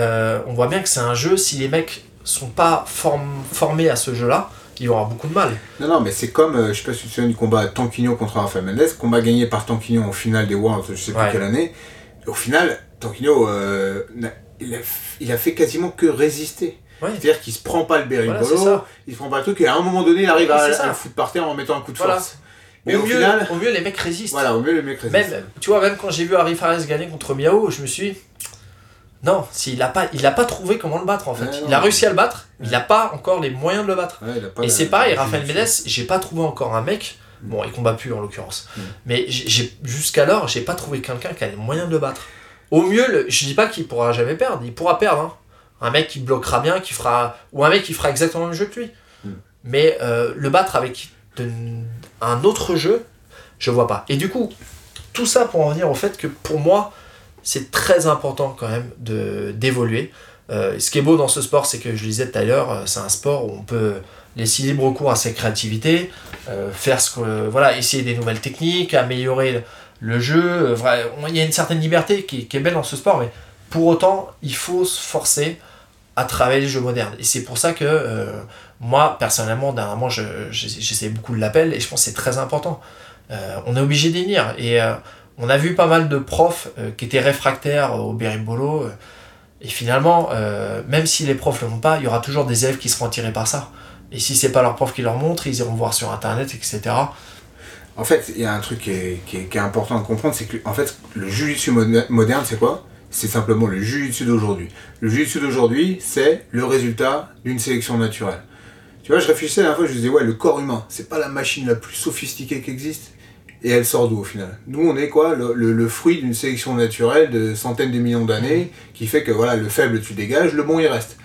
on voit bien que c'est un jeu. Si les mecs sont pas form- formés à ce jeu-là, ils vont avoir beaucoup de mal. Non, non, mais c'est comme, euh, je sais pas si tu te souviens du combat Tanquinho contre Rafael Mendes, combat gagné par Tanquinho en finale des Worlds, je sais plus Ouais. quelle année. Au final, Tanquinho, euh, n'a- il, a, il a fait quasiment que résister. Ouais. C'est-à-dire qu'il se prend pas le Voilà, berimbolo, ça. il se prend pas le truc, et à un moment donné, il arrive à, à le foutre par terre en mettant un coup de Voilà. force. Mais au, au, mieux, final, au mieux, les mecs résistent. voilà, au mieux, le mec résiste. Même, tu vois, même quand j'ai vu Harry Fares gagner contre Miao, je me suis dit, non, s'il a pas, il a pas trouvé comment le battre en fait. Ouais, il a réussi à le battre, mais il a pas encore les moyens de le battre. Ouais, Et c'est pareil, Rafael. Mendes, j'ai pas trouvé encore un mec. Bon, il combat plus en l'occurrence. Mm. Mais jusqu'alors, j'ai pas trouvé quelqu'un qui a les moyens de le battre. Au mieux, le- je dis pas qu'il pourra jamais perdre, il pourra perdre. hein. Un mec qui bloquera bien, qui fera ou un mec qui fera exactement le même jeu que lui. Mm. Mais euh, le battre avec de- un autre jeu, je vois pas. Et du coup, tout ça pour en venir au fait que pour moi, c'est très important quand même de d'évoluer. Euh, ce qui est beau dans ce sport, c'est que je le disais tout à l'heure, euh, c'est un sport où on peut laisser libre cours à sa créativité, euh, faire ce que voilà, essayer des nouvelles techniques, améliorer le, le jeu. euh, Il y a une certaine liberté qui, qui est belle dans ce sport, mais pour autant, il faut se forcer à travailler les jeux modernes. Et c'est pour ça que euh, moi, personnellement, dernièrement, je- je- j'essaie beaucoup de l'appel et je pense que c'est très important. On est obligé d'y. Et on a vu pas mal de profs qui étaient réfractaires au berimbolo. Et finalement, même si les profs le font pas, il y aura toujours des élèves qui seront attirés par ça. Et si c'est pas leur prof qui leur montre, ils iront voir sur internet, etc. En fait, il y a un truc qui est, important de comprendre, c'est que en fait, le jujitsu moder- moderne, c'est quoi? C'est simplement le jujitsu d'aujourd'hui. Le jujitsu d'aujourd'hui, c'est le résultat d'une sélection naturelle. Tu vois, je réfléchissais la fois, je disais, ouais, le corps humain, c'est pas la machine la plus sophistiquée qui existe. Et elle sort d'où au final? Nous, on est quoi? Le, fruit d'une sélection naturelle de centaines de millions d'années qui fait que voilà, le faible tu dégages, le bon il reste.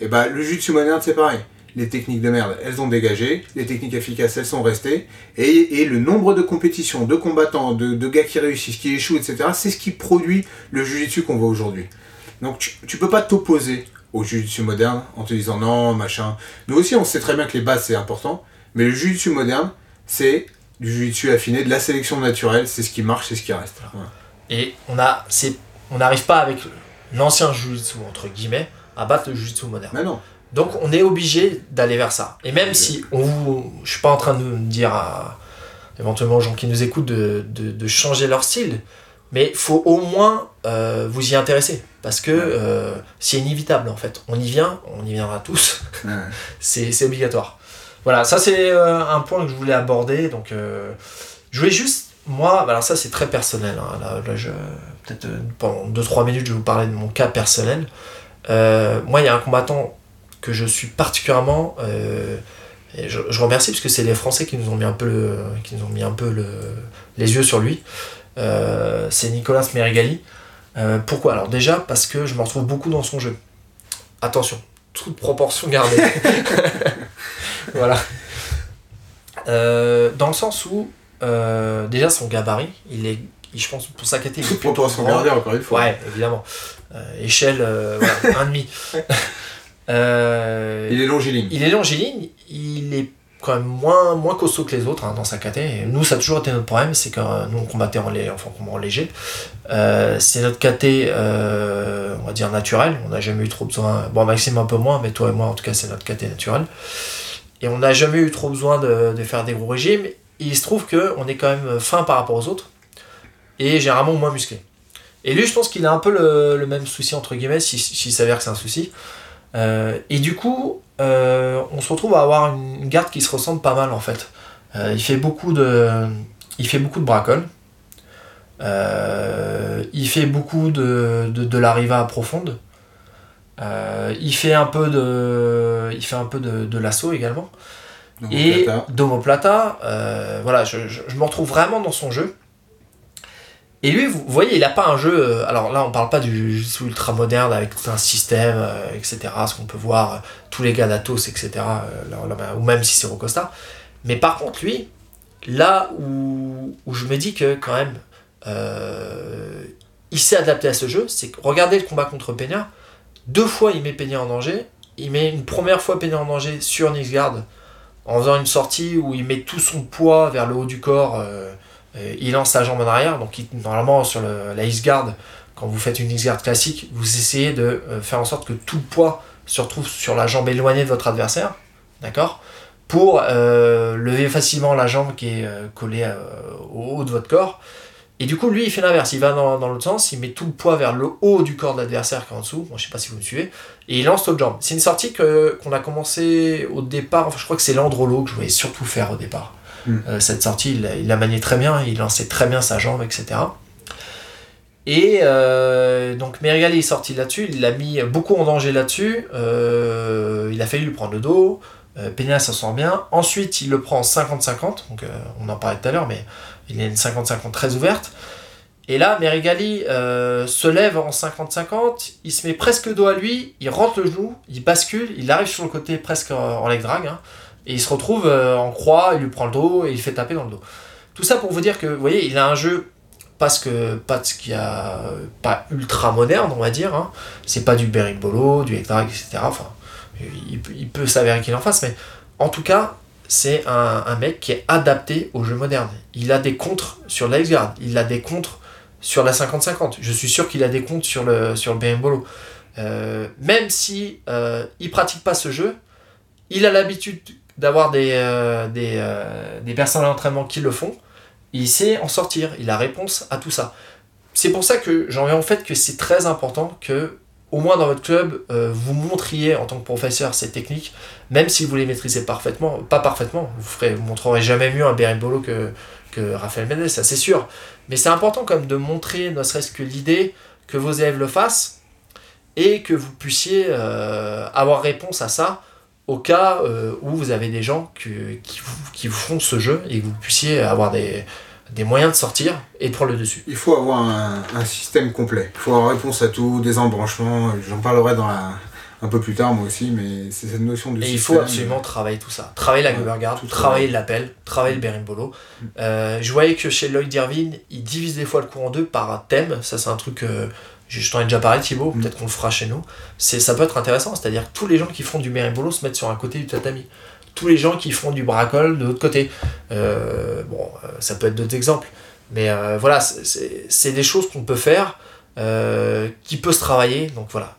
Et bah, le jujitsu moderne, c'est pareil. Les techniques de merde, elles ont dégagé. Les techniques efficaces, elles sont restées. Et, et le nombre de compétitions, de combattants, de, de gars qui réussissent, qui échouent, etc., c'est ce qui produit le jujitsu qu'on voit aujourd'hui. Donc tu, tu peux pas t'opposer au jujitsu moderne en te disant non, machin. Nous aussi, on sait très bien que les bases, c'est important. Mais le jujitsu moderne, c'est du jujitsu affiné, de la sélection naturelle. C'est ce qui marche, c'est ce qui reste. Et on a, c'est, on n'arrive pas avec l'ancien jujitsu entre guillemets à battre le jujitsu moderne. Mais non. Donc on est obligé d'aller vers ça. Et même si on vous, je suis pas en train de dire à éventuellement aux gens qui nous écoutent de, de, de changer leur style, mais faut au moins euh, vous y intéresser parce que euh, c'est inévitable en fait. On y vient, on y viendra tous. C'est obligatoire. Voilà, ça c'est euh, un point que je voulais aborder. Donc, je voulais juste, moi, alors ça c'est très personnel. hein, là, là, je- peut-être pendant 2-3 minutes, je vais vous parler de mon cas personnel. Moi, il y a un combattant que je suis particulièrement. euh, et je, je remercie parce que c'est les Français qui nous ont mis un peu, le, qui nous ont mis un peu le, les yeux sur lui. Euh, c'est Nicolas Merigali. Euh, pourquoi? Alors déjà parce que je me retrouve beaucoup dans son jeu. Attention, toute proportion gardée. voilà. Dans le sens où déjà son gabarit, il est, je pense pour sa catégorie. il est Toute proportion grand. gardée, encore une fois. Ouais, évidemment. Euh, échelle, euh, voilà, un demi. Euh, Il est longiligne. il est longiligne, il est quand même moins, moins costaud que les autres hein, dans sa caté. Nous, ça a toujours été notre problème, c'est que euh, nous, on combattait en, lé- enfin, en léger. Euh, c'est notre caté, euh, on va dire, naturel. On n'a jamais eu trop besoin. Bon, Maxime un peu moins, mais toi et moi, en tout cas, c'est notre caté naturel. Et on n'a jamais eu trop besoin de, de faire des gros régimes. Et il se trouve qu'on est quand même fin par rapport aux autres. Et généralement moins musclé. Et lui, je pense qu'il a un peu le, le même souci, entre guillemets, si- s'il s'avère que c'est un souci. Euh, et du coup, euh, on se retrouve à avoir une, garde qui se ressemble pas mal en fait. Euh, il fait beaucoup de, il fait beaucoup de bracole. Euh, il fait beaucoup de, de, de la riva profonde. Euh, il fait un peu de, il fait un peu de, de l'assaut également. Et Plata. euh, voilà, je, je- je me retrouve vraiment dans son jeu. Et lui, vous voyez, il n'a pas un jeu. euh, alors là, on parle pas du jujutsu ultra moderne avec tout un système, euh, etc. Ce qu'on peut voir, euh, tous les gars d'Atos, etc. là, là, ou même si c'est Rocosta. Mais par contre, lui, là où, où je me dis que quand même, il s'est adapté à ce jeu, c'est que regardez le combat contre Peña. Deux fois, il met Peña en danger. Il met une première fois Peña en danger sur Nixgard en faisant une sortie où il met tout son poids vers le haut du corps, il lance sa jambe en arrière. Donc, normalement, sur le- la X-Guard, quand vous faites une X-Guard classique, vous essayez de euh, faire en sorte que tout le poids se retrouve sur la jambe éloignée de votre adversaire. D'accord? Pour euh, lever facilement la jambe qui est euh, collée euh, au haut de votre corps. Et du coup, lui, il fait l'inverse. Il va dans, dans l'autre sens, il met tout le poids vers le haut du corps de l'adversaire qui est en dessous. Bon, je sais pas si vous me suivez. Et il lance l'autre jambe. C'est une sortie que, qu'on a commencé au départ. Enfin, je crois que c'est Landrolo que je voulais surtout faire au départ. Euh, cette sortie, il, l'a- très bien. Il lançait très bien sa jambe, etc. Et euh, donc Merigali est sorti là-dessus. Il l'a mis beaucoup en danger là-dessus. Euh, il a failli lui prendre le dos. Peña s'en sort bien. Ensuite, il le prend en 50-50. Donc, euh, on en parlait tout à l'heure, mais il a une 50-50 très ouverte. Et là, Merigali se lève en 50-50, il se met presque dos à lui, il rentre le genou, il bascule, il arrive sur le côté presque en en leg drag, hein, il se retrouve euh, en croix, il lui prend le dos et il fait taper dans le dos. Tout ça pour vous dire que, vous voyez, il a un jeu parce que pas de ce qu'il y a euh, pas ultra moderne, on va dire. Hein. C'est pas du berimbolo, du drag, etc. Enfin, il, peut- s'avérer qu'il en fasse, mais en tout cas, c'est un, mec qui est adapté au jeu moderne. Il a des contres sur la X-Guard, il a des contres sur la 50-50. Je suis sûr qu'il a des comptes sur le, sur le BM Euh, même si euh, il pratique pas ce jeu, il a l'habitude d'avoir des, euh, des, euh, des personnes à l'entraînement qui le font. Il sait en sortir, il a réponse à tout ça. C'est pour ça que j'en viens au fait que c'est très important que au moins dans votre club, euh, vous montriez en tant que professeur ces techniques, même si vous les maîtrisez parfaitement, pas parfaitement, vous ferez, vous montrerez jamais mieux un berimbolo que, que Raphaël Mendes, ça c'est sûr. Mais c'est important quand même de montrer, ne serait-ce que l'idée, que vos élèves le fassent, et que vous puissiez avoir réponse à ça au cas euh, où vous avez des gens que- qui, vous, qui vous font ce jeu, et que vous puissiez avoir des, des moyens de sortir et de prendre le dessus. Il faut avoir un, un système complet. Il faut avoir réponse à tout, des embranchements. J'en parlerai dans la, un peu plus tard moi aussi, mais c'est cette notion de Et il faut absolument travailler tout ça. Travailler la Ouais, Gober Guard, tout travailler l'appel, travailler le berimbolo. Euh, je voyais que chez Lloyd Irvine, il divise des fois le cours en deux par un thème. Ça, c'est un truc. euh, je t'en ai déjà parlé, Thibaut. Mm. Peut-être qu'on le fera chez nous. C'est, ça peut être intéressant. C'est-à-dire que tous les gens qui font du berimbolo se mettent sur un côté du tatami. Tous les gens qui font du bracol de l'autre côté. Euh, bon, euh, ça peut être d'autres exemples. Mais euh, voilà, c'est- des choses qu'on peut faire, euh, qui peut se travailler. Donc voilà,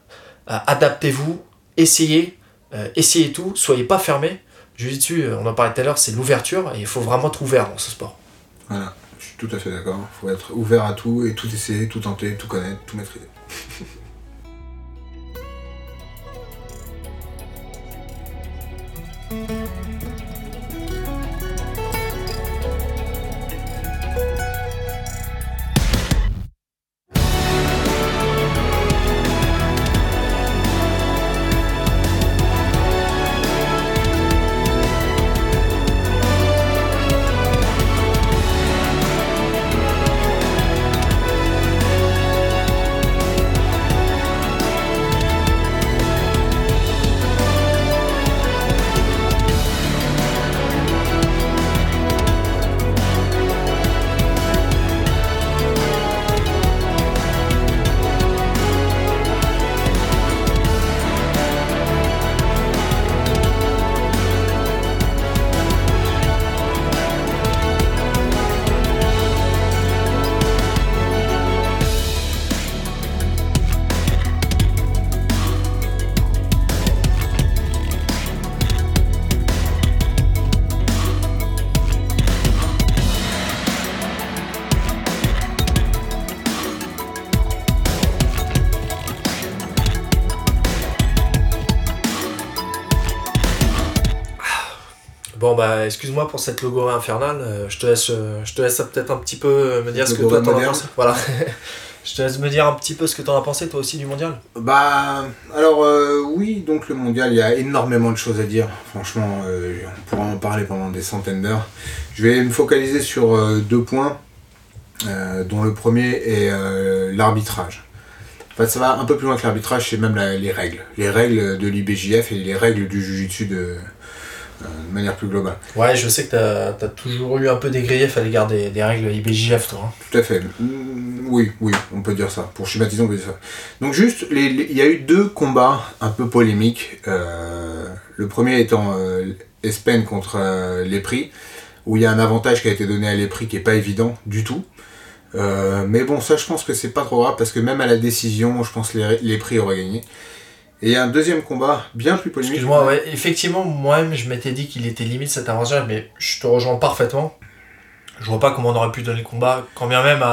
Euh, adaptez-vous, essayez, euh, essayez tout, soyez pas fermés. Jiu-Jitsu, on en parlait tout à l'heure, c'est l'ouverture et il faut vraiment être ouvert dans ce sport. Voilà, tout à fait d'accord. Il faut être ouvert à tout et tout essayer, tout tenter, tout connaître, tout maîtriser. bah excuse-moi pour cette logorée infernale, euh, je te laisse, euh, je te laisse peut-être un petit peu euh, me dire ce que toi t'en as moderne. pensé. Voilà. je te laisse me dire un petit peu ce que t'en as pensé toi aussi du mondial. Bah, alors euh, oui, donc le mondial, il y a énormément de choses à dire. Franchement, euh, on pourra en parler pendant des centaines d'heures. Je vais me focaliser sur euh, deux points, dont le premier est l'arbitrage. En fait, ça va un peu plus loin que l'arbitrage, c'est même la- les règles. Les règles de l'IBJF et les règles du Jiu-Jitsu de, de manière plus globale. Ouais, je sais que t'as as toujours eu un peu des griefs à l'égard des, des règles IBJF toi. hein. Tout à fait. Mm, Oui, oui, on peut dire ça. Pour schématiser, on peut dire ça. Donc juste, les- les- il y a eu deux combats un peu polémiques. Euh, le premier étant euh, Espen contre euh, Lepri, où il y a un avantage qui a été donné à Lepri qui est pas évident du tout. Euh, mais bon, ça, je pense que c'est pas trop grave parce que même à la décision, je pense que les, les prix auraient gagné. Et il y a un deuxième combat bien plus polémique. Excuse-moi, ouais, effectivement, moi-même, je m'étais dit qu'il était limite cet avantage, mais je te rejoins parfaitement. Je vois pas comment on aurait pu donner le combat, quand bien même à,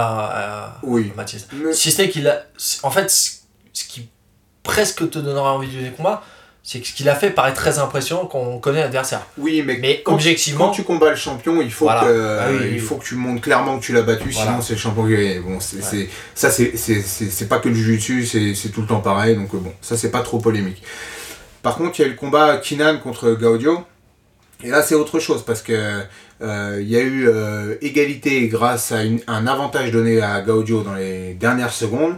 à- Oui. à Mathis. Mais- Si ce n'est qu'il a. En fait, ce ce qui presque te donnerait envie de donner le combat, c'est que ce qu'il a fait paraît très impressionnant quand on connaît l'adversaire. Oui, mais, Mais quand, objectivement. quand tu combats le champion, il faut, Voilà. que, Ah oui, il oui. faut que tu montres clairement que tu l'as battu, Voilà. sinon c'est le champion qui. Bon, c'est, Ouais. ça, c'est, pas que le jiu-jitsu, c'est, tout le temps pareil, donc euh, bon, ça c'est pas trop polémique. Par contre, il y a eu le combat Kinan contre Gaudio, et là c'est autre chose parce que euh, il y a eu euh, égalité grâce à une- un avantage donné à Gaudio dans les dernières secondes.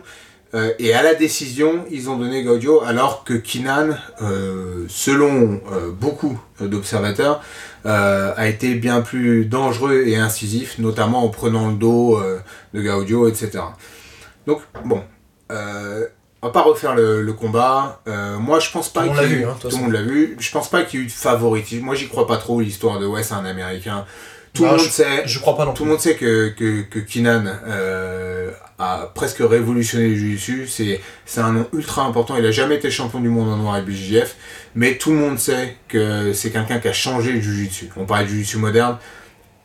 Euh, et à la décision, ils ont donné Gaudio, alors que Kinan, euh, selon euh, beaucoup d'observateurs, a été bien plus dangereux et incisif, notamment en prenant le dos de Gaudio, etc. Donc, bon, on va pas refaire le, le combat. Moi, je pense pas Tout qu'il y vu, hein, tout le monde l'a vu. Je pense pas qu'il y ait eu de favoritisme. Moi, j'y crois pas trop, l'histoire de ouais, c'est un américain. Tout Non, le monde je- sait. Je crois pas non Tout le monde sait que, que, que Kinan euh, a presque révolutionné le jiu-jitsu. C'est, c'est un nom ultra important. Il a jamais été champion du monde en noir et BJF. Mais tout le monde sait que c'est quelqu'un qui a changé le jiu-jitsu. On parlait de jiu-jitsu moderne.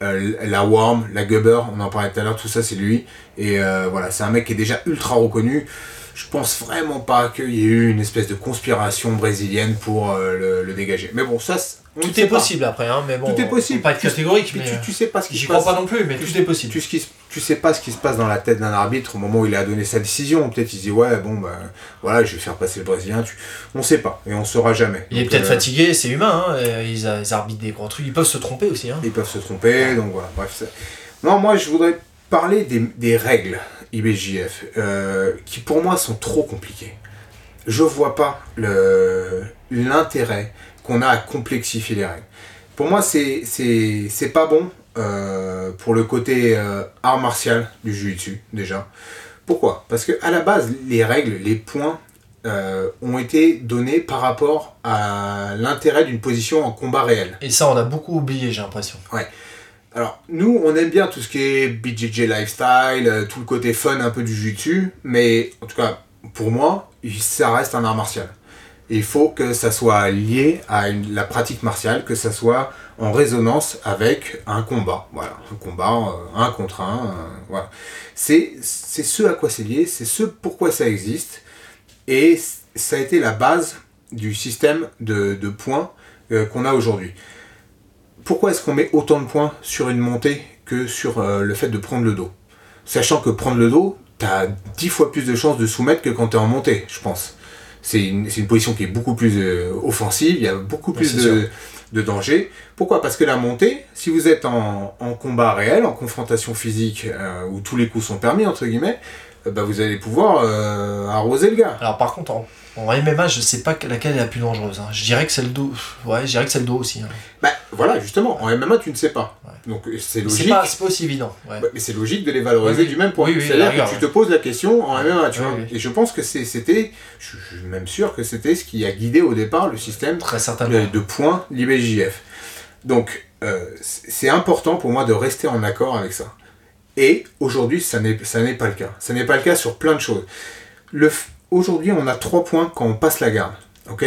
euh, la Worm, la Gubber, on en parlait tout à l'heure, tout ça c'est lui. Et euh, voilà, c'est un mec qui est déjà ultra reconnu. je pense vraiment pas qu'il y ait eu une espèce de conspiration brésilienne pour euh, le, le dégager. Mais bon, ça, c'est- on Tout est pas. possible après, hein, mais bon. Tout est possible. Pas être catégorique, Mais mais. tu, euh, tu sais pas ce qui se passe. crois pas non plus, mais tu- tout est possible. Tu, sais pas ce qui se passe dans la tête d'un arbitre au moment où il a donné sa décision. Peut-être il se dit ouais bon bah voilà je vais faire passer le brésilien. Tu... On sait pas et on saura jamais. Il est peut-être euh, fatigué, c'est humain, hein, ils, arbitrent des gros trucs, ils peuvent se tromper aussi. Hein. Ils peuvent se tromper, donc voilà, bref. Non, moi je voudrais parler des, des règles IBJF, euh, qui pour moi sont trop compliquées. Je vois pas le- l'intérêt qu'on a à complexifier les règles. Pour moi, c'est c'est c'est pas bon euh, pour le côté euh, art martial du jiu-jitsu, déjà. Pourquoi? Parce que à la base, les règles, les points euh, ont été donnés par rapport à l'intérêt d'une position en combat réel. Et ça, on a beaucoup oublié, j'ai l'impression. Alors, nous, on aime bien tout ce qui est BJJ lifestyle, tout le côté fun un peu du jiu-jitsu, mais en tout cas, pour moi, ça reste un art martial. Il faut que ça soit lié à la pratique martiale, que ça soit en résonance avec un combat. Voilà, un combat, euh, un contre un. euh. C'est ce à quoi c'est lié, c'est ce pourquoi ça existe. Et ça a été la base du système de, points euh, qu'on a aujourd'hui pourquoi est-ce qu'on met autant de points sur une montée que sur le fait de prendre le dos? Sachant que prendre le dos, t'as 10 fois plus de chances de soumettre que quand t'es en montée, je pense. C'est une, c'est une position qui est beaucoup plus euh, offensive, il y a beaucoup Ouais, plus de, de danger. Pourquoi? Parce que la montée, si vous êtes en, en combat réel, en confrontation physique, euh, où tous les coups sont permis, entre guillemets, euh, bah, vous allez pouvoir euh, arroser le gars. Alors par contre, en, en MMA, je sais pas que- laquelle est la plus dangereuse. hein. Je dirais que c'est le dos. Ouais, je dirais que c'est le dos aussi. hein. Bah voilà, justement, en MMA, tu ne sais pas. Ouais. Donc euh, c'est logique. pas, c'est pas aussi évident. Ouais. Bah, mais c'est logique de les valoriser Oui, du même point. Oui, oui, C'est-à-dire que tu te poses la question en MMA, tu vois. Et je pense que c'était, je je suis même sûr que c'était ce qui a guidé au départ le système Très certainement. de, de points l'IBJF. Donc, euh, c'est important pour moi de rester en accord avec ça. Et aujourd'hui, ça n'est ça n'est pas le cas. Ça n'est pas le cas sur plein de choses. Le Aujourd'hui, on a 3 points quand on passe la garde. ok?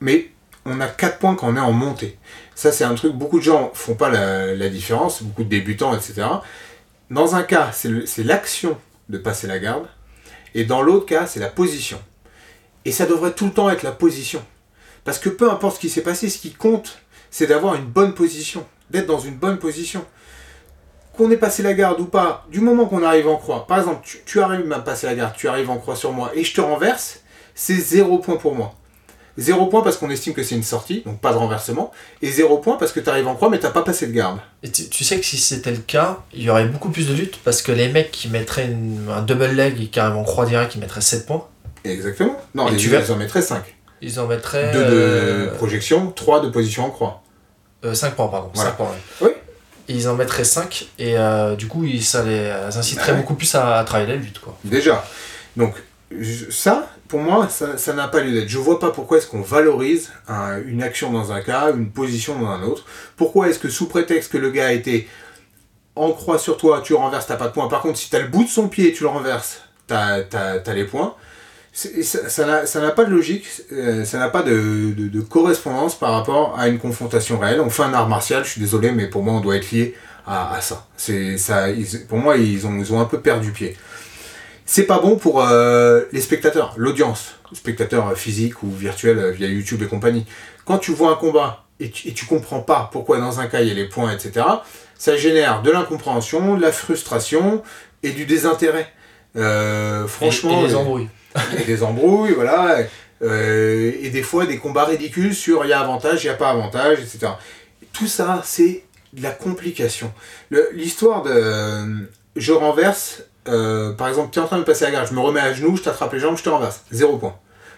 Mais on a 4 points quand on est en montée. Ça, c'est un truc, beaucoup de gens font pas la, différence, beaucoup de débutants, etc. Dans un cas, c'est l'action de passer la garde, et dans l'autre cas, c'est la position. Et ça devrait tout le temps être la position. Parce que peu importe ce qui s'est passé, ce qui compte, c'est d'avoir une bonne position, d'être dans une bonne position. Qu'on ait passé la garde ou pas, du moment qu'on arrive en croix, par exemple, tu, tu arrives à passer la garde, tu arrives en croix sur moi, et je te renverse, c'est zéro point pour moi. Zéro point parce qu'on estime que c'est une sortie, donc pas de renversement, et zéro point parce que tu arrives en croix mais t'as pas passé de garde. Et tu, tu sais que si c'était le cas, il y aurait beaucoup plus de luttes parce que les mecs qui mettraient une- un double leg et qui arrivent en croix direct, ils mettraient 7 points. Exactement. Non, Et les tu ils en mettraient 5. Ils en mettraient. 2 de euh, projection, 3 de position en croix. 5 points, pardon. Voilà. 5 points, ouais. Oui. Et ils en mettraient 5 et euh, du coup, ils, ça les ça inciterait Bah ouais. beaucoup plus à, à travailler la lutte. Quoi. Déjà. Donc, ça, pour moi, ça n'a pas lieu d'être. Je vois pas pourquoi est-ce qu'on valorise un- une action dans un cas, une position dans un autre. Pourquoi est-ce que sous prétexte que le gars a été en croix sur toi, tu renverses, t'as pas de points. Par contre, si t'as le bout de son pied et tu le renverses, t'as as, les points. Ça ça n'a pas de logique, euh, ça n'a pas de, de- de correspondance par rapport à une confrontation réelle. On fait un art martial, je suis désolé, mais pour moi, on doit être lié à, à ça. C'est ça. ils- pour moi, ils ont, ils ont un peu perdu pied. C'est pas bon pour euh, les spectateurs, l'audience, spectateurs euh, physiques ou virtuels euh, via YouTube et compagnie. Quand tu vois un combat et tu, et tu comprends pas pourquoi dans un cas il y a les points, etc., ça génère de l'incompréhension, de la frustration et du désintérêt. Euh, franchement, et, et les embrouilles. Et des embrouilles, voilà, euh, et des fois des combats ridicules sur il y a avantage, il n'y a pas avantage, etc. Tout ça, c'est de la complication. L'histoire de euh, je renverse, euh, par exemple, tu es en train de passer la garde, je me remets à genoux, je t'attrape les jambes, je te renverse. Zéro point.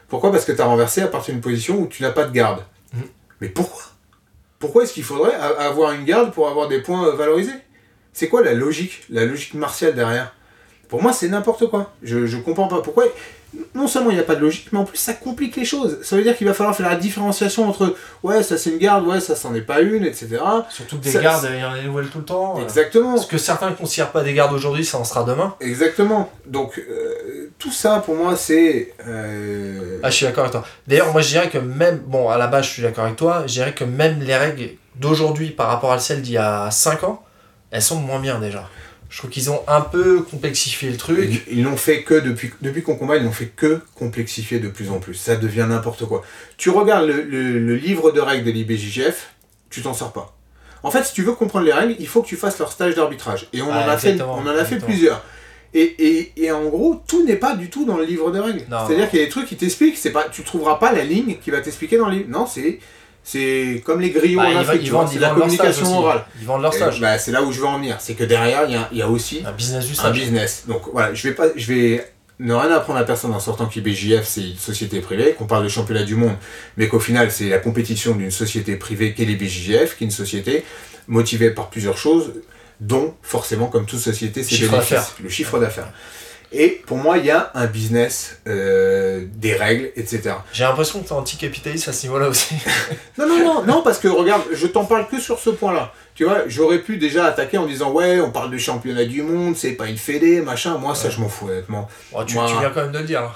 Pourquoi? Parce que tu as renversé à partir d'une position où tu n'as pas de garde. Mhm. Mais pourquoi? Pourquoi est-ce qu'il faudrait avoir une garde pour avoir des points valorisés? C'est quoi la logique, la logique martiale derrière? Pour moi, c'est n'importe quoi. Je, je comprends pas pourquoi. Non seulement il n'y a pas de logique, mais en plus ça complique les choses. Ça veut dire qu'il va falloir faire la différenciation entre ouais, ça c'est une garde, ouais, ça c'en est pas une, etc. Surtout que des Ça- gardes, il y en a des nouvelles tout le temps. Exactement. Ce que certains ne considèrent pas des gardes aujourd'hui, ça en sera demain. Exactement. Donc euh, tout ça pour moi c'est. euh, Ah, je suis d'accord avec toi. D'ailleurs, moi, je dirais que même, bon, à la base, je suis d'accord avec toi, je dirais que même les règles d'aujourd'hui par rapport à celles d'il y a 5 ans, elles sont moins bien déjà. Je trouve qu'ils ont un peu complexifié le truc. Ils, n'ont fait que depuis, depuis qu'on combat, ils n'ont fait que complexifier de plus en plus. Ça devient n'importe quoi. Tu regardes le, le- le livre de règles de l'IBJJF, tu t'en sors pas. En fait, si tu veux comprendre les règles, il faut que tu fasses leur stage d'arbitrage. Et on, en, a fait, on en a fait plusieurs. Et, et, et en gros, tout n'est pas du tout dans le livre de règles. C'est-à-dire qu'il y a des trucs qui t'expliquent, c'est pas, tu trouveras pas la ligne qui va t'expliquer dans le livre. Non, c'est, c'est comme les griots Bah, en ils, Afrique, ils vendent, ils la vendent communication orale. Ils vendent leur stage. bah, c'est là où je veux en venir. C'est que derrière, il y a, il y a aussi Un business du un business. Donc voilà, je vais pas, je vais ne rien apprendre à personne en sortant qu'IBJF c'est une société privée, qu'on parle de championnat du monde, mais qu'au final c'est la compétition d'une société privée qu'est l'IBJF, qui est une société motivée par plusieurs choses, dont forcément comme toute société c'est le chiffre d'affaires. Et pour moi il y a un business, euh, des règles, etc. J'ai l'impression que t'es anticapitaliste à ce niveau-là aussi. Non, non, non, non, parce que regarde, je t'en parle que sur ce point-là. Tu vois, j'aurais pu déjà attaquer en disant ouais, on parle de championnat du monde, c'est pas une fédé, machin. Moi, ça, je m'en fous, honnêtement. Bon, tu, Moi- tu viens quand même de le dire. là.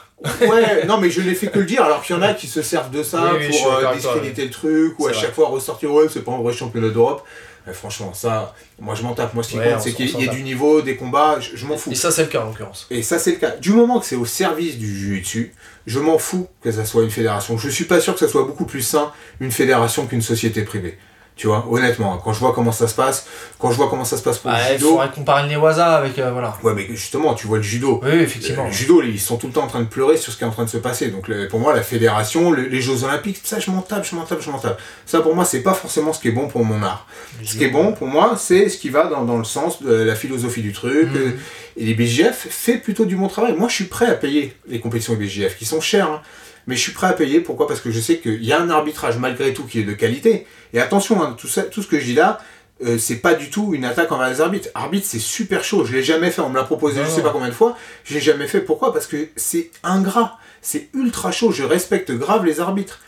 Ouais, non, mais je n'ai fait que le dire, alors qu'il y en a qui se servent de ça Oui, oui, pour euh, discréditer le truc, ou à chaque fois ressortir ouais, c'est pas un vrai championnat d'Europe. Mais franchement, ça, moi je m'en tape. Moi, ce qui Ouais, compte, c'est qu'il y ait du niveau, des combats, je, je m'en fous. Et ça, c'est le cas en l'occurrence. Et ça, c'est le cas. Du moment que c'est au service du jiu-jitsu, je m'en fous que ça soit une fédération. Je suis pas sûr que ça soit beaucoup plus sain une fédération qu'une société privée. Tu vois, honnêtement, quand je vois comment ça se passe, quand je vois comment ça se passe pour Bah, le il judo. faudrait comparer le Newaza avec. euh, voilà. Ouais, mais justement, tu vois le judo. Oui, effectivement. Le judo, ils sont tout le temps en train de pleurer sur ce qui est en train de se passer. Donc le- pour moi, la fédération, le- les Jeux Olympiques, ça, je m'en tape, je m'en tape, je m'en tape. Ça, pour moi, c'est pas forcément ce qui est bon pour mon art. Ce qui est bon pour moi, c'est ce qui va dans, dans le sens de la philosophie du truc. Mhm. euh, Et les BJF fait plutôt du bon travail. Moi, je suis prêt à payer les compétitions BJF, qui sont chères. hein. Mais je suis prêt à payer. Pourquoi? Parce que je sais qu'il y a un arbitrage malgré tout qui est de qualité. Et attention, hein, tout, ça, tout ce que je dis là, euh, c'est pas du tout une attaque envers les arbitres. Arbitre, c'est super chaud. Je l'ai jamais fait. On me l'a proposé, Non, je sais pas combien de fois. Je l'ai jamais fait. Pourquoi? Parce que c'est ingrat. C'est ultra chaud. Je respecte grave les arbitres.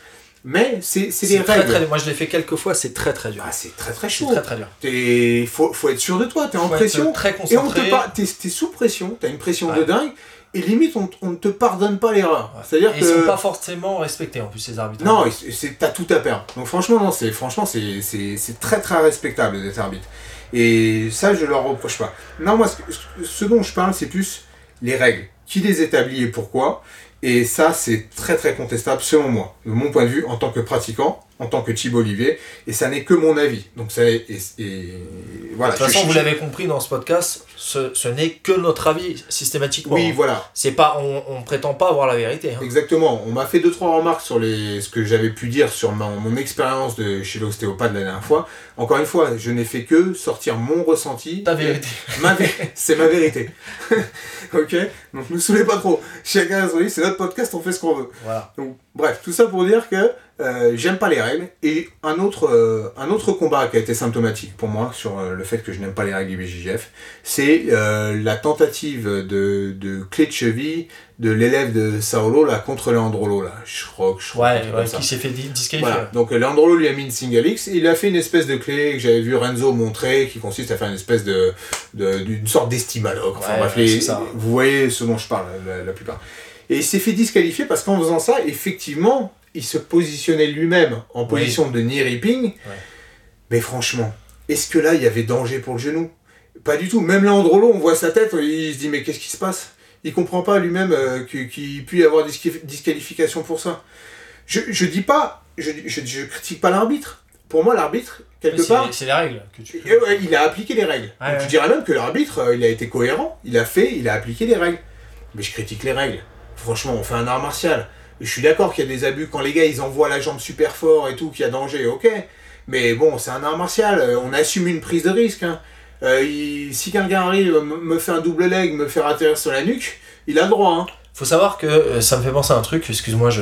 Mais c'est des très, règles. très, moi, je l'ai fait quelques fois, c'est très très dur. Ah, c'est très très chaud. très très dur. T'es- faut, faut être sûr de toi. T'es en pression. Très Et on concentré. te par... t'es, sous pression, t'as une pression de dingue, et limite on, on ne te pardonne pas l'erreur. Ouais. C'est-à-dire que. Ils sont pas forcément respectés en plus, ces arbitres. Non, c'est, t'as tout à perdre. Donc franchement, non, c'est, franchement, c'est, très très respectable d'être arbitre. Et ça, je leur reproche pas. Non, moi, ce dont je parle, c'est plus les règles. Qui les établit et pourquoi? Et ça, c'est très très contestable selon moi, de mon point de vue, en tant que pratiquant, en tant que Thibaut Olivier, et ça n'est que mon avis. Donc ça, et, et- voilà. De toute façon, Je- vous je- l'avez compris dans ce podcast, ce, ce n'est que notre avis systématiquement. Oui, voilà. C'est pas, on, on prétend pas avoir la vérité. hein. Exactement. On m'a fait deux trois remarques sur les ce que j'avais pu dire sur mon, mon expérience de chez l'ostéopathe la dernière fois. Encore une fois, je n'ai fait que sortir mon ressenti. Ta vérité. Ma vé- c'est ma vérité. ok? Donc ne saoulez pas trop. Chacun a son avis, c'est notre podcast, on fait ce qu'on veut. Voilà. Donc, bref, tout ça pour dire que euh, j'aime pas les règles. Et un autre, euh, un autre combat qui a été symptomatique pour moi sur euh, le fait que je n'aime pas les règles du BJJF, c'est euh, la tentative de, de clé de cheville de l'élève de Saolo là, contre Leandrolo. Là. Je crois que je crois Ouais, ouais, qui s'est fait di- disqualifier. Voilà. Donc Leandrolo lui a mis une single X et il a fait une espèce de clé que j'avais vu Renzo montrer qui consiste à faire une espèce de de- d'une sorte d'estimalogue. Enfin Ouais, les- vous voyez ce dont je parle la, la plupart. Et il s'est fait disqualifier parce qu'en faisant ça, effectivement, il se positionnait lui-même en Oui. position de knee ripping. Mais franchement, est-ce que là il y avait danger pour le genou? Pas du tout. Même Leandrolo, on voit sa tête, il se dit mais qu'est-ce qui se passe? Il comprend pas lui-même euh, qu'il puisse y avoir disqui- disqualification pour ça. Je, je dis pas, je, je, je critique pas l'arbitre. Pour moi, l'arbitre, quelque Oui, part, c'est les règles que tu. il a appliqué les règles. Ouais, Donc, ouais. Je dirais même que l'arbitre, euh, il a été cohérent. Il a fait, il a appliqué les règles. Mais je critique les règles. Franchement, on fait un art martial. Je suis d'accord qu'il y a des abus quand les gars ils envoient la jambe super fort et tout, qu'il y a danger, ok. Mais bon, c'est un art martial. On assume une prise de risque. hein. Euh, il- si quelqu'un arrive, me fait un double leg, me fait atterrir sur la nuque, il a le droit. Hein. Faut savoir que euh, ça me fait penser à un truc, excuse-moi, je.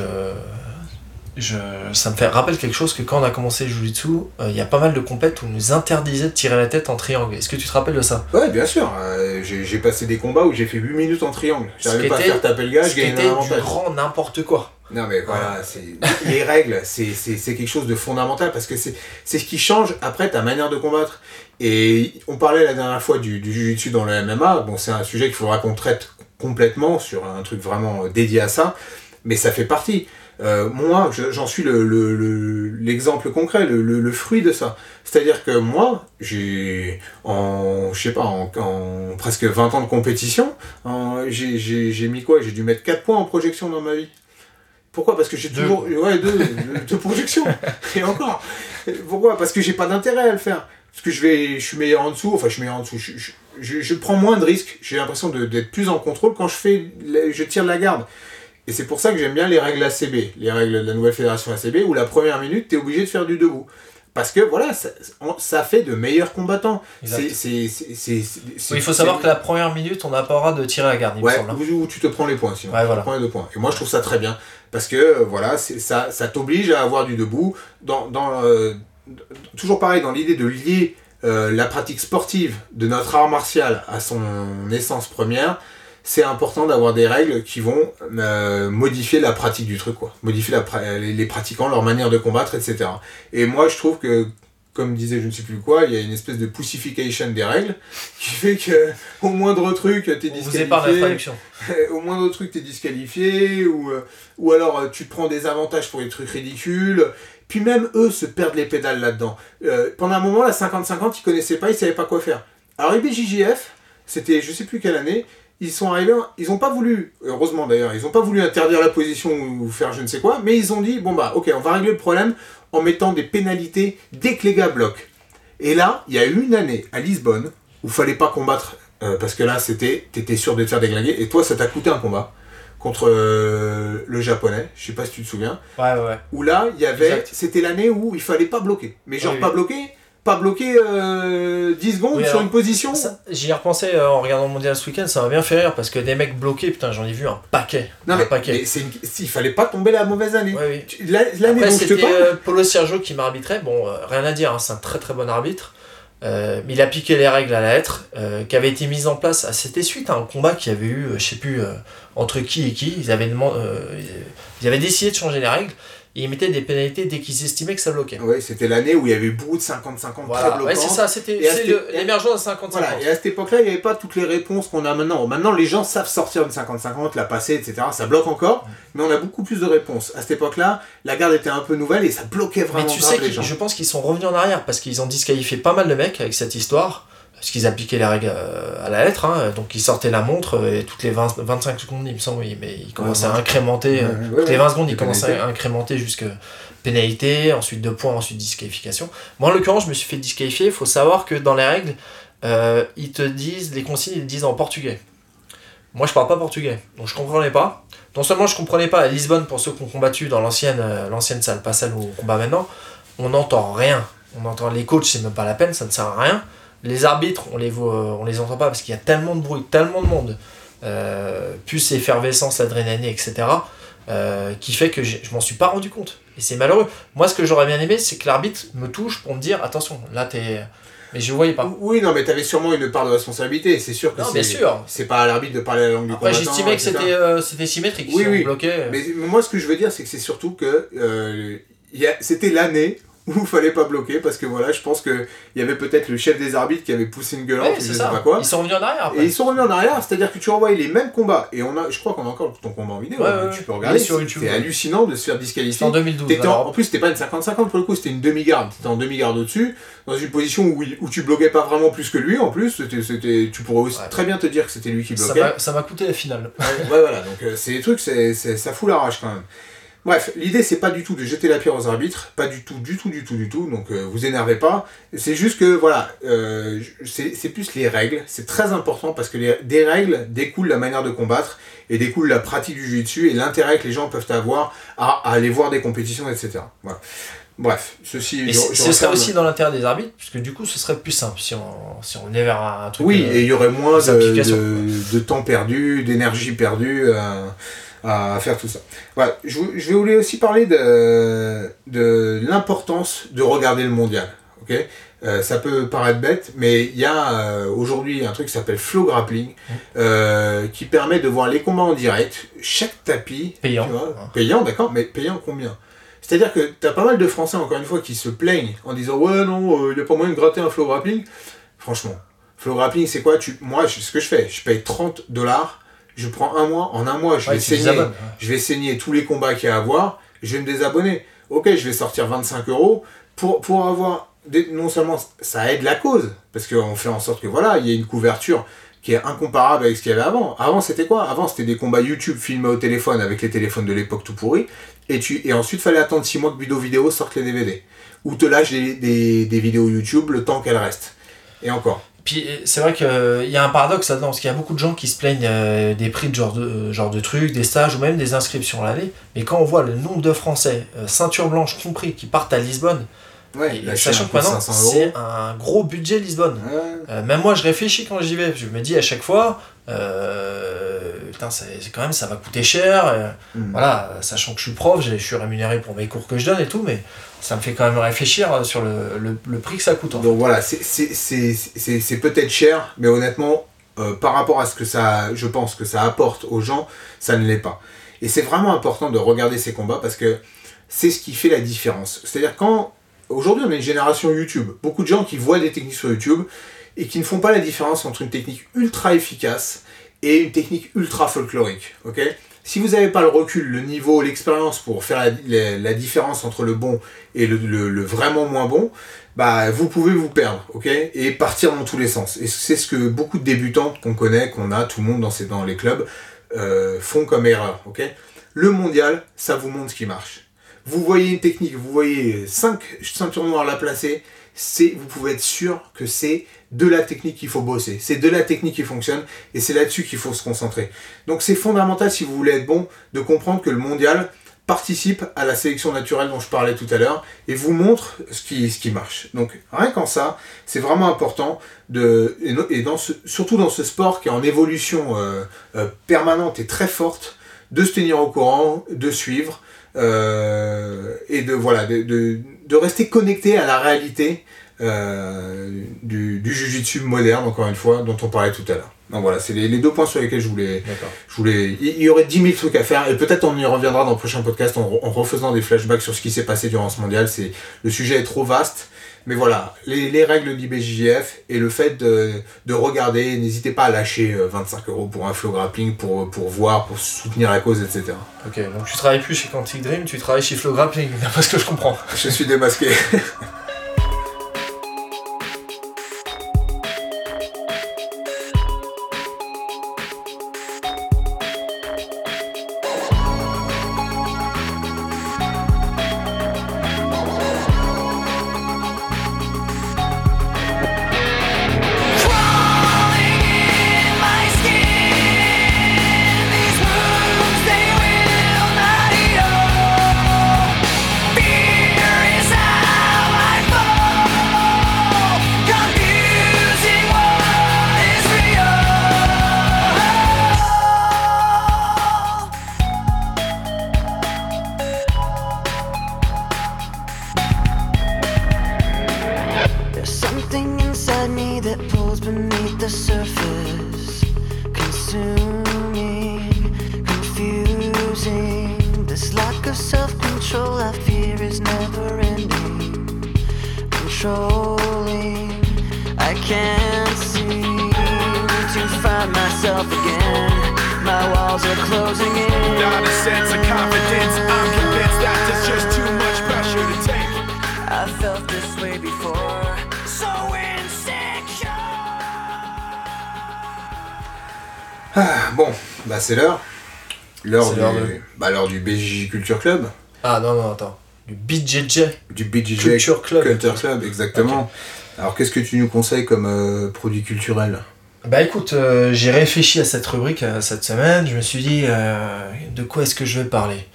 Je, ça me fait rappelle quelque chose que quand on a commencé le Jiu-Jitsu, euh, il y a pas mal de compètes où on nous interdisait de tirer la tête en triangle. Est-ce que tu te rappelles de ça? Ouais, bien sûr. euh, j'ai j'ai passé des combats où j'ai fait 8 minutes en triangle. J'arrivais pas à faire taper le gars, je gagnais un grand n'importe quoi. Non mais voilà, c'est les règles, c'est c'est- c'est quelque chose de fondamental parce que c'est c'est ce qui change après ta manière de combattre. Et on parlait la dernière fois du, du jiu-jitsu dans le MMA, bon c'est un sujet qu'il faudra qu'on traite complètement sur un truc vraiment dédié à ça, mais ça fait partie. Euh, moi, je- j'en suis le- le- le- l'exemple concret, le, fruit de ça. C'est-à-dire que moi, j'ai, en, je sais pas, en, en presque 20 ans de compétition, j'ai- mis quoi? J'ai dû mettre 4 points en projection dans ma vie. Pourquoi? Parce que j'ai toujours... Ouais, deux, deux, projections. Et encore. Pourquoi? Parce que j'ai pas d'intérêt à le faire. Parce que je vais, je suis meilleur en dessous, enfin je suis meilleur en dessous, je, je, prends moins de risques, j'ai l'impression d'être plus en contrôle quand je fais, je tire la garde. Et c'est pour ça que j'aime bien les règles ACB, les règles de la nouvelle fédération ACB, où la première minute, tu es obligé de faire du debout. Parce que voilà, ça, ça fait de meilleurs combattants. Exact. C'est, c'est, c'est, c'est- c'est- Oui, il faut savoir que la première minute, on n'a pas le droit de tirer la garde, il Ouais, me semble. hein. où, où tu te prends les points sinon. Ouais, Tu te voilà. prends les deux points. Et moi je trouve ça très bien. Parce que euh, voilà, ça, ça t'oblige à avoir du debout. Dans, dans, euh, toujours pareil, dans l'idée de lier euh, la pratique sportive de notre art martial à son essence première, c'est important d'avoir des règles qui vont euh, modifier la pratique du truc, quoi. Modifier la pra- les, les pratiquants, leur manière de combattre, etc. Et moi je trouve que comme disait je ne sais plus quoi, il y a une espèce de poussification des règles qui fait que au moindre truc, t'es disqualifié. au moindre truc, t'es disqualifié, ou, euh, ou alors euh, tu prends des avantages pour des trucs ridicules. Puis même eux se perdent les pédales là-dedans. Euh, pendant un moment, la 50-50, ils connaissaient pas, ils savaient pas quoi faire. Alors IBJJF, c'était je sais plus quelle année, ils sont arrivés, ils ont pas voulu, heureusement d'ailleurs, ils ont pas voulu interdire la position ou faire je ne sais quoi, mais ils ont dit, bon bah ok, on va régler le problème en mettant des pénalités dès que les gars bloquent. Et là, il y a eu une année à Lisbonne où fallait pas combattre euh, parce que là, c'était, t'étais sûr de te faire déglinguer et toi, ça t'a coûté un combat contre euh, le japonais. Je sais pas si tu te souviens. Ouais, ouais. Où là, il y avait, c'était l'année où il fallait pas bloquer. Mais genre pas oui. bloquer, pas bloquer euh, 10 secondes Oui, sur une position. J'y ai repensé euh, en regardant le mondial ce week-end, ça m'a bien fait rire parce que des mecs bloqués, putain, j'en ai vu un paquet. non un mais, paquet. mais c'est une- il fallait pas tomber la mauvaise année. Ouais, oui. L'année dont je te parle. euh, Polo Sergio qui m'arbitrait. Bon, euh, rien à dire, hein, c'est un très très bon arbitre. Euh, mais il a piqué les règles à la lettre, euh, qui avaient été mises en place. C'était suite à un combat qu'il y avait eu, euh, je sais plus, euh, entre qui et qui. Ils avaient, euh, ils avaient décidé de changer les règles. Ils mettaient des pénalités dès qu'ils estimaient que ça bloquait. Ouais, c'était l'année où il y avait beaucoup de 50-50 Voilà, très bloquants. ouais, c'est ça, c'était l'émergence de 50 Voilà, et à cette époque-là, il n'y avait pas toutes les réponses qu'on a maintenant. Maintenant, les gens savent sortir de 50-50, la passer, etc. Ça bloque encore, mais on a beaucoup plus de réponses. À cette époque-là, la garde était un peu nouvelle et ça bloquait Mais vraiment tu grave sais les que gens. je pense qu'ils sont revenus en arrière parce qu'ils ont disqualifié pas mal de mecs avec cette histoire. Parce qu'ils appliquaient les règles euh, à la lettre, hein. donc ils sortaient la montre euh, et toutes les 20, 25 secondes, il me semble, oui, mais ils commençaient à incrémenter. euh, Ouais, ouais, toutes les ouais. 20 secondes, ils commençaient à incrémenter jusque pénalité, ensuite 2 points, ensuite disqualification. Moi, en l'occurrence, je me suis fait disqualifier. Il faut savoir que dans les règles, euh, ils te disent, les consignes, ils te disent en portugais. Moi, je parle pas portugais, donc je comprenais pas. Non seulement je comprenais pas à Lisbonne, pour ceux qui ont combattu dans l'ancienne l'ancienne salle, pas celle où on combat maintenant, on n'entend rien. On entend les coachs, c'est même pas la peine, ça ne sert à rien. Les arbitres, on les voit, euh, on les entend pas parce qu'il y a tellement de bruit, tellement de monde, euh, plus effervescence, l'adrénaline, etc., euh, qui fait que je m'en suis pas rendu compte. Et c'est malheureux. Moi, ce que j'aurais bien aimé, c'est que l'arbitre me touche pour me dire attention, là t'es. Mais je voyais pas. Oui, non, mais t'avais sûrement une part de responsabilité. C'est sûr que c'est. sûr. C'est pas à l'arbitre de parler la langue du combattant. j'estimais que c'était euh, c'était symétrique. Oui, si on oui. bloquait. Mais moi, ce que je veux dire, c'est que c'est surtout que c'était l'année où il fallait pas bloquer parce que voilà, je pense que il y avait peut-être le chef des arbitres qui avait poussé une gueulante, Ouais, ou je sais ça. pas quoi. Ils sont revenus en arrière après. Et ils sont revenus en arrière, c'est-à-dire que tu envoyais les mêmes combats, et on a, je crois qu'on a encore ton combat en vidéo, Ouais, ouais, tu peux regarder, sur YouTube, c'est hallucinant de se faire disqualifier. en 2012. T'étais en, en plus, c'était pas une 50-50 pour le coup, c'était une demi-garde. T'étais en demi-garde au-dessus, dans une position où, où tu bloquais pas vraiment plus que lui en plus. C'était, c'était, tu pourrais aussi très bien te dire que c'était lui qui Ça bloquait. ça m'a coûté la finale. Ouais, voilà, donc euh, c'est des trucs, c'est- ça fout la rage quand même. Bref, l'idée c'est pas du tout de jeter la pierre aux arbitres, pas du tout, du tout, du tout, du tout, donc euh, vous énervez pas. C'est juste que voilà, euh, c'est, c'est plus les règles, c'est très important parce que les, des règles découlent la manière de combattre et découle la pratique du jiu-jitsu et l'intérêt que les gens peuvent avoir à, à aller voir des compétitions, etc. Voilà. Bref, ceci. Je- ce serait aussi dans l'intérêt des arbitres, parce que du coup, ce serait plus simple si on, si on venait vers un truc. Oui, euh, et il y aurait moins de- de temps perdu, d'énergie perdue euh, à, faire tout ça. Voilà. Je, je vous aussi parler de, de l'importance de regarder le mondial. ok? Euh, ça peut paraître bête, mais il y a euh, aujourd'hui un truc qui s'appelle Flow Grappling, euh, qui permet de voir les combats en direct, chaque tapis, Payant. vois, payant, d'accord, mais payant combien? C'est-à-dire que tu as pas mal de Français, encore une fois, qui se plaignent en disant Ouais, non, il n'y a pas moyen de gratter un Flow Grappling. Franchement, Flow Grappling, c'est quoi? Tu... Moi, ce que je fais, je paye 30 dollars, je prends un mois, en un mois, je ouais, vais saigner. ouais. Je vais saigner tous les combats qu'il y a à voir. je vais me désabonner. Ok, je vais sortir 25 euros pour, pour avoir. Des, non seulement ça aide la cause, parce qu'on fait en sorte que voilà, il y a une couverture qui est incomparable avec ce qu'il y avait avant. Avant, c'était quoi? Avant, c'était des combats YouTube filmés au téléphone avec les téléphones de l'époque tout pourris. Et, tu, et ensuite, fallait attendre 6 mois que Budo Vidéo sorte les DVD. Ou te lâche des, des, des vidéos YouTube le temps qu'elles restent. Et encore. Puis euh, c'est vrai qu'il y a un paradoxe là-dedans, parce qu'il y a beaucoup de gens qui se plaignent euh, des prix de genre, de euh, genre de trucs, des stages ou même des inscriptions à l'année. Mais quand on voit le nombre de Français, euh, ceinture blanche compris, qui partent à Lisbonne, Ouais, et lâcher sachant que maintenant 500 euros. c'est un gros budget Lisbonne. Ouais. Euh, même moi je réfléchis quand j'y vais, je me dis à chaque fois, euh, putain c'est c'est quand même ça va coûter cher. euh, Mm. Voilà, sachant que je suis prof, je suis rémunéré pour mes cours que je donne et tout, mais ça me fait quand même réfléchir euh, sur le, le- le prix que ça coûte. en fait. Donc voilà, c'est peut-être cher, mais honnêtement, euh, par rapport à ce que ça, je pense que ça apporte aux gens, ça ne l'est pas. Et c'est vraiment important de regarder ces combats parce que c'est ce qui fait la différence. C'est-à-dire quand aujourd'hui on a une génération YouTube, beaucoup de gens qui voient des techniques sur YouTube et qui ne font pas la différence entre une technique ultra efficace et une technique ultra folklorique. Si vous n'avez pas le recul, le niveau, l'expérience pour faire la, différence entre le bon et le, vraiment moins bon, bah vous pouvez vous perdre, ok? Et partir dans tous les sens. Et c'est ce que beaucoup de débutants qu'on connaît, qu'on a, tout le monde dans, les clubs, euh, font comme erreur, Le mondial, ça vous montre ce qui marche. Vous voyez une technique, vous voyez 5 ceintures noires la placer, c'est, vous pouvez être sûr que c'est de la technique qu'il faut bosser. C'est de la technique qui fonctionne et c'est là-dessus qu'il faut se concentrer. Donc c'est fondamental si vous voulez être bon de comprendre que le mondial participe à la sélection naturelle dont je parlais tout à l'heure et vous montre ce qui, ce qui marche. Donc rien qu'en ça, c'est vraiment important de et, dans ce, surtout dans ce sport qui est en évolution euh, euh, permanente et très forte, de se tenir au courant, de suivre euh, et de voilà de, de rester connecté à la réalité euh, du, du jujitsu moderne encore une fois dont on parlait tout à l'heure. Donc voilà, c'est les, les deux points sur lesquels je voulais je voulais, il il y aurait 10 000 trucs à faire et peut-être on y reviendra dans le prochain podcast en, en refaisant des flashbacks sur ce qui s'est passé durant ce mondial. C'est le sujet est trop vaste, mais voilà, les, les règles d'IBJJF et le fait de, de regarder, n'hésitez pas à lâcher euh, 25 euros pour un flow grappling pour, pour voir, pour soutenir la cause, etc. Ok, donc tu travailles plus chez Quantic Dream, tu travailles chez Flow Grappling, d'après ce que je comprends. Je suis démasqué. Culture Club. Ah non, non, attends. Du BJJ. Du BJJ Culture Club. Culture Club, exactement. Alors qu'est-ce que tu nous conseilles comme euh, produit culturel? Bah écoute, euh, j'ai réfléchi à cette rubrique euh, cette semaine, je me suis dit de quoi est-ce que je vais parler?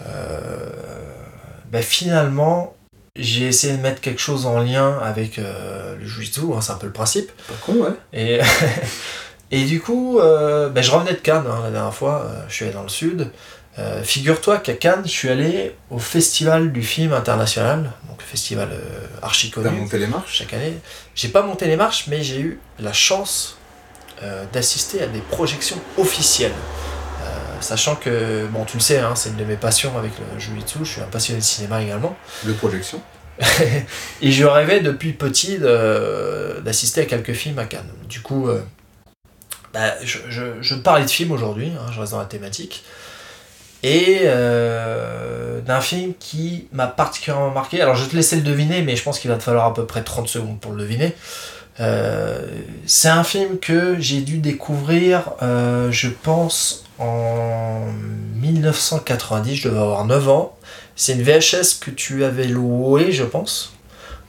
Bah finalement, j'ai essayé de mettre quelque chose en lien avec le jiu-jitsu, hein, c'est un peu le principe. Pas con, ouais. Et, et du coup, bah, je revenais de Cannes hein, la dernière fois, je suis allé dans le sud. Euh, Figure-toi qu'à Cannes, je suis allé au festival du film international, donc festival euh, archi connu monté les marches? Chaque année. J'ai pas monté les marches, mais j'ai eu la chance euh, d'assister à des projections officielles. Euh, sachant que, bon, tu le sais, hein, c'est une de mes passions avec le jiu-jitsu, je suis un passionné de cinéma également. de projection? Et je rêvais depuis petit d'assister à quelques films à Cannes. Du coup, bah, je, je, je parlais de films aujourd'hui, hein, je reste dans la thématique. Et euh, d'un film qui m'a particulièrement marqué. Alors je te laisser le deviner, mais je pense qu'il va te falloir à peu près 30 secondes pour le deviner. Euh, c'est un film que j'ai dû découvrir, euh, je pense, en 1990, je devais avoir 9 ans. C'est une VHS que tu avais louée, je pense,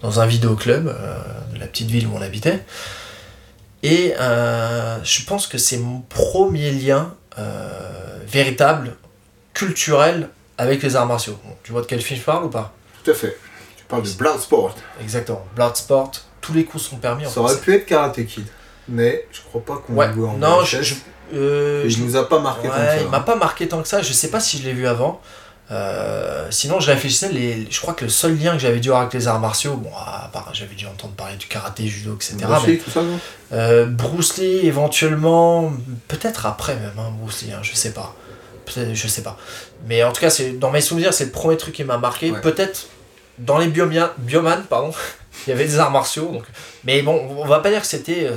dans un vidéoclub de la petite ville où on habitait. Et je pense que c'est mon premier lien véritable, culturel, avec les arts martiaux. Tu vois de quel film je parle ou pas Tout à fait. Tu parles de Bloodsport. Exactement. Bloodsport, tous les coups sont permis. en Ça aurait pu être Karate Kid. Mais je crois pas qu'on Ouais, en non, VHS. je, je- euh, Et je- nous a pas marqué ouais, tant que ça. il m'a pas marqué tant que ça. Je sais pas si je l'ai vu avant. Euh, sinon, je réfléchissais. Les, je crois que le seul lien que j'avais dû avoir avec les arts martiaux, bon, à part j'avais dû entendre parler du karaté, judo, etc. Bruce mais- Lee, tout ça, non? Euh, Bruce Lee, éventuellement, peut-être après même, hein, Bruce Lee, hein, je sais pas. Je sais pas. Mais en tout cas, c'est dans mes souvenirs, c'est le premier truc qui m'a marqué. Ouais. Peut-être dans les biomia- bioman, pardon, il y avait des arts martiaux. Donc... Mais bon, on va pas dire que c'était. euh,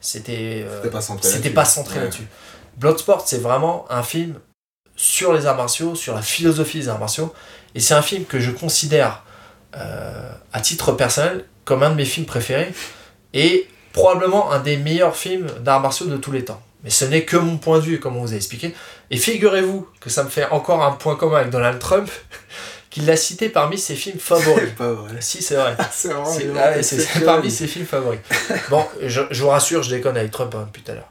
c'était. euh, C'était pas centré Ouais. là-dessus. Bloodsport, c'est vraiment un film sur les arts martiaux, sur la philosophie des arts martiaux. Et c'est un film que je considère, euh, à titre personnel, comme un de mes films préférés. Et probablement un des meilleurs films d'arts martiaux de tous les temps. Mais ce n'est que mon point de vue, comme on vous a expliqué. Et figurez-vous que ça me fait encore un point commun avec Donald Trump, qu'il l'a cité parmi ses films favoris. C'est pas vrai. si, c'est vrai. C'est une ah c'est- parmi ses films favoris. Bon, je, je vous rassure, je déconne avec Trump hein, depuis tout à l'heure.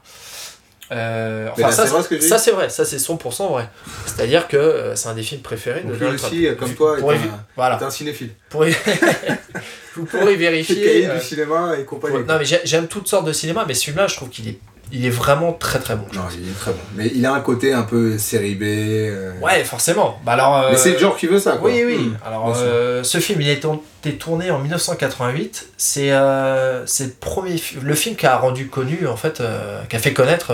Euh, enfin, là, ça, vrai ça c'est vrai, ça c'est 100% vrai. C'est-à-dire que euh, c'est un des films préférés de Donald Trump. aussi, comme toi, est Pour un, Voilà, est un cinéphile. pour vous pourrez Le vérifier. cahier euh, du cinéma et compagnie. pour- Non mais j'ai- j'aime toutes sortes de cinéma, mais celui-là je trouve qu'il est, il est vraiment très très bon. Non, il est très bon. Mais il a un côté un peu série B. euh, Ouais, forcément. Bah alors. euh, Mais c'est le genre qui veut ça, quoi. Oui, oui. Hmm, Alors, euh, ce film, il a été tourné en 1988. C'est c'est le premier le film qui a rendu connu, en fait, qui a fait connaître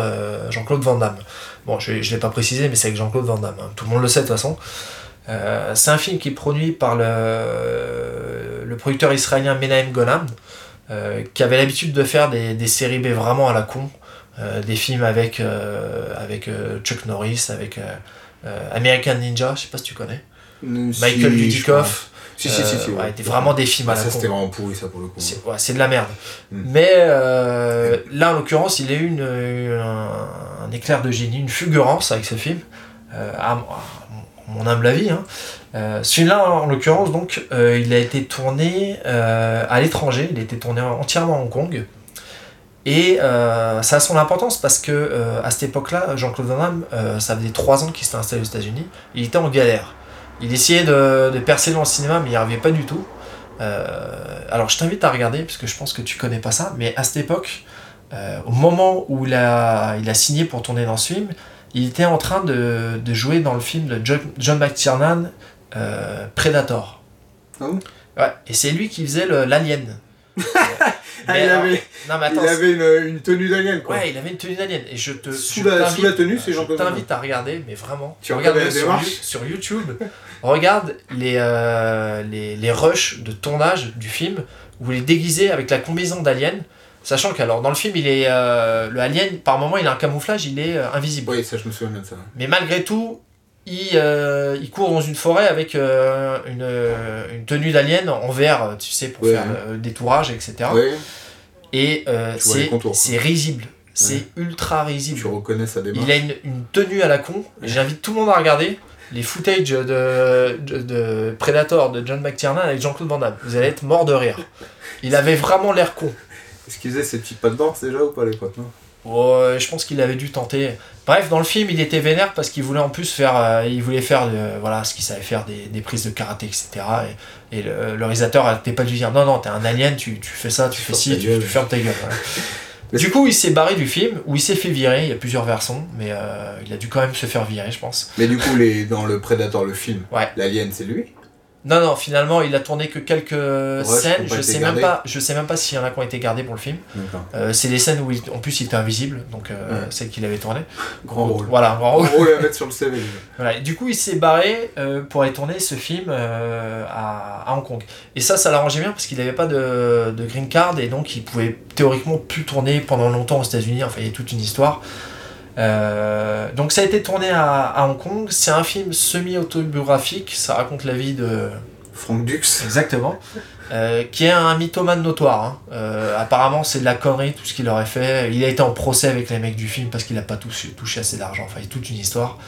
Jean-Claude Van Damme. Bon, je ne l'ai pas précisé, mais c'est avec Jean-Claude Van Damme. hein. Tout le monde le sait de toute façon. C'est un film qui est produit par le, le producteur israélien Menahem Golan, qui avait l'habitude de faire des, des séries B vraiment à la con. Euh, des films avec, euh, avec euh, Chuck Norris, avec American Ninja, je sais pas si tu connais. Si, Michael Dudikoff. Si, si, si. si ouais. ouais, des- vraiment des films Ah, à la ça, con. c'était vraiment pourri, ça, pour le coup. C'est ouais, de la merde. Mm. Mais euh, là, en l'occurrence, il a eu une, une- un, un éclair de génie, une fulgurance avec ce film, euh, à, à mon humble avis. Hein. Euh, Celui-là, en l'occurrence, donc, il a été tourné à l'étranger, il a été tourné entièrement à Hong Kong. Et euh, ça a son importance parce que euh, à cette époque-là, Jean-Claude Van Damme, euh, ça faisait trois ans qu'il s'était installé aux États-Unis. Il était en galère. Il essayait de, de percer dans le cinéma, mais il n'y arrivait pas du tout. Euh, alors je t'invite à regarder, parce que je pense que tu connais pas ça, mais à cette époque, euh, au moment où il a, il a signé pour tourner dans ce film, il était en train de, de jouer dans le film de John, John McTiernan, euh, Predator. Ah Ouais, et c'est lui qui faisait l'alien. Ah, Mais il alors- avait, non mais il avait une, une tenue d'alien, quoi. Ouais, il avait une tenue d'alien. Et je te. Sous je la- t'invite- sous la tenue, c'est je t'invite à regarder, mais vraiment. Tu regarde reconnais la sur, sur YouTube. regarde les, euh, les, les rushs de tournage du film où il est déguisé avec la combinaison d'alien. Sachant que alors dans le film, il est euh, le alien par moment il a un camouflage, il est euh, invisible. Oui, ça, je me souviens de ça. Mais malgré tout, il, euh, il court dans une forêt avec euh, une, euh, une tenue d'alien en verre, tu sais, pour Ouais, faire ouais. des tourages, etc. Et les c'est risible. C'est ultra risible. tu reconnais sa démarche. Il a une, une tenue à la con. J'invite tout le monde à regarder les footage de, de, de Predator de John McTiernan avec Jean-Claude Van Damme. Vous allez être mort de rire. Il avait vraiment l'air con. Est-ce qu'il faisait ses petits pas de danse déjà ou pas à l'époque non? Ouais, je pense qu'il avait dû tenter. Bref, dans le film, il était vénère parce qu'il voulait en plus faire, euh, il voulait faire, euh, voilà, ce qu'il savait faire, des, des prises de karaté, etc. Et, et le, le réalisateur n'arrêtait pas lui dire, non, non, t'es un alien, tu, tu fais ça, tu fais ci, tu, fermes ta gueule. du coup, il s'est barré du film, où il s'est fait virer, il y a plusieurs versions, mais euh, il a dû quand même se faire virer, je pense. Mais du coup, les, dans le Predator, le film, Ouais. l'alien, c'est lui? Non, non, finalement, il a tourné que quelques scènes. Je sais, même pas, je sais même pas s'il y en a qui ont été gardées pour le film. Euh, c'est des scènes où, il- en plus, il était invisible, donc euh, Ouais. celle qu'il avait tournée. Grand rôle. Voilà, grand rôle. Gros, à mettre sur le CV. Voilà. Du coup, il s'est barré euh, pour aller tourner ce film euh, à, à Hong Kong. Et ça, ça l'arrangeait bien parce qu'il n'avait pas de, de green card et donc il pouvait théoriquement plus tourner pendant longtemps aux États-Unis. Enfin, il y a toute une histoire. Euh, donc ça a été tourné à, à Hong Kong. C'est un film semi-autobiographique. Ça raconte la vie de... Franck Dux. Exactement. Euh, qui est un mythomane notoire. hein. Euh, apparemment, c'est de la connerie tout ce qu'il aurait fait. Il a été en procès avec les mecs du film parce qu'il n'a pas touché, touché assez d'argent. Enfin, il y a toute une histoire.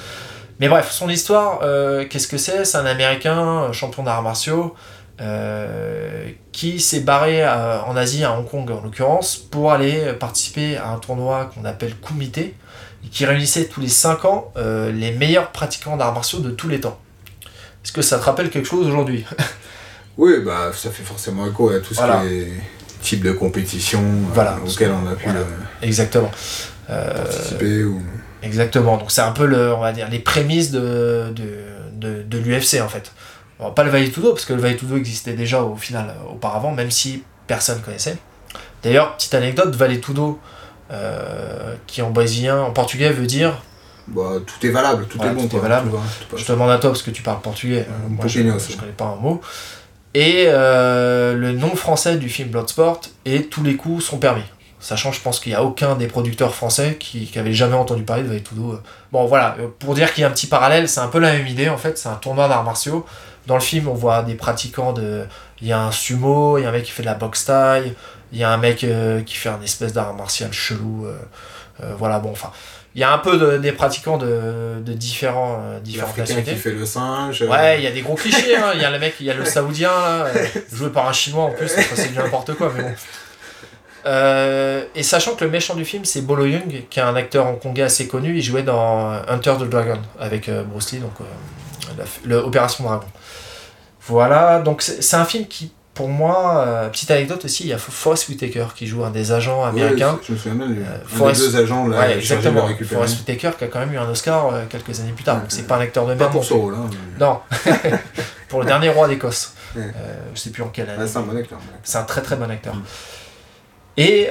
Mais bref, son histoire, qu'est-ce que c'est? C'est un Américain, champion d'arts martiaux, euh, qui s'est barré en Asie, à Hong Kong en l'occurrence, pour aller participer à un tournoi qu'on appelle Kumite, qui réunissait tous les 5 ans euh, les meilleurs pratiquants d'arts martiaux de tous les temps. Est-ce que ça te rappelle quelque chose aujourd'hui Oui, bah ça fait forcément écho à tout ce Voilà. qui est type de compétition euh, Voilà. auquel on a pu Voilà. euh, Exactement. Participer. Ou... Exactement. Donc c'est un peu le, on va dire, les prémices de, de, de, de l'UFC en fait. Bon, pas le Valetudo, parce que le Valetudo existait déjà au final auparavant, même si personne connaissait. D'ailleurs, petite anecdote, Valetudo, euh, qui en brésilien, en portugais veut dire, Bah, tout est valable, tout est bon. tout quoi, est valable. je te demande à toi parce que tu parles portugais, euh, Un moi je, je connais pas un mot. Et euh, le nom français du film Bloodsport et tous les coups sont permis. Sachant, je pense qu'il n'y a aucun des producteurs français qui, qui avait jamais entendu parler de Valetudo. euh. Bon, voilà, pour dire qu'il y a un petit parallèle, c'est un peu la même idée en fait. C'est un tournoi d'arts martiaux. Dans le film, on voit des pratiquants de. Il y a un sumo, il y a un mec qui fait de la boxe taille, il y a un mec euh, qui fait un espèce d'art martial chelou. euh, euh, voilà, bon, enfin. Il y a un peu de- des pratiquants de, de différents, nationalités. qui fait le singe. Ouais, il y a des gros clichés. hein. Il y a le mec, il y a le saoudien, là, joué par un chinois en plus. Enfin, c'est n'importe quoi, mais bon. Euh, et sachant que le méchant du film, c'est Bolo Young, qui est un acteur hongkongais assez connu. Il jouait dans Hunter the Dragon avec euh, Bruce Lee, donc euh, la- le Opération Dragon. Voilà, donc c'est un film qui, pour moi, euh, petite anecdote aussi, il y a Forrest Whitaker qui joue un des agents ouais, américains. je me souviens. Euh, Forrest- deux agents là, ouais, de exactement. récupérer. Forrest Whitaker qui a quand même eu un Oscar euh, quelques années plus tard. Donc c'est pas un acteur de Pas merde. pour non ce rôle. Hein. Non, pour le dernier roi d'Écosse. Ouais. Euh, je sais plus en quelle année. C'est un bon acteur. ouais. C'est un très très bon acteur. Mm. Et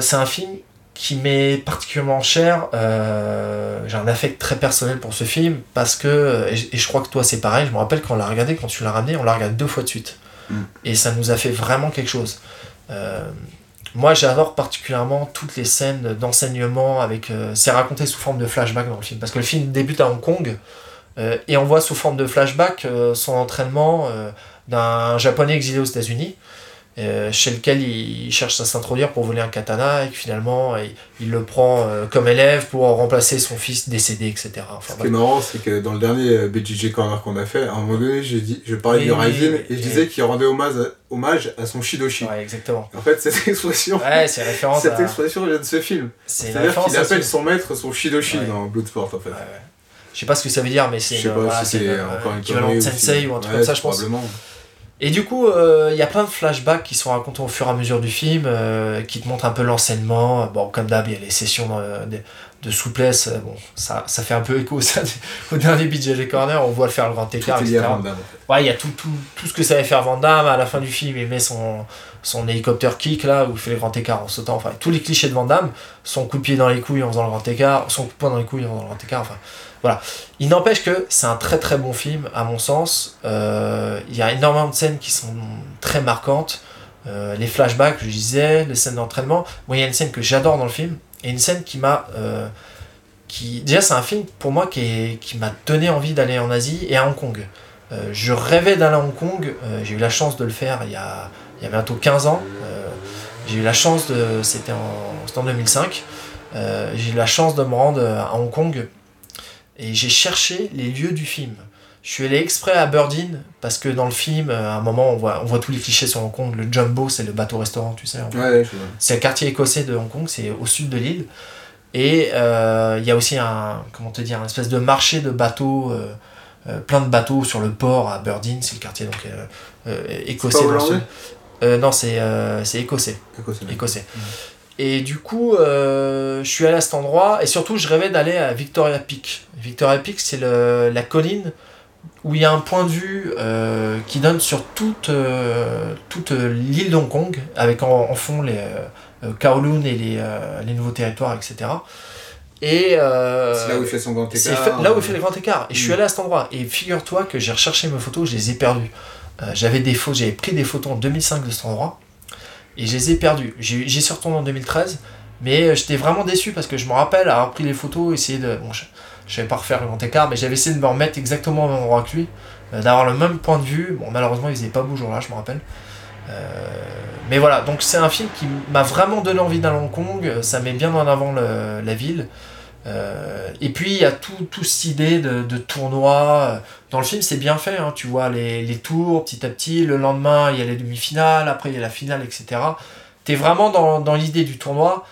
c'est un film qui m'est particulièrement cher. euh, J'ai un affect très personnel pour ce film parce que, je, et je crois que toi c'est pareil, je me rappelle quand on l'a regardé, quand tu l'as ramené, on l'a regardé deux fois de suite. Mm. Et ça nous a fait vraiment quelque chose. Euh, moi j'adore particulièrement toutes les scènes d'enseignement avec. euh, c'est raconté sous forme de flashback dans le film. Parce que le film débute à Hong Kong euh, et on voit sous forme de flashback son entraînement d'un japonais exilé aux États-Unis. Euh, chez lequel il cherche à s'introduire pour voler un katana et que finalement il, il le prend euh, comme élève pour remplacer son fils décédé, etc. Enfin, Ce qui est marrant, c'est que dans le dernier euh, BJJ Corner qu'on a fait, à un moment donné, j'ai dit, je parlais du oui, et je disais qu'il rendait hommage à, hommage à son Shidoshi. ouais, exactement. En fait, cette expression, Ouais, c'est référence cette à... expression vient de ce film. C'est-à-dire qu'il appelle son maître son Shidoshi Ouais. dans Bloodsport, en fait. Ouais. Je sais pas ce que ça veut dire, mais c'est Je sais pas voilà, si c'est une- encore une Sensei ou un truc comme ça, je pense. Probablement. Et du coup, euh, il y a plein de flashbacks qui sont racontés au fur et à mesure du film, euh, qui te montrent un peu l'enseignement. Bon, comme d'hab, il y a les sessions euh, de, de souplesse. euh, Bon, ça, ça fait un peu écho ça, au dernier BJJ Corner. On voit le faire le grand écart, etc. Ouais, il y a tout, tout, tout ce que savait faire Van Damme. À la fin du film, il met son, son hélicoptère kick là, où il fait le grand écart en sautant. Enfin, tous les clichés de Van Damme. Son coup de pied dans les couilles en faisant le grand écart. Son coup de poing dans les couilles en faisant le grand écart. Enfin, voilà. Il n'empêche que c'est un très très bon film, à mon sens. Euh, Il y a énormément de scènes qui sont très marquantes. Euh, les flashbacks, je disais, les scènes d'entraînement. Moi, il y a une scène que j'adore dans le film. Et une scène qui m'a. euh, qui, déjà, c'est un film pour moi qui, est- qui m'a donné envie d'aller en Asie et à Hong Kong. Je rêvais d'aller à Hong Kong. j'ai eu la chance de le faire il y a, il y a bientôt 15 ans. J'ai eu la chance de. C'était en, en 2005. Euh, j'ai eu la chance de me rendre à Hong Kong et j'ai cherché les lieux du film. Je suis allé exprès à Birdin parce que dans le film, euh, à un moment, on voit, on voit tous les clichés sur Hong Kong. Le Jumbo, c'est le bateau-restaurant, tu sais. Ouais, c'est le quartier écossais de Hong Kong, c'est au sud de l'île. Et euh, il y a aussi un, comment te dire, un espèce de marché de bateaux, euh, euh, plein de bateaux sur le port à Birdin, c'est le quartier donc écossais. pas dans le non, c'est c'est écossais. Écossais. écossais. Et du coup, euh, je suis allé à cet endroit et surtout, je rêvais d'aller à Victoria Peak. Victoria Peak, c'est la colline où il y a un point de vue euh, qui donne sur toute, euh, toute l'île d'Hong Kong, avec en, en fond les Kowloon et les, les nouveaux territoires, etc. Et C'est là où il fait son grand écart. fait- là où il fait le grand écart. Et je suis Mm. allé à cet endroit. Et figure-toi que j'ai recherché mes photos, je les ai perdues. J'avais des photos, j'avais pris des photos en 2005 de cet endroit. Et je les ai perdues. J'ai- J'y suis retourné en 2013. Mais euh, j'étais vraiment déçu parce que je me rappelle avoir pris les photos, essayer de. Bon, je, je savais pas refaire le grand écart, mais j'avais essayé de me remettre exactement au même endroit que lui, euh, d'avoir le même point de vue. Bon, malheureusement, il faisait pas beau jour là, je me rappelle. Euh, mais voilà, donc c'est un film qui m'a vraiment donné envie d'aller à Hong Kong. Ça met bien en avant le- la ville. Euh, et puis il y a tout, tout cette idée de, de tournoi. Dans le film, c'est bien fait. hein. Tu vois les, les tours petit à petit. Le lendemain, il y a les demi-finales. Après, il y a la finale, etc. T'es vraiment dans, dans l'idée du tournoi.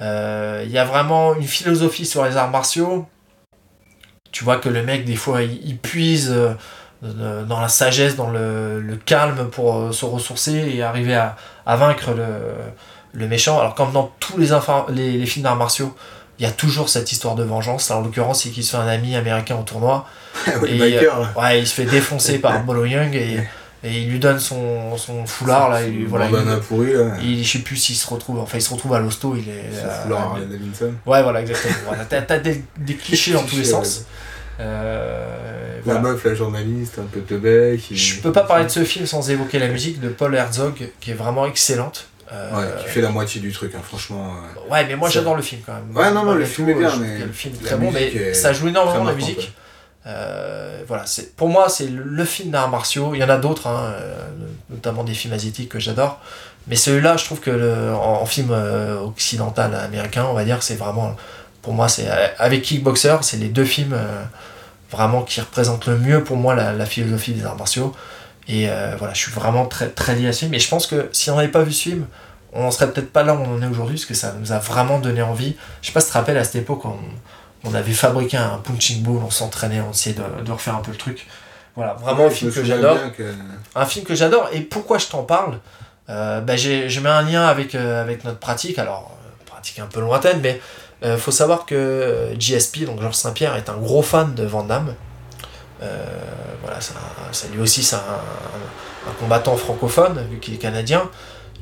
Euh, Il y a vraiment une philosophie sur les arts martiaux. Tu vois que le mec, des fois, il, il puise euh, dans la sagesse, dans le, le calme pour se ressourcer et arriver à, à vaincre le, le méchant. Alors, comme dans tous les, les, les films d'arts martiaux, il y a toujours cette histoire de vengeance. Là, en l'occurrence, c'est qu'il se fait un ami américain au tournoi. Et, biker. Ouais, il se fait défoncer par Bolo Young et, et il lui donne son, son foulard. Là, il, voilà, il- pourri, là. il, je sais plus s'il se retrouve. Enfin, il se retrouve à l'hosto. Il est. Son euh, foulard, Davidson. Ouais, voilà, exactement. Voilà, T'as des, des clichés dans tous les sens. Euh, La meuf, la journaliste, un peu teubé. Qui... Je peux pas parler de ce film sans évoquer la musique de Paul Herzog, qui est vraiment excellente. Euh, Ouais, qui fait la moitié du truc, hein, franchement. euh, ouais, mais moi j'adore le film quand même. Ouais, non, non, le film est bien, mais que Le film est très bon, mais ça joue énormément la musique. Euh, voilà, c'est pour moi c'est le, film d'arts martiaux. Il y en a d'autres, hein, notamment des films asiatiques que j'adore. Mais celui-là, je trouve que le, en, en film occidental américain, on va dire, c'est vraiment, pour moi, c'est avec Kickboxer, c'est les deux films vraiment qui représentent le mieux pour moi la, la philosophie des arts martiaux. Et euh, voilà, je suis vraiment très très lié à ce film. Et je pense que si on n'avait pas vu ce film, on serait peut-être pas là où on en est aujourd'hui, parce que ça nous a vraiment donné envie. Je sais pas si tu te rappelles à cette époque, on, on avait fabriqué un punching ball, on s'entraînait, on essayait de, de refaire un peu le truc. Voilà, vraiment Ouais, un je film que j'adore. que- Un film que j'adore. Et pourquoi je t'en parle? Euh, bah, j'ai, j'ai mis un lien avec, euh, avec notre pratique. Alors, pratique un peu lointaine, mais euh, faut savoir que JSP, donc Georges Saint-Pierre, est un gros fan de Van Damme. Euh, voilà, c'est lui aussi, c'est un, un combattant francophone, vu qu'il est canadien.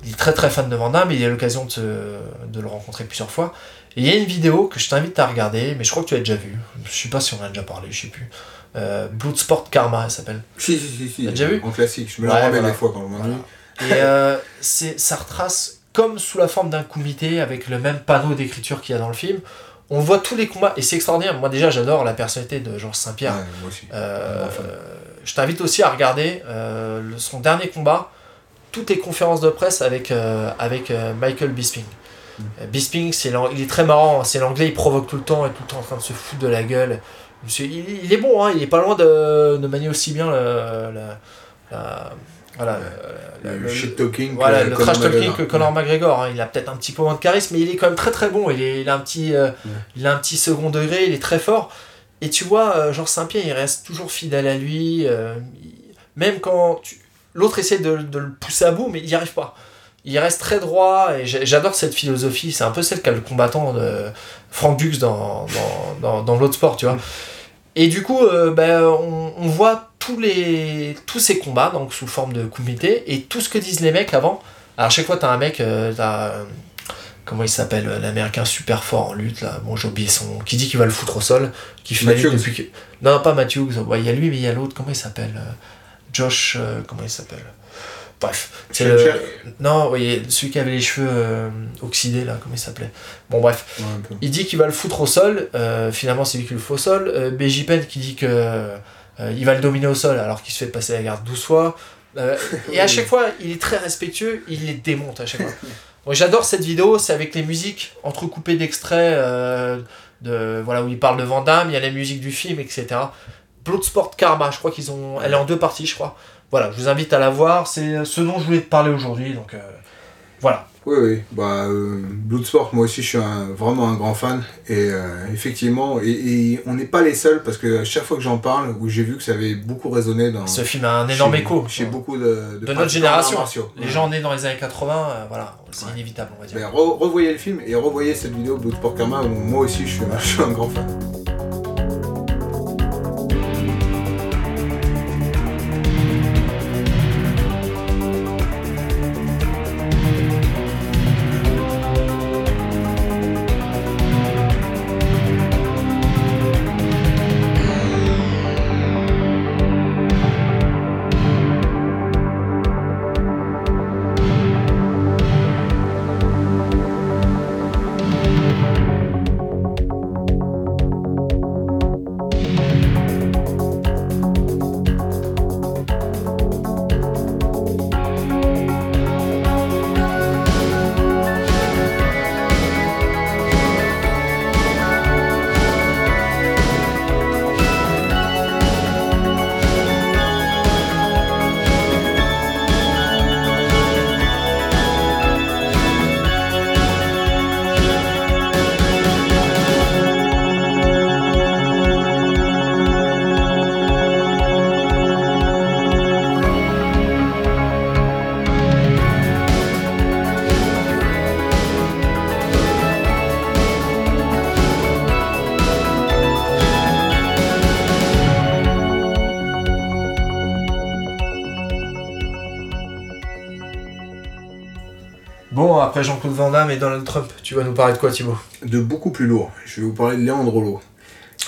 Il est très très fan de Van Damme il a eu l'occasion de, de le rencontrer plusieurs fois. Et il y a une vidéo que je t'invite à regarder, mais je crois que tu l'as déjà vue. Je sais pas si on en a déjà parlé, je sais plus. Euh, Bloodsport Karma, elle s'appelle. Si, si, si, si. T'as déjà vu En classique, je me Ouais, la remets voilà. des fois quand je m'ennuie. Et euh, c'est, ça retrace comme sous la forme d'un comité avec le même panneau d'écriture qu'il y a dans le film. On voit tous les combats et c'est extraordinaire. Moi déjà j'adore la personnalité de Georges Saint-Pierre. Ouais, moi aussi. Euh, je t'invite aussi à regarder euh, le- son dernier combat, toutes les conférences de presse avec, euh, avec Michael Bisping. Mm. Bisping, c'est il est très marrant, c'est l'anglais, il provoque tout le temps, il est tout le temps en train de se foutre de la gueule. Il, il est bon, hein, il est pas loin de, de manier aussi bien le, la- voilà, le- Le, le- shit talking. voilà, que le Conor trash talking McGregor. que Conor McGregor. hein. Il a peut-être un petit peu moins de charisme, mais il est quand même très très bon. Il, est, il a un petit, euh, il a un petit second degré, il est très fort. Et tu vois, euh, Georges Saint-Pierre, il reste toujours fidèle à lui. euh, il- même quand tu- l'autre essaie de, de le pousser à bout, mais il n'y arrive pas. Il reste très droit et j'adore cette philosophie. C'est un peu celle qu'a le combattant de Frank Dux dans, dans, dans, dans l'autre sport, tu vois. Et du coup, euh, ben, on, on voit tous, les, tous ces combats donc sous forme de comité et tout ce que disent les mecs avant. Alors, à chaque fois, t'as un mec, euh, t'as, euh, comment il s'appelle, l'américain super fort en lutte, là, bon, j'ai oublié son nom, qui dit qu'il va le foutre au sol, qui fait Matthews. depuis que. Non, pas Matthews, ouais, il y a lui, mais il y a l'autre, comment il s'appelle Josh, comment il s'appelle Bref, c'est le. Non, oui, celui qui avait les cheveux euh, oxydés, là, comment il s'appelait Bon, bref. Ouais. Il dit qu'il va le foutre au sol. euh, finalement, c'est lui qui le fout au sol. Euh, BJ Penn qui dit que euh, il va le dominer au sol alors qu'il se fait passer la garde 12 fois. Et à chaque fois, il est très respectueux. Il les démonte à chaque fois. J'adore cette vidéo. C'est avec les musiques entrecoupées d'extraits de voilà où il parle de Van Damme. Il y a la musique du film, etc. Bloodsport Karma. Je crois qu'ils ont. Elle est en deux parties, je crois. Voilà, je vous invite à la voir. C'est ce dont je voulais te parler aujourd'hui. Donc euh, voilà. Oui, oui. Bah, euh, Bloodsport, moi aussi, je suis un- vraiment un grand fan. Et euh, effectivement, et, et on n'est pas les seuls parce que chaque fois que j'en parle, où j'ai vu que ça avait beaucoup résonné dans. Ce film a un énorme chez- écho. Chez beaucoup de. de notre pratiquants génération. Les Ouais. gens nés dans les années 80, euh, voilà, c'est Ouais. inévitable, on va dire. Ben, re- revoyez le film et revoyez cette vidéo Bloodsport Karma où moi aussi je suis, je suis un grand fan. Après Jean-Claude Van Damme et Donald Trump, tu vas nous parler de quoi, Thibaut? De beaucoup plus lourd. Je vais vous parler de Léandre Lo.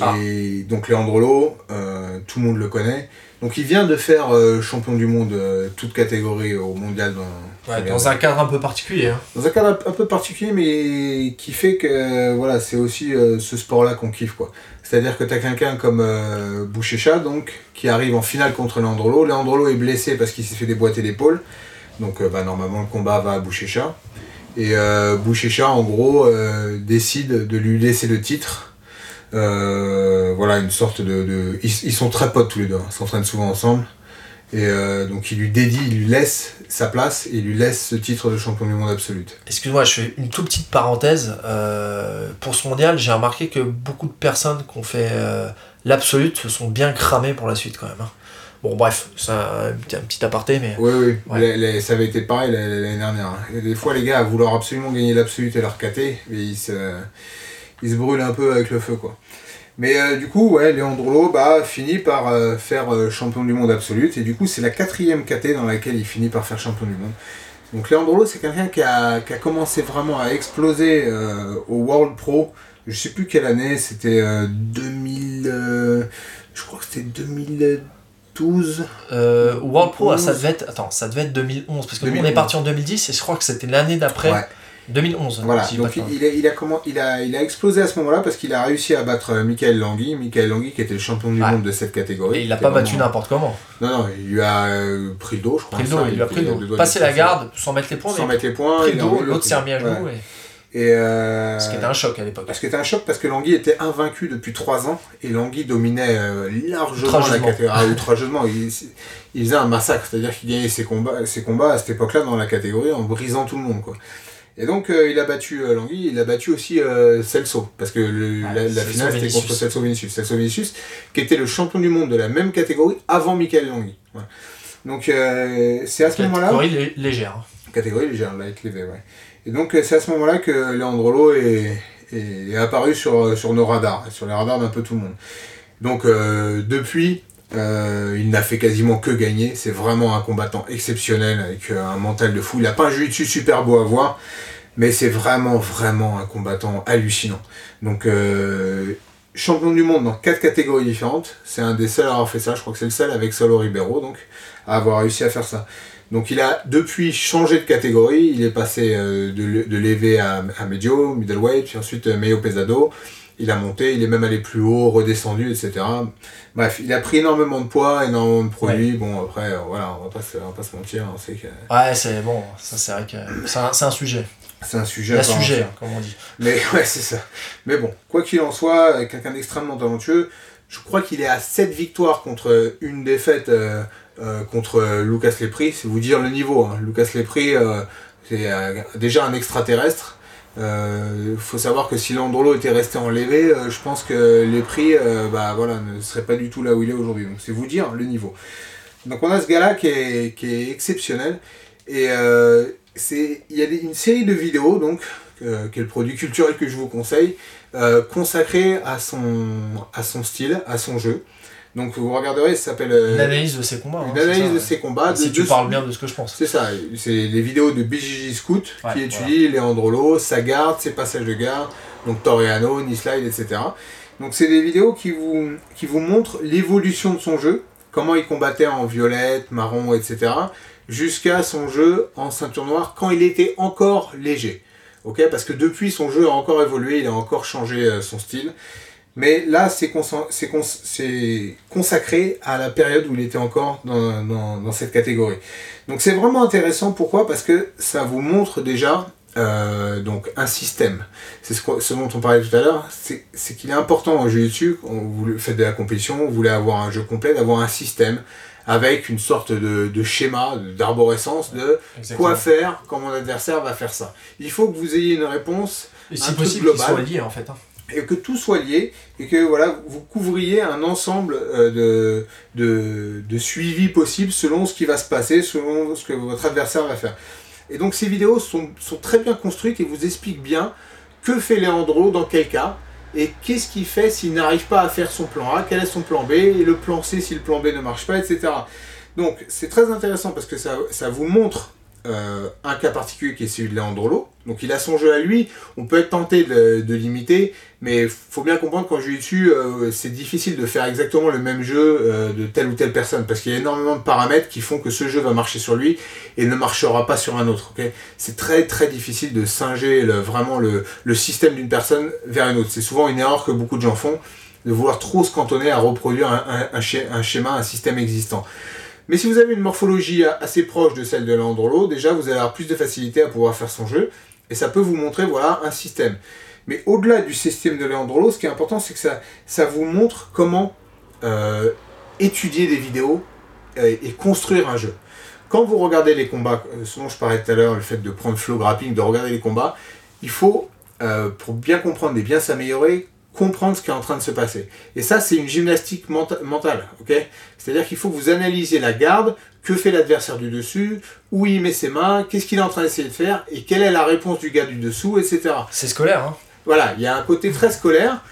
Ah. Et donc Léandre Lo, euh, tout le monde le connaît. Donc il vient de faire euh, champion du monde, euh, toute catégorie au mondial dans, Ouais, dans un cadre un peu particulier. Hein. dans un cadre un peu particulier, mais qui fait que voilà, c'est aussi ce sport-là qu'on kiffe. quoi. C'est-à-dire que tu as quelqu'un comme Bouchécha, donc, qui arrive en finale contre Leandrolo. Leandrolo est blessé parce qu'il s'est fait déboîter l'épaule. Donc bah, normalement le combat va à Bouchécha. Et euh, en gros, euh, décide de lui laisser le titre. Euh, voilà, une sorte de... Ils, sont très potes tous les deux, hein, ils s'entraînent souvent ensemble. Et euh, donc il lui dédie, il lui laisse sa place et il lui laisse ce titre de champion du monde absolute. Excuse-moi, je fais une toute petite parenthèse. Pour ce mondial, j'ai remarqué que beaucoup de personnes qui ont fait l'absolute se sont bien cramées pour la suite quand même. hein. Bon, bref, c'est un, petit- un petit aparté, mais. Oui, oui, Ouais. Les- les- ça avait été pareil l'année dernière. hein. Des fois, les gars, à vouloir absolument gagner l'absolute et leur mais ils se, ils se brûlent un peu avec le feu, quoi. Mais euh, du coup, ouais, Leandrolo bah, finit par euh, faire euh, champion du monde absolute, et du coup, c'est la quatrième caté dans laquelle il finit par faire champion du monde. Donc Leandrolo, c'est quelqu'un qui a, qui a commencé vraiment à exploser au World Pro. Je sais plus quelle année, c'était euh, 2000. euh, je crois que c'était 2012. Euh, World Pro, ah, ça 11. devait être. Attends, ça devait être 2011, parce que nous, on 2011. est parti en 2010 et je crois que c'était l'année d'après. Ouais. 2011. Voilà, si donc il, a, il, a comment, il, a, il a explosé à ce moment-là parce qu'il a réussi à battre euh, Michael Langui. Michael Langui qui était le champion du Ouais. monde de cette catégorie. Et il l'a pas battu n'aut comment. Non, non, il lui a euh, pris le dos, je crois. Pris le dos, ça, il lui a pris le deux dos. doigts Passé la garde, sans mettre les points, Sans mettre les points. pris le dos, l'autre s'est remis à Ouais. genoux. et- Et euh, Ce qui était un choc à l'époque. Parce que c'était un choc parce que Langui était invaincu depuis 3 ans et Langui dominait euh, largement la catégorie. Ah, outrageusement. Il, il faisait un massacre, c'est-à-dire qu'il gagnait ses combats, ses combats à cette époque-là dans la catégorie en brisant tout le monde. Quoi. Et donc euh, il a battu Langui, il a battu aussi Celso parce que le- Ouais, la, finale c'était contre Celso Vinicius. Celso Vinicius qui était le champion du monde de la même catégorie avant Michael Langui. Donc c'est à ce moment-là Catégorie lé- légère. catégorie légère, light levé, ouais. Et donc euh, c'est à ce moment-là que Leandrolo est, est, apparu sur, sur nos radars, sur les radars d'un peu tout le monde. Donc euh, depuis, euh, il n'a fait quasiment que gagner. C'est vraiment un combattant exceptionnel avec euh, un mental de fou. Il n'a pas un jiu-jitsu super beau à voir, mais c'est vraiment, vraiment un combattant hallucinant. Donc euh, champion du monde dans quatre catégories différentes. C'est un des seuls à avoir fait ça. Je crois que c'est le seul avec Solo Ribeiro, donc à avoir réussi à faire ça. Donc il a depuis changé de catégorie, il est passé euh, de, de à, à medio, middleweight, puis ensuite euh, medio pesado. Il a monté, il est même allé plus haut, redescendu, etc. Bref, il a pris énormément de poids, énormément de produits. Bon après, euh, voilà, on va pas se, on va pas se mentir, on sait que Ouais, c'est bon, ça c'est vrai que c'est un, sujet. c'est un sujet. Il y a à part sujet, entière. comme on dit. Mais ouais, c'est ça. Mais bon, quoi qu'il en soit, euh, quelqu'un d'extrêmement talentueux. Je crois qu'il est à 7 victoires contre une défaite euh, euh, contre euh, Lucas Lepri. C'est vous dire le niveau. hein. Lucas Lepri, euh, c'est euh, déjà un extraterrestre. Il faut savoir que si Landrolo était resté en lévé, euh, je pense que Lepri euh, bah, voilà, ne serait pas du tout là où il est aujourd'hui. Donc c'est vous dire le niveau. Donc on a ce gars-là qui est, qui est exceptionnel. Et euh, il y a une série de vidéos, donc, euh, qui est le produit culturel que je vous conseille, euh, à son, à son style, à son jeu. Donc vous regarderez, ça s'appelle euh, Une analyse de ses combats. hein, une analyse ça, de ses combats. Si de- tu parles bien de ce que je pense. C'est ça, c'est les vidéos de BJJ Scout Ouais, qui étudient Leandrolo, sa garde, ses passages de garde, donc Toreano, Slide, etc. Donc c'est des vidéos qui vous, qui vous montrent l'évolution de son jeu, comment il combattait en violette, marron, etc. jusqu'à son jeu en ceinture noire quand il était encore léger. Ok, parce que depuis son jeu a encore évolué, il a encore changé euh, son style. Mais là, c'est consa- c'est cons- c'est consacré à la période où il était encore dans, dans- dans cette catégorie. Donc c'est vraiment intéressant. Pourquoi? Parce que ça vous montre déjà euh, donc un système. C'est ce, ce dont on parlait tout à l'heure. C'est qu'il est important en jiu-jitsu, quand vous faites de la compétition, vous voulez avoir un jeu complet, d'avoir un système avec une sorte de, de schéma, d'arborescence de Exactement. quoi faire quand mon adversaire va faire ça. Il faut que vous ayez une réponse Et un si possible, qu'il global. soit lié en fait. hein. Et que tout soit lié et que voilà vous couvriez un ensemble euh, de, de, de suivi possible selon ce qui va se passer, selon ce que votre adversaire va faire. Et donc ces vidéos sont, sont très bien construites et vous expliquent bien que fait Leandro dans quel cas et qu'est-ce qu'il fait s'il n'arrive pas à faire son plan A, quel est son plan B, et le plan C si le plan B ne marche pas, etc. Donc c'est très intéressant parce que ça, ça vous montre euh, un cas particulier qui est celui de Leandrolo. Donc il a son jeu à lui, on peut être tenté de, de l'imiter, mais faut bien comprendre joue dessus, euh, c'est difficile de faire exactement le même jeu euh, de telle ou telle personne, parce qu'il y a énormément de paramètres qui font que ce jeu va marcher sur lui et ne marchera pas sur un autre. ok? C'est très très difficile de singer vraiment le, le système d'une personne vers une autre. C'est souvent une erreur que beaucoup de gens font, de vouloir trop se cantonner à reproduire un, un schéma, un système existant. Mais si vous avez une morphologie assez proche de celle de Landrolo, déjà vous allez avoir plus de facilité à pouvoir faire son jeu, et ça peut vous montrer voilà un système. Mais au-delà du système de Leandrolo, ce qui est important, c'est que ça, vous montre comment euh, étudier des vidéos et construire un jeu. Quand vous regardez les combats, euh, ce dont je parlais tout à l'heure, le fait de prendre flow grappling, de regarder les combats, il faut, euh, pour bien comprendre et bien s'améliorer, comprendre ce qui est en train de se passer. Et ça, c'est une gymnastique menta- mentale, ok? C'est-à-dire qu'il faut que vous analysiez la garde, que fait l'adversaire du dessus, où il met ses mains, qu'est-ce qu'il est en train d'essayer de faire, et quelle est la réponse du gars du dessous, etc. C'est scolaire, hein. Voilà, il y a un côté très scolaire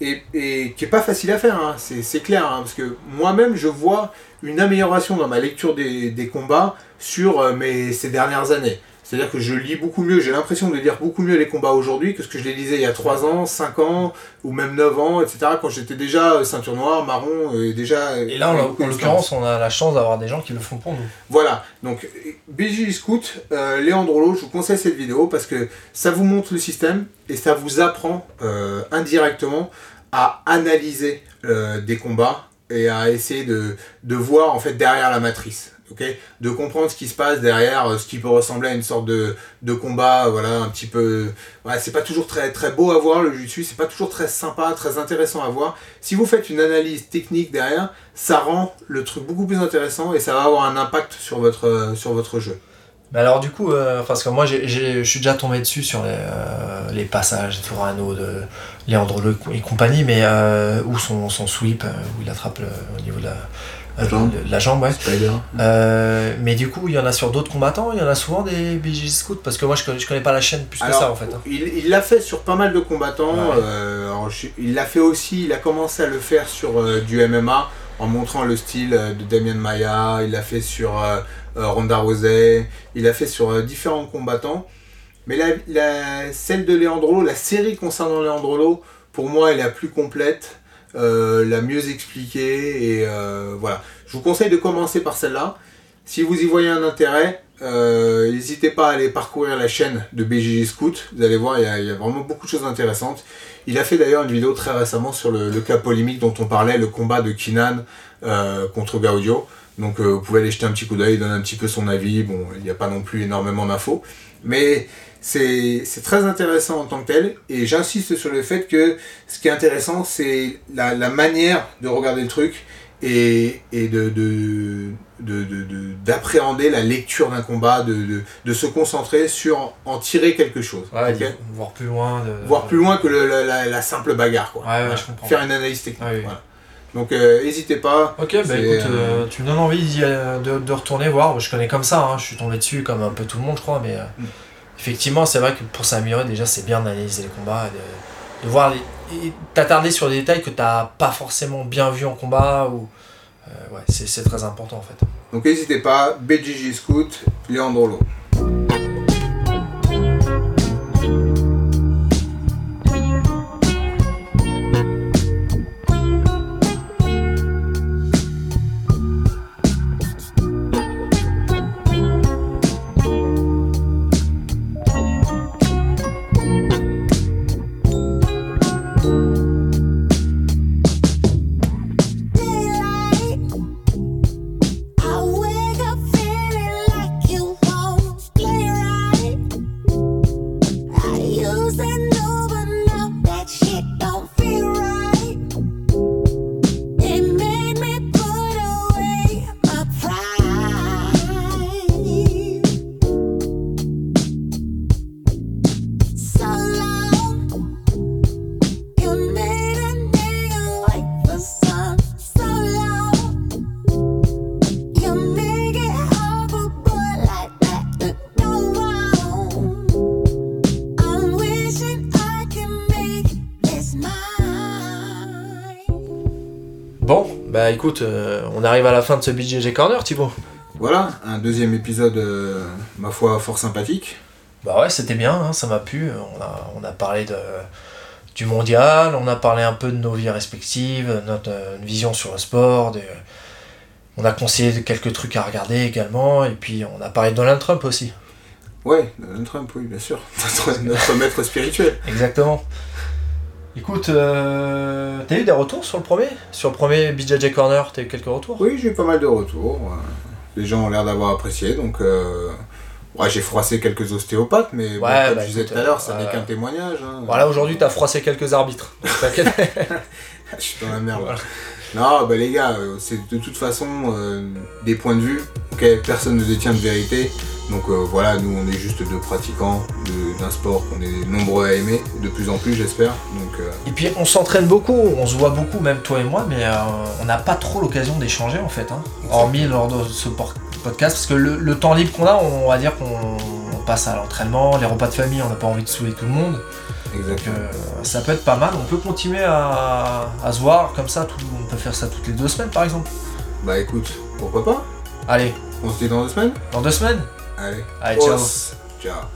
et, et qui est pas facile à faire, hein, c'est c'est clair, hein, parce que moi-même je vois une amélioration dans ma lecture des, des combats sur euh, mes, ces dernières années. C'est-à-dire que je lis beaucoup mieux, j'ai l'impression de lire beaucoup mieux les combats aujourd'hui que ce que je les lisais il y a 3 ans, 5 ans, ou même 9 ans, etc. quand j'étais déjà euh, ceinture noire, marron, euh, et déjà... Et là, en, l'occurrence, on a la chance d'avoir des gens qui le font pour nous. Voilà, donc BJ Scout, euh, Léandrolo, je vous conseille cette vidéo parce que ça vous montre le système et ça vous apprend euh, indirectement à analyser euh, des combats et à essayer de, de voir en fait derrière la matrice. De comprendre ce qui se passe derrière euh, ce qui peut ressembler à une sorte de, combat, euh, voilà, un petit peu. C'est pas toujours très, beau à voir le jiu-jitsu, c'est pas toujours très sympa, très intéressant à voir. Si vous faites une analyse technique derrière, ça rend le truc beaucoup plus intéressant et ça va avoir un impact sur votre, euh, jeu. Mais alors du coup, parce que moi je suis déjà tombé dessus sur les, passages de Torano, de Leandro Le et compagnie, mais où son, sweep, où il attrape au niveau de la, La jambe. de la jambe, ouais. Spider. Euh, mais du coup, il y en a sur d'autres combattants, il y en a souvent des BJ Scouts, parce que moi je connais, je connais pas la chaîne plus que ça en fait. hein. Il l'a fait sur pas mal de combattants. Ouais. euh, alors, je- il l'a fait aussi, il a commencé à le faire sur euh, du MMA en montrant le style euh, de Damien Maya. Il l'a fait sur euh, Ronda Rousey. Il l'a fait sur euh, différents combattants. Mais la, la- celle de Leandrolo, la série concernant Leandrolo, pour moi, elle est la plus complète, euh, la mieux expliquée. Et euh, voilà. Je vous conseille de commencer par celle-là. Si vous y voyez un intérêt, euh, n'hésitez pas à aller parcourir la chaîne de BJJ Scout. Vous allez voir, il y, a, vraiment beaucoup de choses intéressantes. Il a fait d'ailleurs une vidéo très récemment sur le, cas polémique dont on parlait, le combat de Kinan euh, contre Gaudio. Donc vous pouvez aller jeter un petit coup d'œil, donner un petit peu son avis. Bon, il n'y a pas non plus énormément d'infos. Mais c'est très intéressant en tant que tel. Et j'insiste sur le fait que ce qui est intéressant, c'est la, la manière de regarder le truc et, et de, de, de- de- d'appréhender la lecture d'un combat, de, de, de se concentrer sur en tirer quelque chose. Ouais, voir plus loin. Voir plus loin que le- la, la- la simple bagarre. Quoi. Ouais, ouais, Voilà. je comprends. Faire une analyse technique. Ah oui, voilà. Donc euh, n'hésitez pas. Ok, bah écoute, euh, euh, tu me donnes envie de, de retourner voir. Je connais comme ça, hein, je suis tombé dessus comme un peu tout le monde, je crois, mais Mm. Effectivement, c'est vrai que pour s'améliorer, déjà, c'est bien d'analyser les combats, de, de voir, les- t'attarder sur des détails que t'as pas forcément bien vu en combat, ou euh, ouais, c'est très important en fait. Donc n'hésitez pas. BJJ Scout, Leandrolo. Écoute, euh, on arrive à la fin de ce BJJ Corner, Thibaut. Voilà, un deuxième épisode, euh, ma foi, fort sympathique. Bah ouais, c'était bien, hein, ça m'a plu. On a, on a parlé de, du mondial, on a parlé un peu de nos vies respectives, notre euh, vision sur le sport. de- on a conseillé quelques trucs à regarder également, et puis on a parlé de Donald Trump aussi. Ouais, Donald Trump, oui, bien sûr. Notre, notre maître spirituel. Exactement. Écoute, euh, t'as eu des retours sur le premier? Sur le premier BJJ Corner, t'as eu quelques retours? Oui, j'ai eu pas mal de retours. euh, Les gens ont l'air d'avoir apprécié, donc... euh, ouais, j'ai froissé quelques ostéopathes, mais bon, Ouais, comme bah, je disais tout à l'heure, ça euh, n'est qu'un témoignage. hein. Voilà, aujourd'hui t'as froissé quelques arbitres. Je suis dans la merde. Voilà. Non, bah les gars, c'est de toute façon euh, des points de vue. ok Personne ne détient de vérité. Donc euh, voilà, nous on est juste deux pratiquants de- d'un sport qu'on est nombreux à aimer, de plus en plus j'espère. Donc euh, Et puis on s'entraîne beaucoup, on se voit beaucoup, même toi et moi, mais euh, on n'a pas trop l'occasion d'échanger en fait. Hein. Hormis lors de ce podcast, parce que le, le temps libre qu'on a, on va dire qu'on on passe à l'entraînement, les repas de famille, on n'a pas envie de saouler tout le monde. Donc exactement. euh, ça peut être pas mal, on peut continuer à, à se voir comme ça, tout- on peut faire ça toutes les deux semaines par exemple. Bah écoute, pourquoi pas? Allez, On se dit dans deux semaines? Dans deux semaines Allez. Allez, ciao. Os. Ciao.